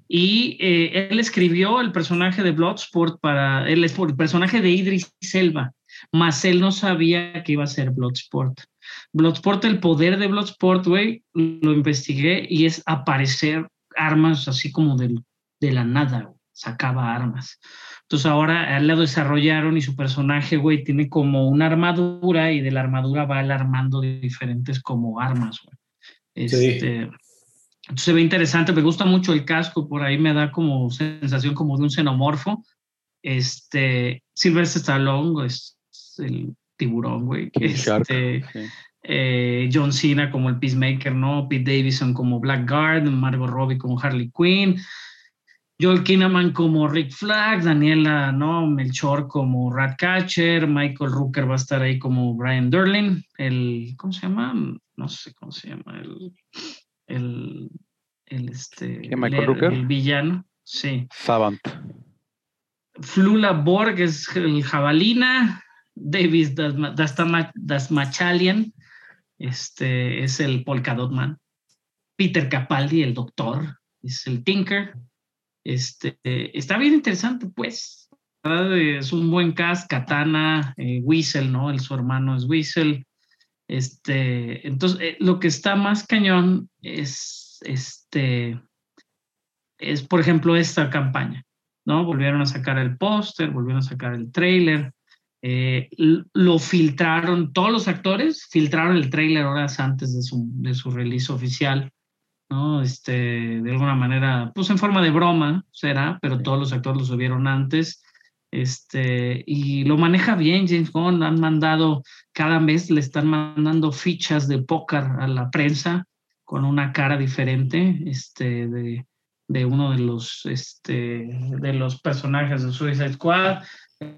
Y eh, él escribió el personaje de Bloodsport para él es por el personaje de Idris Elba, más él no sabía que iba a ser Bloodsport. Bloodsport, el poder de Bloodsport, güey, lo investigué y es aparecer armas así como del- de la nada, güey, sacaba armas. Entonces ahora lo desarrollaron y su personaje, güey, tiene como una armadura y de la armadura va él armando diferentes como armas, güey. Sí. Este, entonces se ve interesante, me gusta mucho el casco, por ahí me da como sensación como de un xenomorfo. Este, Sylvester Stallone es el tiburón, güey. Este, sí. Eh, John Cena como el Peacemaker, ¿no? Pete Davidson como Blackguard, Margot Robbie como Harley Quinn, Joel Kinnaman como Rick Flag, Daniela, ¿no? Melchor como Ratcatcher, Michael Rooker va a estar ahí como Brian Durlin, el, ¿cómo se llama? No sé cómo se llama, el, el, el este, ¿Qué, Michael el- Rooker? el villano, sí. Savant. Flula Borg es el jabalina, Davis Dasmachalian este, es el Polka Dot Man, Peter Capaldi, el doctor, es el Tinker. Este, eh, está bien interesante, pues. Eh, Es un buen cast, Katana, eh, ¿no? El, su hermano es Whistle. Este, entonces, eh, lo que está más cañón es, este, es, por ejemplo, esta campaña. ¿no? Volvieron a sacar el póster, volvieron a sacar el trailer, eh, lo filtraron, todos los actores filtraron el trailer horas antes de su, de su release oficial, ¿no? Este, de alguna manera, pues en forma de broma será, pero todos los actores lo subieron antes. Este, y lo maneja bien James Bond, han mandado, cada mes le están mandando fichas de póker a la prensa con una cara diferente, este, de, de uno de los, este, de los personajes de Suicide Squad.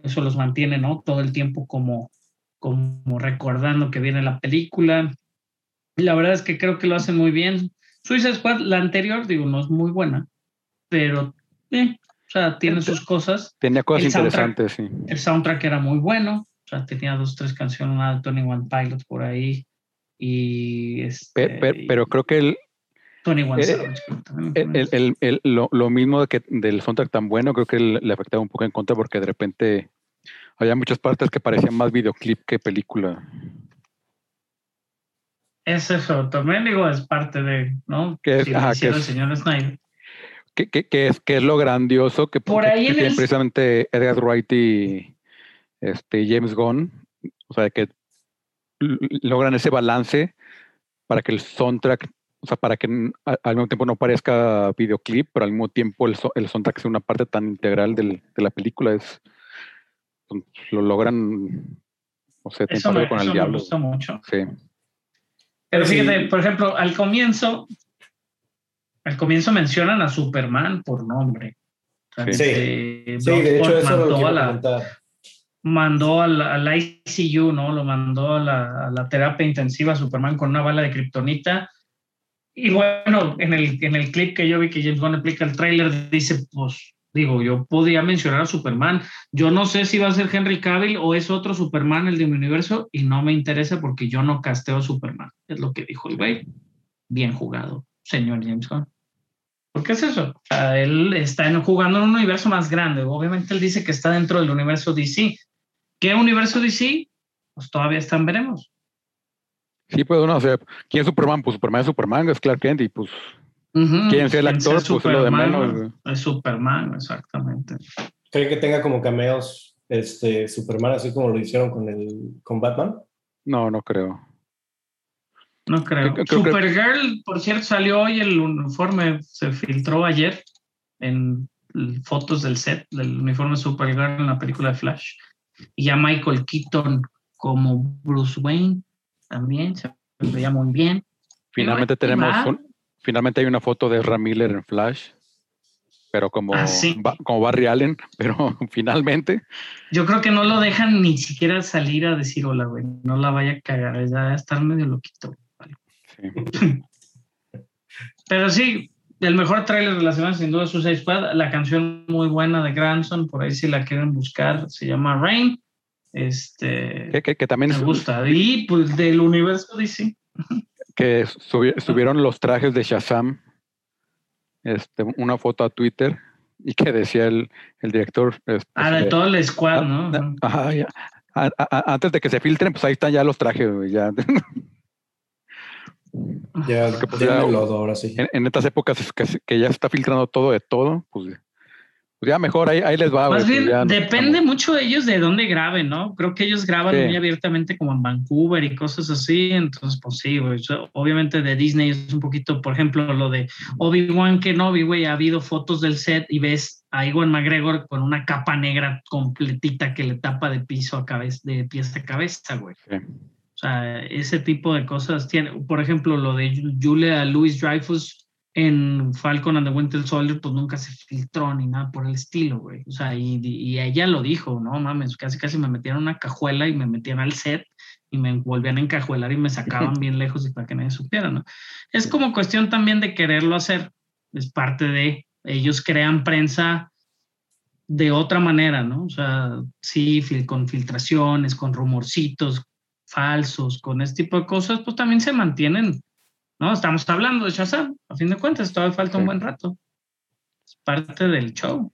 Eso los mantiene, ¿no? Todo el tiempo como, como recordando que viene la película. Y la verdad es que creo que lo hacen muy bien. Suicide Squad, la anterior, digo, no es muy buena, pero eh, o sea, tiene sus cosas. Tenía cosas El interesantes, sí. El soundtrack era muy bueno, o sea, tenía dos, tres canciones, una de Tony One Pilot por ahí. Y este, Pe- pe- Pero, creo que el, Tony One eh, también. el, el- el- lo, lo mismo de que del soundtrack tan bueno, creo que le afectaba un poco en contra porque de repente había muchas partes que parecían más videoclip que película. Es eso, también digo, es parte de, ¿no? Que es- Si lo ajá, que hiciera el es- señor Snyder. Que, que- que es, que es lo grandioso que, Por ahí tienen el- precisamente Edgar Wright y este, James Gunn. O sea, que logran ese balance para que el soundtrack, o sea, para que n- a- al mismo tiempo no parezca videoclip, pero al mismo tiempo el, so- el soundtrack sea una parte tan integral del- de la película. Es, pues, lo logran, no sé, Eso me, con el eso me diablo. gusta mucho. Sí. Pero Sí. fíjate, por ejemplo, al comienzo, al comienzo mencionan a Superman por nombre. O sea, Sí. este, Sí, de hecho eso mandó, a la, mandó a la, a la ICU, ¿no? Lo mandó a la, a la terapia intensiva a Superman con una bala de kriptonita. Y bueno, en el, en el clip que yo vi que James Gunn explica el tráiler, dice, pues, digo, yo podía mencionar a Superman. Yo no sé si va a ser Henry Cavill o es otro Superman el de mi universo y no me interesa porque yo no casteo a Superman. Es lo que dijo el güey. Bien jugado, señor James Gunn. ¿Por qué es eso? O él está jugando en un universo más grande. Obviamente él dice que está dentro del universo DC. ¿Qué universo DC? Pues todavía están, veremos. Sí, pues uno, o sea, ¿quién es Superman? Pues Superman es Superman, es Clark Kent y pues. ¿Quién sea el actor? Pues es lo de Superman, menos. Es Superman, exactamente. ¿Creen que tenga como cameos este, Superman, así como lo hicieron con, el, con Batman? no, no creo. No creo. Creo- que- Supergirl, por cierto, salió hoy el uniforme, se filtró ayer en fotos del set del uniforme Supergirl en la película de Flash. Y ya Michael Keaton como Bruce Wayne también se veía muy bien. Finalmente tenemos un- finalmente hay una foto de Ram Miller en Flash, pero como, Ah, sí. Ba- como Barry Allen, pero finalmente, Yo creo que no lo dejan ni siquiera salir a decir hola, güey. No la vaya a cagar, ya va a estar medio loquito. sí. Pero sí, el mejor tráiler semana sin duda es Suicide Squad. La canción muy buena de Grandson, por ahí si la quieren buscar, se llama Rain. Este, que, que- que también me gusta. Y pues del universo DC. que subi- subieron los trajes de Shazam, este, una foto a Twitter y que decía el, el director. este, Ah, de todo el squad, ah, ¿no? ajá, ya. A- a- a- antes de que se filtren, pues ahí están ya los trajes, güey, ya. Ya, pues, ya- el lodo ahora sí. en, en estas épocas que, que ya se está filtrando todo de todo, pues, pues ya mejor ahí, ahí les va. Más pues bien, depende mucho de ellos de dónde graben, ¿no? Creo que ellos graban Sí. muy abiertamente como en Vancouver y cosas así, entonces pues sí, güey. Obviamente de Disney es un poquito, por ejemplo, lo de Obi-Wan Kenobi, güey, ha habido fotos del set y ves a Iwan McGregor con una capa negra completita que le tapa de piso a cabeza, de pies a cabeza, güey. Sí. O sea, ese tipo de cosas tiene, por ejemplo, lo de Julia Louis Dreyfus en Falcon and the Winter Soldier, pues nunca se filtró ni nada por el estilo, güey. O sea, y, y ella lo dijo, no mames, casi casi me metían en una cajuela y me metían al set y me volvían a encajuelar y me sacaban bien lejos y para que nadie supiera, ¿no? Es como cuestión también de quererlo hacer, es parte de, ellos crean prensa de otra manera, ¿no? O sea, sí, con filtraciones, con rumorcitos falsos, con este tipo de cosas, pues también se mantienen, ¿no? Estamos hablando de Shazam, a fin de cuentas, todavía falta un buen rato. Es parte del show.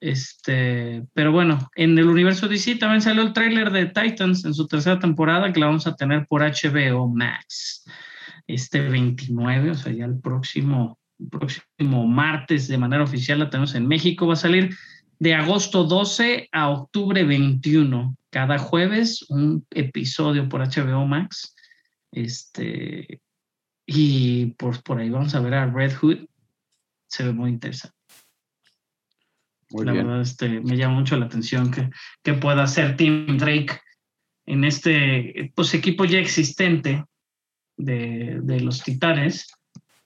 Este, pero bueno, en el universo DC también salió el tráiler de Titans en su tercera temporada que la vamos a tener por HBO Max este 29, o sea, ya el próximo, el próximo martes de manera oficial la tenemos en México, va a salir de agosto 12 a octubre 21, cada jueves un episodio por HBO Max. Este, Y por, por ahí vamos a ver a Red Hood. Se ve muy interesante. Muy la bien. verdad, este, me llama mucho la atención que, que pueda hacer Tim Drake en este pues, equipo ya existente de, de los Titanes.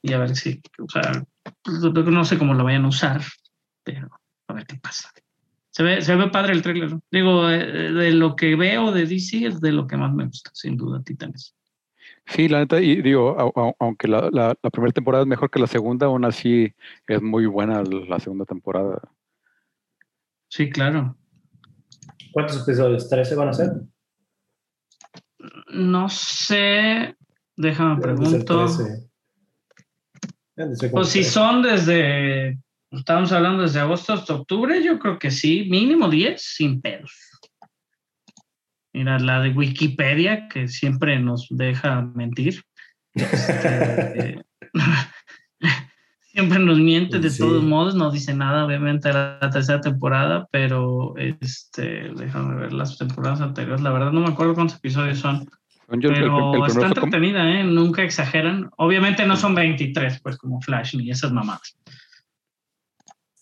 Y a ver si, o sea, no sé cómo lo vayan a usar, pero a ver qué pasa. Se ve, se ve padre el trailer. Digo, eh, de lo que veo de DC es de lo que más me gusta, sin duda, Titanes. Sí, la neta, y digo, au- au- aunque la, la- la primera temporada es mejor que la segunda, aún así es muy buena la segunda temporada. Sí, claro. ¿Cuántos episodios? ¿13 van a ser? No sé, déjame pregunto. 13. Deben de ser como Pues si 13. son desde, estamos hablando desde agosto hasta octubre, yo creo que sí, mínimo 10 sin pedos. Mira, la de Wikipedia, que siempre nos deja mentir. Este, siempre nos miente de Sí. todos modos, no dice nada, obviamente, de la tercera temporada, pero este, déjame ver las temporadas anteriores. La verdad no me acuerdo cuántos episodios son. Según yo, el- el- el Pero está entretenida, ¿eh? Nunca exageran. Obviamente no son 23, pues como Flash ni esas mamadas.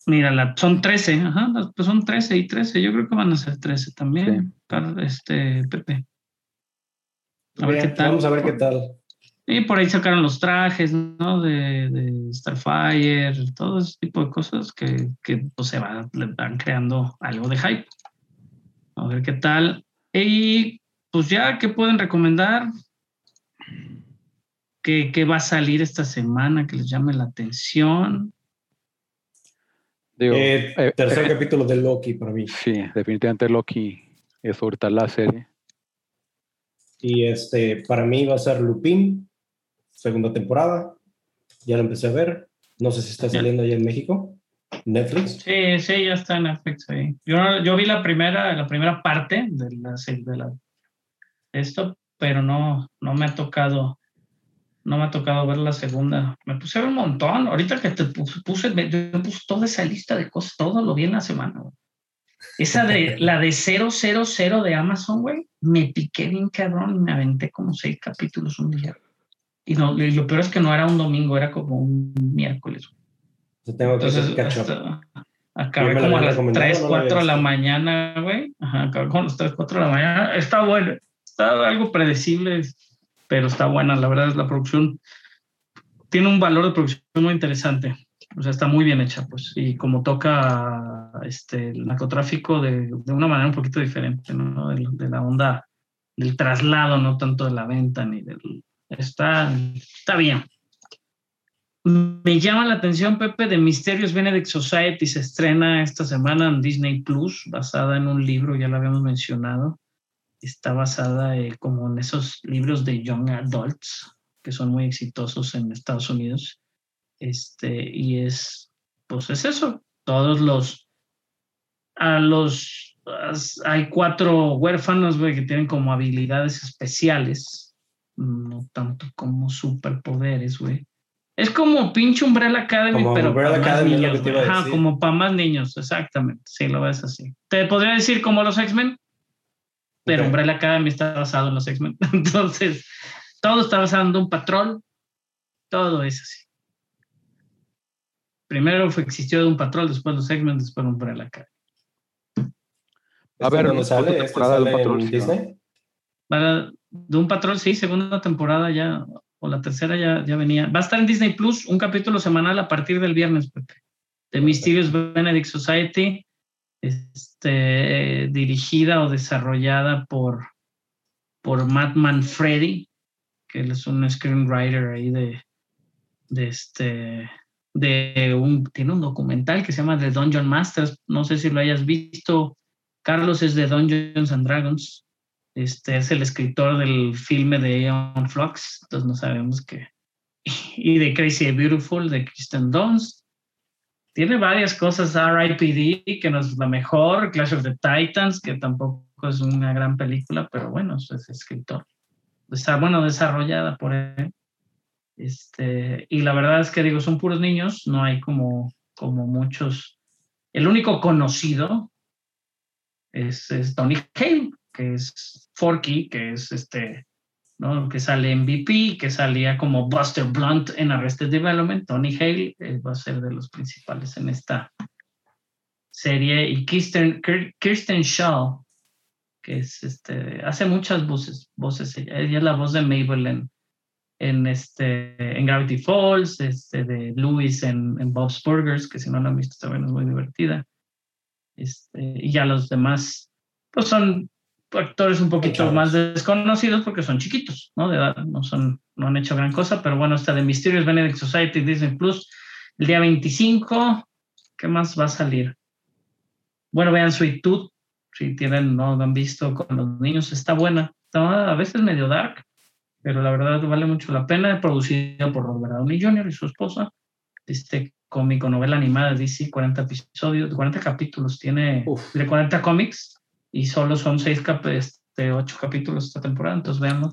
Mira, la- son 13, ajá, pues son 13 y 13. Yo creo que van a ser 13 también, para este Pepe. A ver Bien, qué tal. Vamos a ver qué tal. Y por ahí sacaron los trajes, ¿no? De, de Starfire, todo ese tipo de cosas que, que pues, se van, le van creando algo de hype. A ver qué tal. Y pues ya, ¿qué pueden recomendar? ¿Qué, qué va a salir esta semana que les llame la atención? Digo, Eh, eh, tercer eh, capítulo de Loki para mí. sí, definitivamente Loki es ahorita la serie. Y este, para mí va a ser Lupin, segunda temporada. Ya lo empecé a ver. No sé si está saliendo ya en México. Netflix. Sí, sí, ya está en Netflix ahí. Yo, yo vi la primera, la primera parte de la de la esto, pero no, no me ha tocado, no me ha tocado ver la segunda. Me puse a ver un montón. Ahorita que te puse, puse, me- yo puse toda esa lista de cosas, todo lo vi en la semana. güey. Esa de la de 000 de Amazon, güey, me piqué bien cabrón y me aventé como seis capítulos un día. Y, no, y lo peor es que no era un domingo, era como un miércoles. Yo tengo que Entonces, hasta- ¿Ya acabé la como a las recomendado 3, o no la 4 de la mañana, güey. Ajá, acabé como a las 3, 4 de la mañana. Está bueno. Está algo predecible, pero está buena. La verdad es la producción. Tiene un valor de producción muy interesante. O sea, está muy bien hecha, pues. Y como toca este, el narcotráfico de, de una manera un poquito diferente, ¿no? De, de la onda del traslado, no tanto de la venta ni del. Está, está bien. Me llama la atención, Pepe, de Mysterious Benedict Society. Se estrena esta semana en Disney Plus, basada en un libro, ya lo habíamos mencionado. Está basada eh, como en esos libros de Young Adults, que son muy exitosos en Estados Unidos. Este, y es, pues es eso. Todos los, a los, as- hay cuatro huérfanos, güey, que tienen como habilidades especiales, no tanto como superpoderes, güey. Es como pinche Umbrella Academy, Como pero Umbrella para más Academy lo niños. a Ajá, como para más niños, exactamente. Sí, lo ves así. Te podría decir como los X-Men, pero Ok. Umbrella Academy está basado en los X-Men. Entonces, todo está basado en un patrón. Todo es así. Primero fue, existió un patrón, después los X-Men, después Umbrella Academy. A ver, ¿dónde ¿otra sale? ¿Este temporada de un patrón, en Disney? Para, de un patrón, sí, segunda temporada ya, o la tercera ya, ya venía. Va a estar en Disney Plus un capítulo semanal a partir del viernes, Pepe. The Mysterious Benedict Society, este, eh, dirigida o desarrollada por, por Matt Manfredi, que él es un screenwriter ahí de, este de un tiene un documental que se llama The Dungeon Masters no sé si lo hayas visto Carlos es de Dungeons and Dragons este es el escritor del filme de Aeon Flux, entonces no sabemos qué. Y de Crazy and Beautiful, de Kristen Dunst. Tiene varias cosas, R.I.P.D., que no es la mejor, Clash of the Titans, que tampoco es una gran película, pero bueno, es escritor. Está, bueno, desarrollada por él. Este, y la verdad es que digo, son puros niños, no hay como, como muchos. El único conocido es, es Tony Hale, que es Forky, que es este ¿no? Que sale MVP, que salía como Buster Blunt en Arrested Development, Tony Hale eh, va a ser de los principales en esta serie, y Kirsten, Kir- Kirsten Shaw, que es este, hace muchas voces, voces ella, ella es la voz de Mabel en, en, este, en Gravity Falls, este, de Louis en, en Bob's Burgers, que si no la han visto también es muy divertida. Este, y ya los demás, pues son actores un poquito más desconocidos porque son chiquitos, ¿no? De edad, no, son, no han hecho gran cosa, pero bueno, está de Mysterious Benedict Society, Disney Plus, el día 25, ¿qué más va a salir? Bueno, vean Sweet Tooth, si tienen, no lo han visto con los niños, está buena, está a veces medio dark, pero la verdad vale mucho la pena, producida por Robert Downey Jr. y su esposa, este cómico, novela animada de DC, 40 episodios, 40 capítulos, tiene Uf. de 40 cómics y solo son 6 cap este, 8 capítulos esta temporada, entonces veanlo.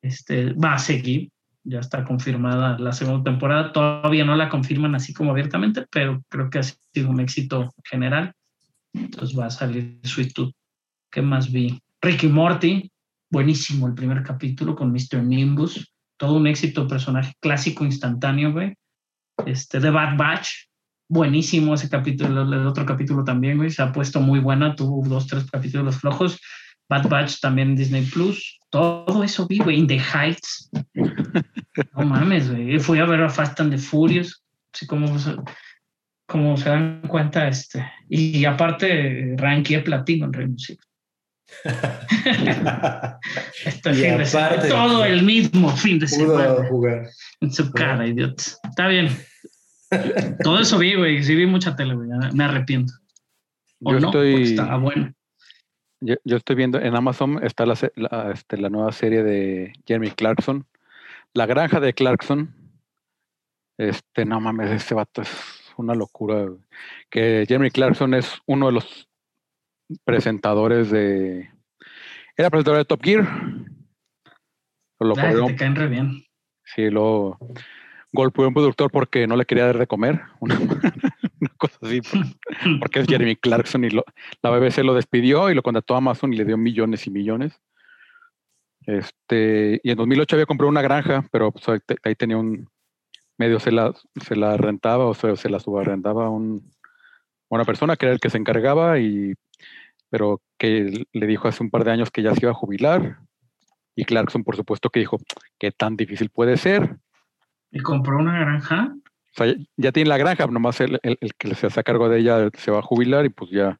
Este, va a seguir, ya está confirmada la segunda temporada, todavía no la confirman así como abiertamente, pero creo que ha sido un éxito general, entonces va a salir Sweet Tooth. ¿Qué más vi? Ricky Morty, buenísimo el primer capítulo con Mr. Nimbus, todo un éxito, personaje clásico instantáneo, güey. Este, The Bad Batch, buenísimo ese capítulo, el otro capítulo también, güey, se ha puesto muy buena, tuvo dos, tres capítulos flojos. Bad Batch también en Disney Plus, todo eso vi, güey, In the Heights. No mames, güey. Fui a ver a Fast and the Furious, así como como se dan cuenta, este. Y, aparte, ranqué platino en Rainbow Six. Este Y fin de semana, todo el mismo fin de semana. Jugar. En su cara, idiota. Está bien. Todo eso vi, güey. Sí vi mucha tele, güey. Me arrepiento. O Yo no, estoy, estaba bueno. yo, yo estoy viendo en Amazon está la, se- la, este, la nueva serie de Jeremy Clarkson, La Granja de Clarkson. Este, no mames, ese vato es una locura. güey. Que Jeremy Clarkson es uno de los presentadores de. Era presentador de Top Gear. Lo corrieron te caen re bien. Sí, luego golpeó a un productor porque no le quería dar de comer, una, una cosa así, por- porque es Jeremy Clarkson y lo- la BBC lo despidió y lo contrató a Amazon y le dio millones y millones. Este, y en 2008 había comprado una granja, pero pues, ahí, te- ahí tenía un medio se la, se la rentaba o sea, se la subarrendaba a un, una persona que era el que se encargaba y pero que le dijo hace un par de años que ya se iba a jubilar y Clarkson por supuesto que dijo qué tan difícil puede ser Y compró una granja. o sea, ya, tiene la granja, nomás el, el- el que se hace a cargo de ella se va a jubilar y pues ya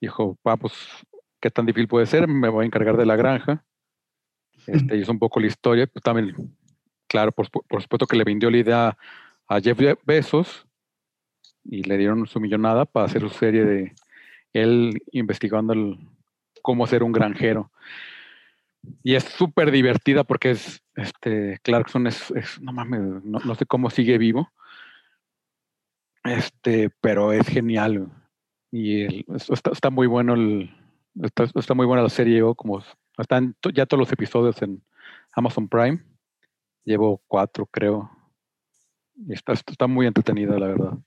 dijo, va, pues, ¿qué tan difícil puede ser? Me voy a encargar de la granja. Este, hizo un poco la historia, pues también, claro, por, por supuesto que le vendió la idea a Jeff Be- Bezos y le dieron su millonada para hacer su serie de él investigando el- cómo ser un granjero. Y es súper divertida porque es, este, Clarkson es, es- no mames, no, no sé cómo sigue vivo. Este, pero es genial. Y está, está muy bueno el, está, está muy buena la serie, llevo como, están ya todos los episodios en Amazon Prime. Llevo cuatro, creo. Y está, está muy entretenida, la verdad.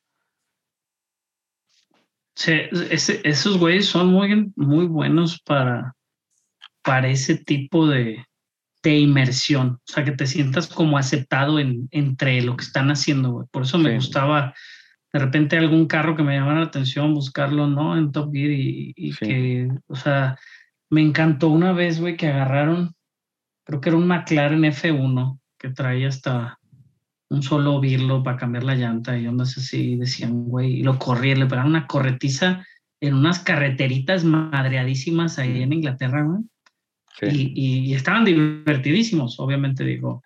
Sí, esos güeyes son muy, muy buenos para, para ese tipo de, de inmersión. O sea, que te sientas como aceptado en, entre lo que están haciendo, güey. Por eso me Sí. gustaba de repente algún carro que me llamara la atención, buscarlo, ¿no? En Top Gear y, y Sí. que, o sea, me encantó una vez, güey, que agarraron, creo que era un McLaren F1 que traía hasta un solo birlo para cambiar la llanta y ondas así, decían, güey, y lo corrían, le pegaron una corretiza en unas carreteritas madreadísimas ahí en Inglaterra, güey. Sí. Y, y- estaban divertidísimos, obviamente digo.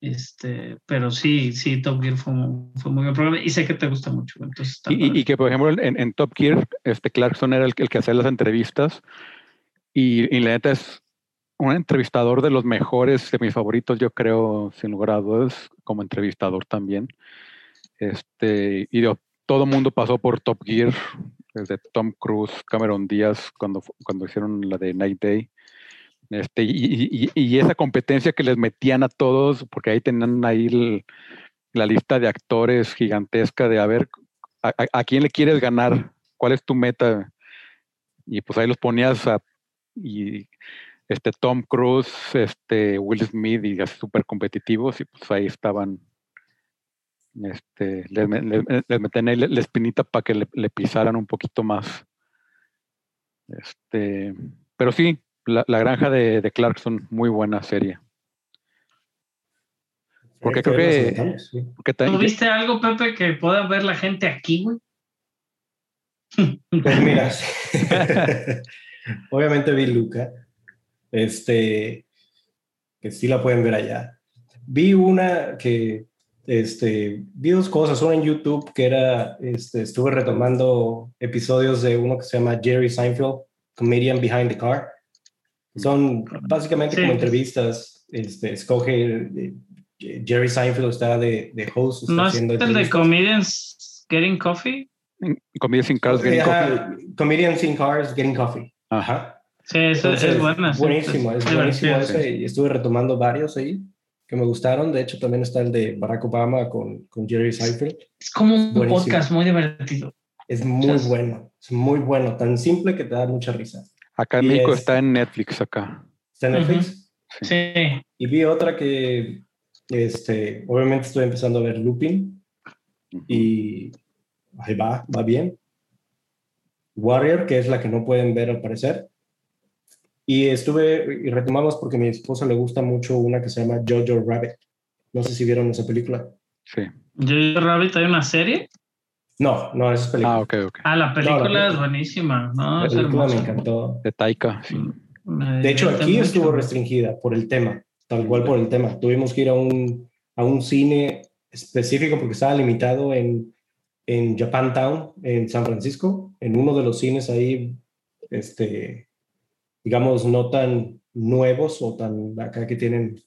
Este, pero sí, sí, Top Gear fue, un- fue muy buen programa y sé que te gusta mucho. Entonces, Y, y- que, por ejemplo, en, en Top Gear, este Clarkson era el, que- el que hacía las entrevistas. Y, y la neta es un entrevistador de los mejores, de mis favoritos, yo creo, sin lugar a dudas, como entrevistador también. Este, y digo, todo el mundo pasó por Top Gear, desde Tom Cruise, Cameron Díaz, cuando, cuando hicieron la de Night Day. Este, y, y- y- esa competencia que les metían a todos, porque ahí tenían ahí la lista de actores gigantesca de a ver a, quién le quieres ganar, cuál es tu meta. Y pues ahí los ponías a, y este Tom Cruise, este Will Smith y así súper competitivos y pues ahí estaban este, les, les- meten ahí la espinita para que le, le pisaran un poquito más. Este, pero sí, la, la granja de, de Clarkson, muy buena serie. Porque creo que- ¿Tú también, viste algo, Pepe, que pueda ver la gente aquí, güey? Pues mira, obviamente vi Luca, este, que sí la pueden ver allá. Vi una que, este, vi dos cosas, una en YouTube que era, este, estuve retomando episodios de uno que se llama Jerry Seinfeld, Comedian Behind the Car. Son básicamente Sí. como entrevistas, este, escoge, eh, Jerry Seinfeld está de, de host, está ¿No es haciendo el de. Comedians Getting Coffee? Comida sin Carlos Getting Ajá, Coffee. Comedians in Cars Getting Coffee. Ajá. Sí, eso Entonces, es buena. Buenísimo, es buenísimo ese. Y estuve retomando varios ahí que me gustaron. De hecho, también está el de Barack Obama con, con Jerry Seinfeld. Es como un Buenísimo. podcast muy divertido. Es muy bueno, es muy bueno, tan simple que te da mucha risa. Acá en México es- está en Netflix acá. Está en. Netflix. Sí. Y vi otra que, este, obviamente estoy empezando a ver Lupin y ahí va, va bien. Warrior, que es la que no pueden ver al parecer. Y estuve, y retomamos porque a mi esposa le gusta mucho una que se llama Jojo Rabbit. No sé si vieron esa película. Sí. Yo Rabbit hay una serie. No, no, esa es película. Ah, ok, ok. Ah, la película película. es buenísima, ¿no? la Es película me encantó. De Taika, sí. Me De hecho, aquí mucho. estuvo restringida por el tema, tal cual por el tema. Tuvimos que ir a un, a un cine específico porque estaba limitado en, en Japantown, en San Francisco, en uno de los cines ahí, este, digamos, no tan nuevos o tan acá que tienen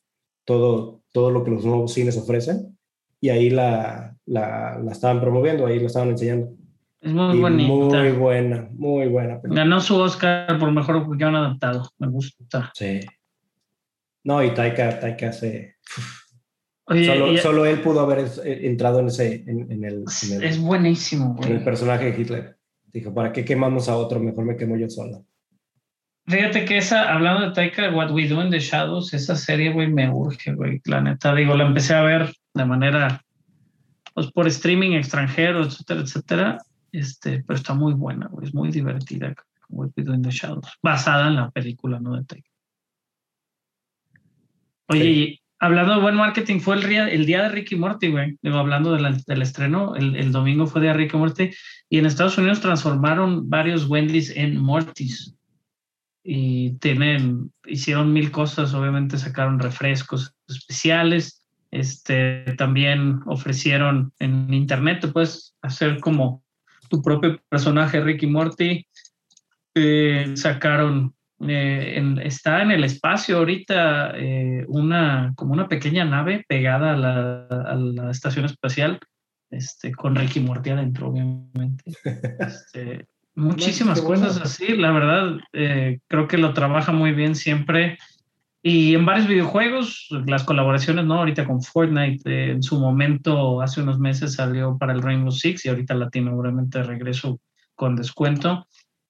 todo, todo lo que los nuevos cines ofrecen. Y ahí la, la, la estaban promoviendo, ahí la estaban enseñando. Es muy Y bonita. muy buena, muy buena. película. Ganó su Oscar por mejor guion adaptado. Me gusta. Sí. No, y Taika, Taika se... Oye, Solo, y- solo él pudo haber eh, entrado en, ese, en, en el, en, el, es buenísimo, en el güey. personaje de Hitler. Dijo, ¿para qué quemamos a otro? Mejor me quemo yo sola. Fíjate que esa, hablando de Taika, What We Do in the Shadows, esa serie, güey, me urge, güey. La neta, digo, la empecé a ver de manera, pues por streaming extranjero, etcétera, etcétera. Este, pero está muy buena, güey. Es muy divertida, Do in the Shadows. Basada en la película, ¿no? De Taika. Oye, Sí. y hablando de buen marketing, fue el día, el día de Ricky Morty, güey. Digo, hablando de la- del estreno, el, el domingo fue de Ricky Morty. Y en Estados Unidos transformaron varios Wendy's en Mortys y tienen, hicieron mil cosas, obviamente sacaron refrescos especiales, este, también ofrecieron en internet, te puedes hacer como tu propio personaje Ricky Morty, Eh, sacaron, eh, en- está en el espacio ahorita eh, una, como una pequeña nave pegada a la, a la estación espacial, este, con Ricky Morty adentro, obviamente. Este, muchísimas cosas así, la verdad, eh, creo que lo trabaja muy bien siempre. Y en varios videojuegos, las colaboraciones, ¿no? Ahorita con Fortnite, eh, en su momento, hace unos meses salió para el Rainbow Six y ahorita la tiene obviamente de regreso con descuento.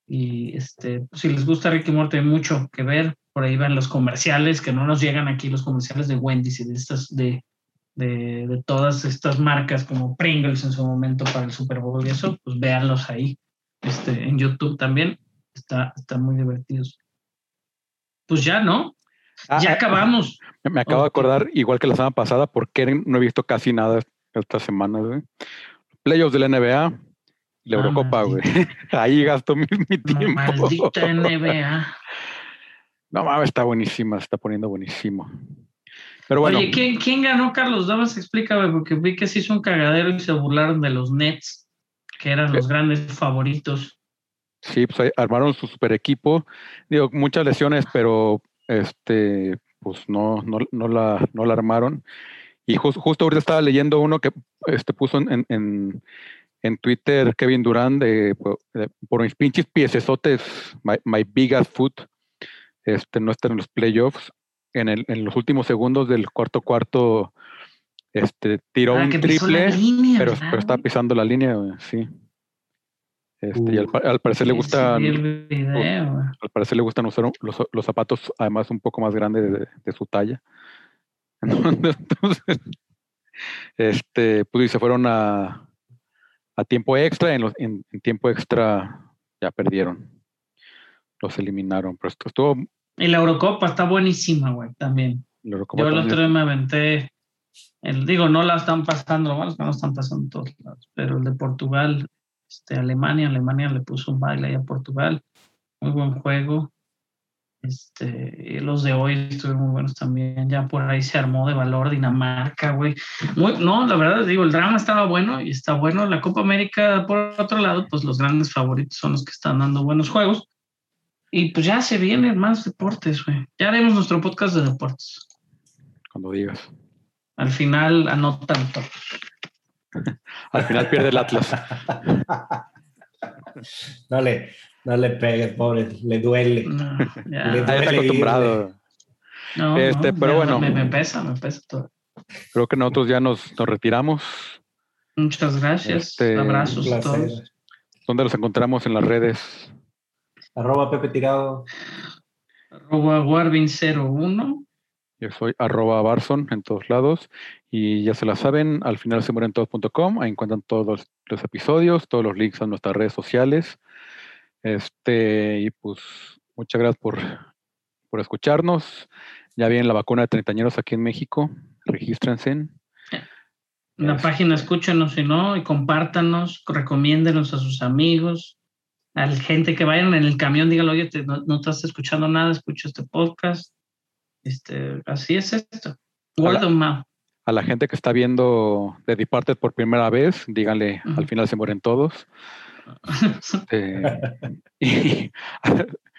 Y este, si les gusta Ricky Morty, hay mucho que ver. Por ahí van los comerciales, que no nos llegan aquí, los comerciales de Wendy's y de estas, de, de, de todas estas marcas como Pringles en su momento para el Super Bowl y eso, pues véanlos ahí. Este, en YouTube también. Está, están muy divertidos. Pues ya, ¿no? Ah, ya ah, acabamos. Me acabo de Ok. acordar, igual que la semana pasada, porque no he visto casi nada esta semana, güey. Playoffs de la NBA y la Ah, Eurocopa, güey. Ahí gasto mi, mi tiempo. Maldita NBA. No mames, está buenísima, se está poniendo buenísimo. Pero bueno, Oye, ¿quién, ¿quién ganó, Carlos? Dabas, explícame, porque vi que se hizo un cagadero y se burlaron de los Nets, que eran los grandes favoritos. sí, pues armaron su super equipo. Digo, muchas lesiones, pero este, pues no, no, no la, no la armaron. Y jus- justo ahorita estaba leyendo uno que este, puso en, en, en, Twitter Kevin Durant de, de- por mis pinches piesesotes, my, my biggest foot, este, no está en los playoffs. En, el, en los últimos segundos del cuarto cuarto, este, tiró Ah, un triple, línea, pero, ¿verdad, pero está pisando la línea, sí. Este, y al, pa- al parecer le gustan, video, al parecer le gustan usar los, los zapatos además un poco más grandes de, de su talla. Entonces, este, pues y se fueron a, a tiempo extra, en, los- en- en tiempo extra ya perdieron. Los eliminaron. Pero esto estuvo Y la Eurocopa está buenísima, güey, también. la Eurocopa Yo el otro día me aventé, el, digo, no la están pasando, lo malo es que no están pasando en todos lados, pero el de Portugal, este, Alemania, Alemania le puso un baile ahí a Portugal, muy buen juego. Este, y los de hoy estuvieron muy buenos también. Ya por ahí se armó de valor Dinamarca, güey. Muy, no, la verdad, digo, el drama estaba bueno y está bueno. La Copa América, por otro lado, pues los grandes favoritos son los que están dando buenos juegos. Y pues ya se vienen más deportes, güey. Ya haremos nuestro podcast de deportes. cuando digas. Al final anotan todo. Al final pierde el Atlas. No le, no le pegues, pobre, le duele. No, ya. Le Ah, está duele acostumbrado. No, Este, no, pero me- bueno. Me, me pesa, me pesa todo. Creo que nosotros ya nos, nos retiramos. Muchas gracias. Este, Abrazos a todos. ¿Dónde los encontramos en las redes? Arroba Pepe Tirado. Arroba Warvin01. Yo soy arroba Barson en todos lados. Y ya se la saben, al final se mueren todos.com. Ahí encuentran todos los, los episodios, todos los links a nuestras redes sociales. Este, y pues muchas gracias por, por escucharnos. Ya viene la vacuna de treintañeros aquí en México. Regístrense. En la Este. página escúchenos si no y compártanos, recomiéndenos a sus amigos, a la gente que vayan en el camión, dígalo, oye, te- no, no estás escuchando nada, escucha este podcast. Este, así es esto. Word of mouth. A la gente que está viendo The Departed por primera vez, díganle, al final se mueren todos. Este, y,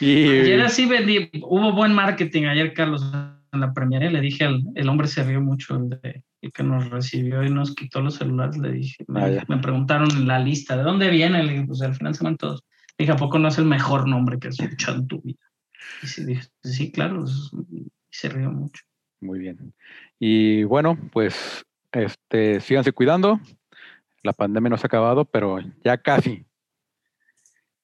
y- Ayer así vendí, hubo buen marketing ayer, Carlos, en la premiere. Le dije al el hombre se rió mucho, el, de, el que nos recibió y nos quitó los celulares. Le dije, me, Ah, me preguntaron en la lista, ¿de dónde viene? Le dije, pues al final se van todos. Le dije, ¿a poco no es el mejor nombre que has escuchado en tu vida? Y sí, claro, se rió mucho. Muy bien. Y bueno, pues este, síganse cuidando. La pandemia no se ha acabado, pero ya casi.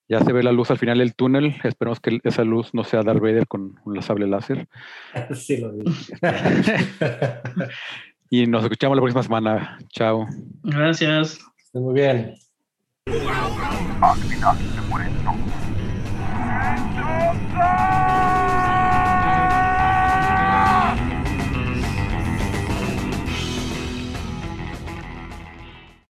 Ya se ve la luz al final del túnel. Esperemos que esa luz no sea Darth Vader con un sable láser. Sí lo dije. Y nos escuchamos la próxima semana. Chao. Gracias. Muy bien. Al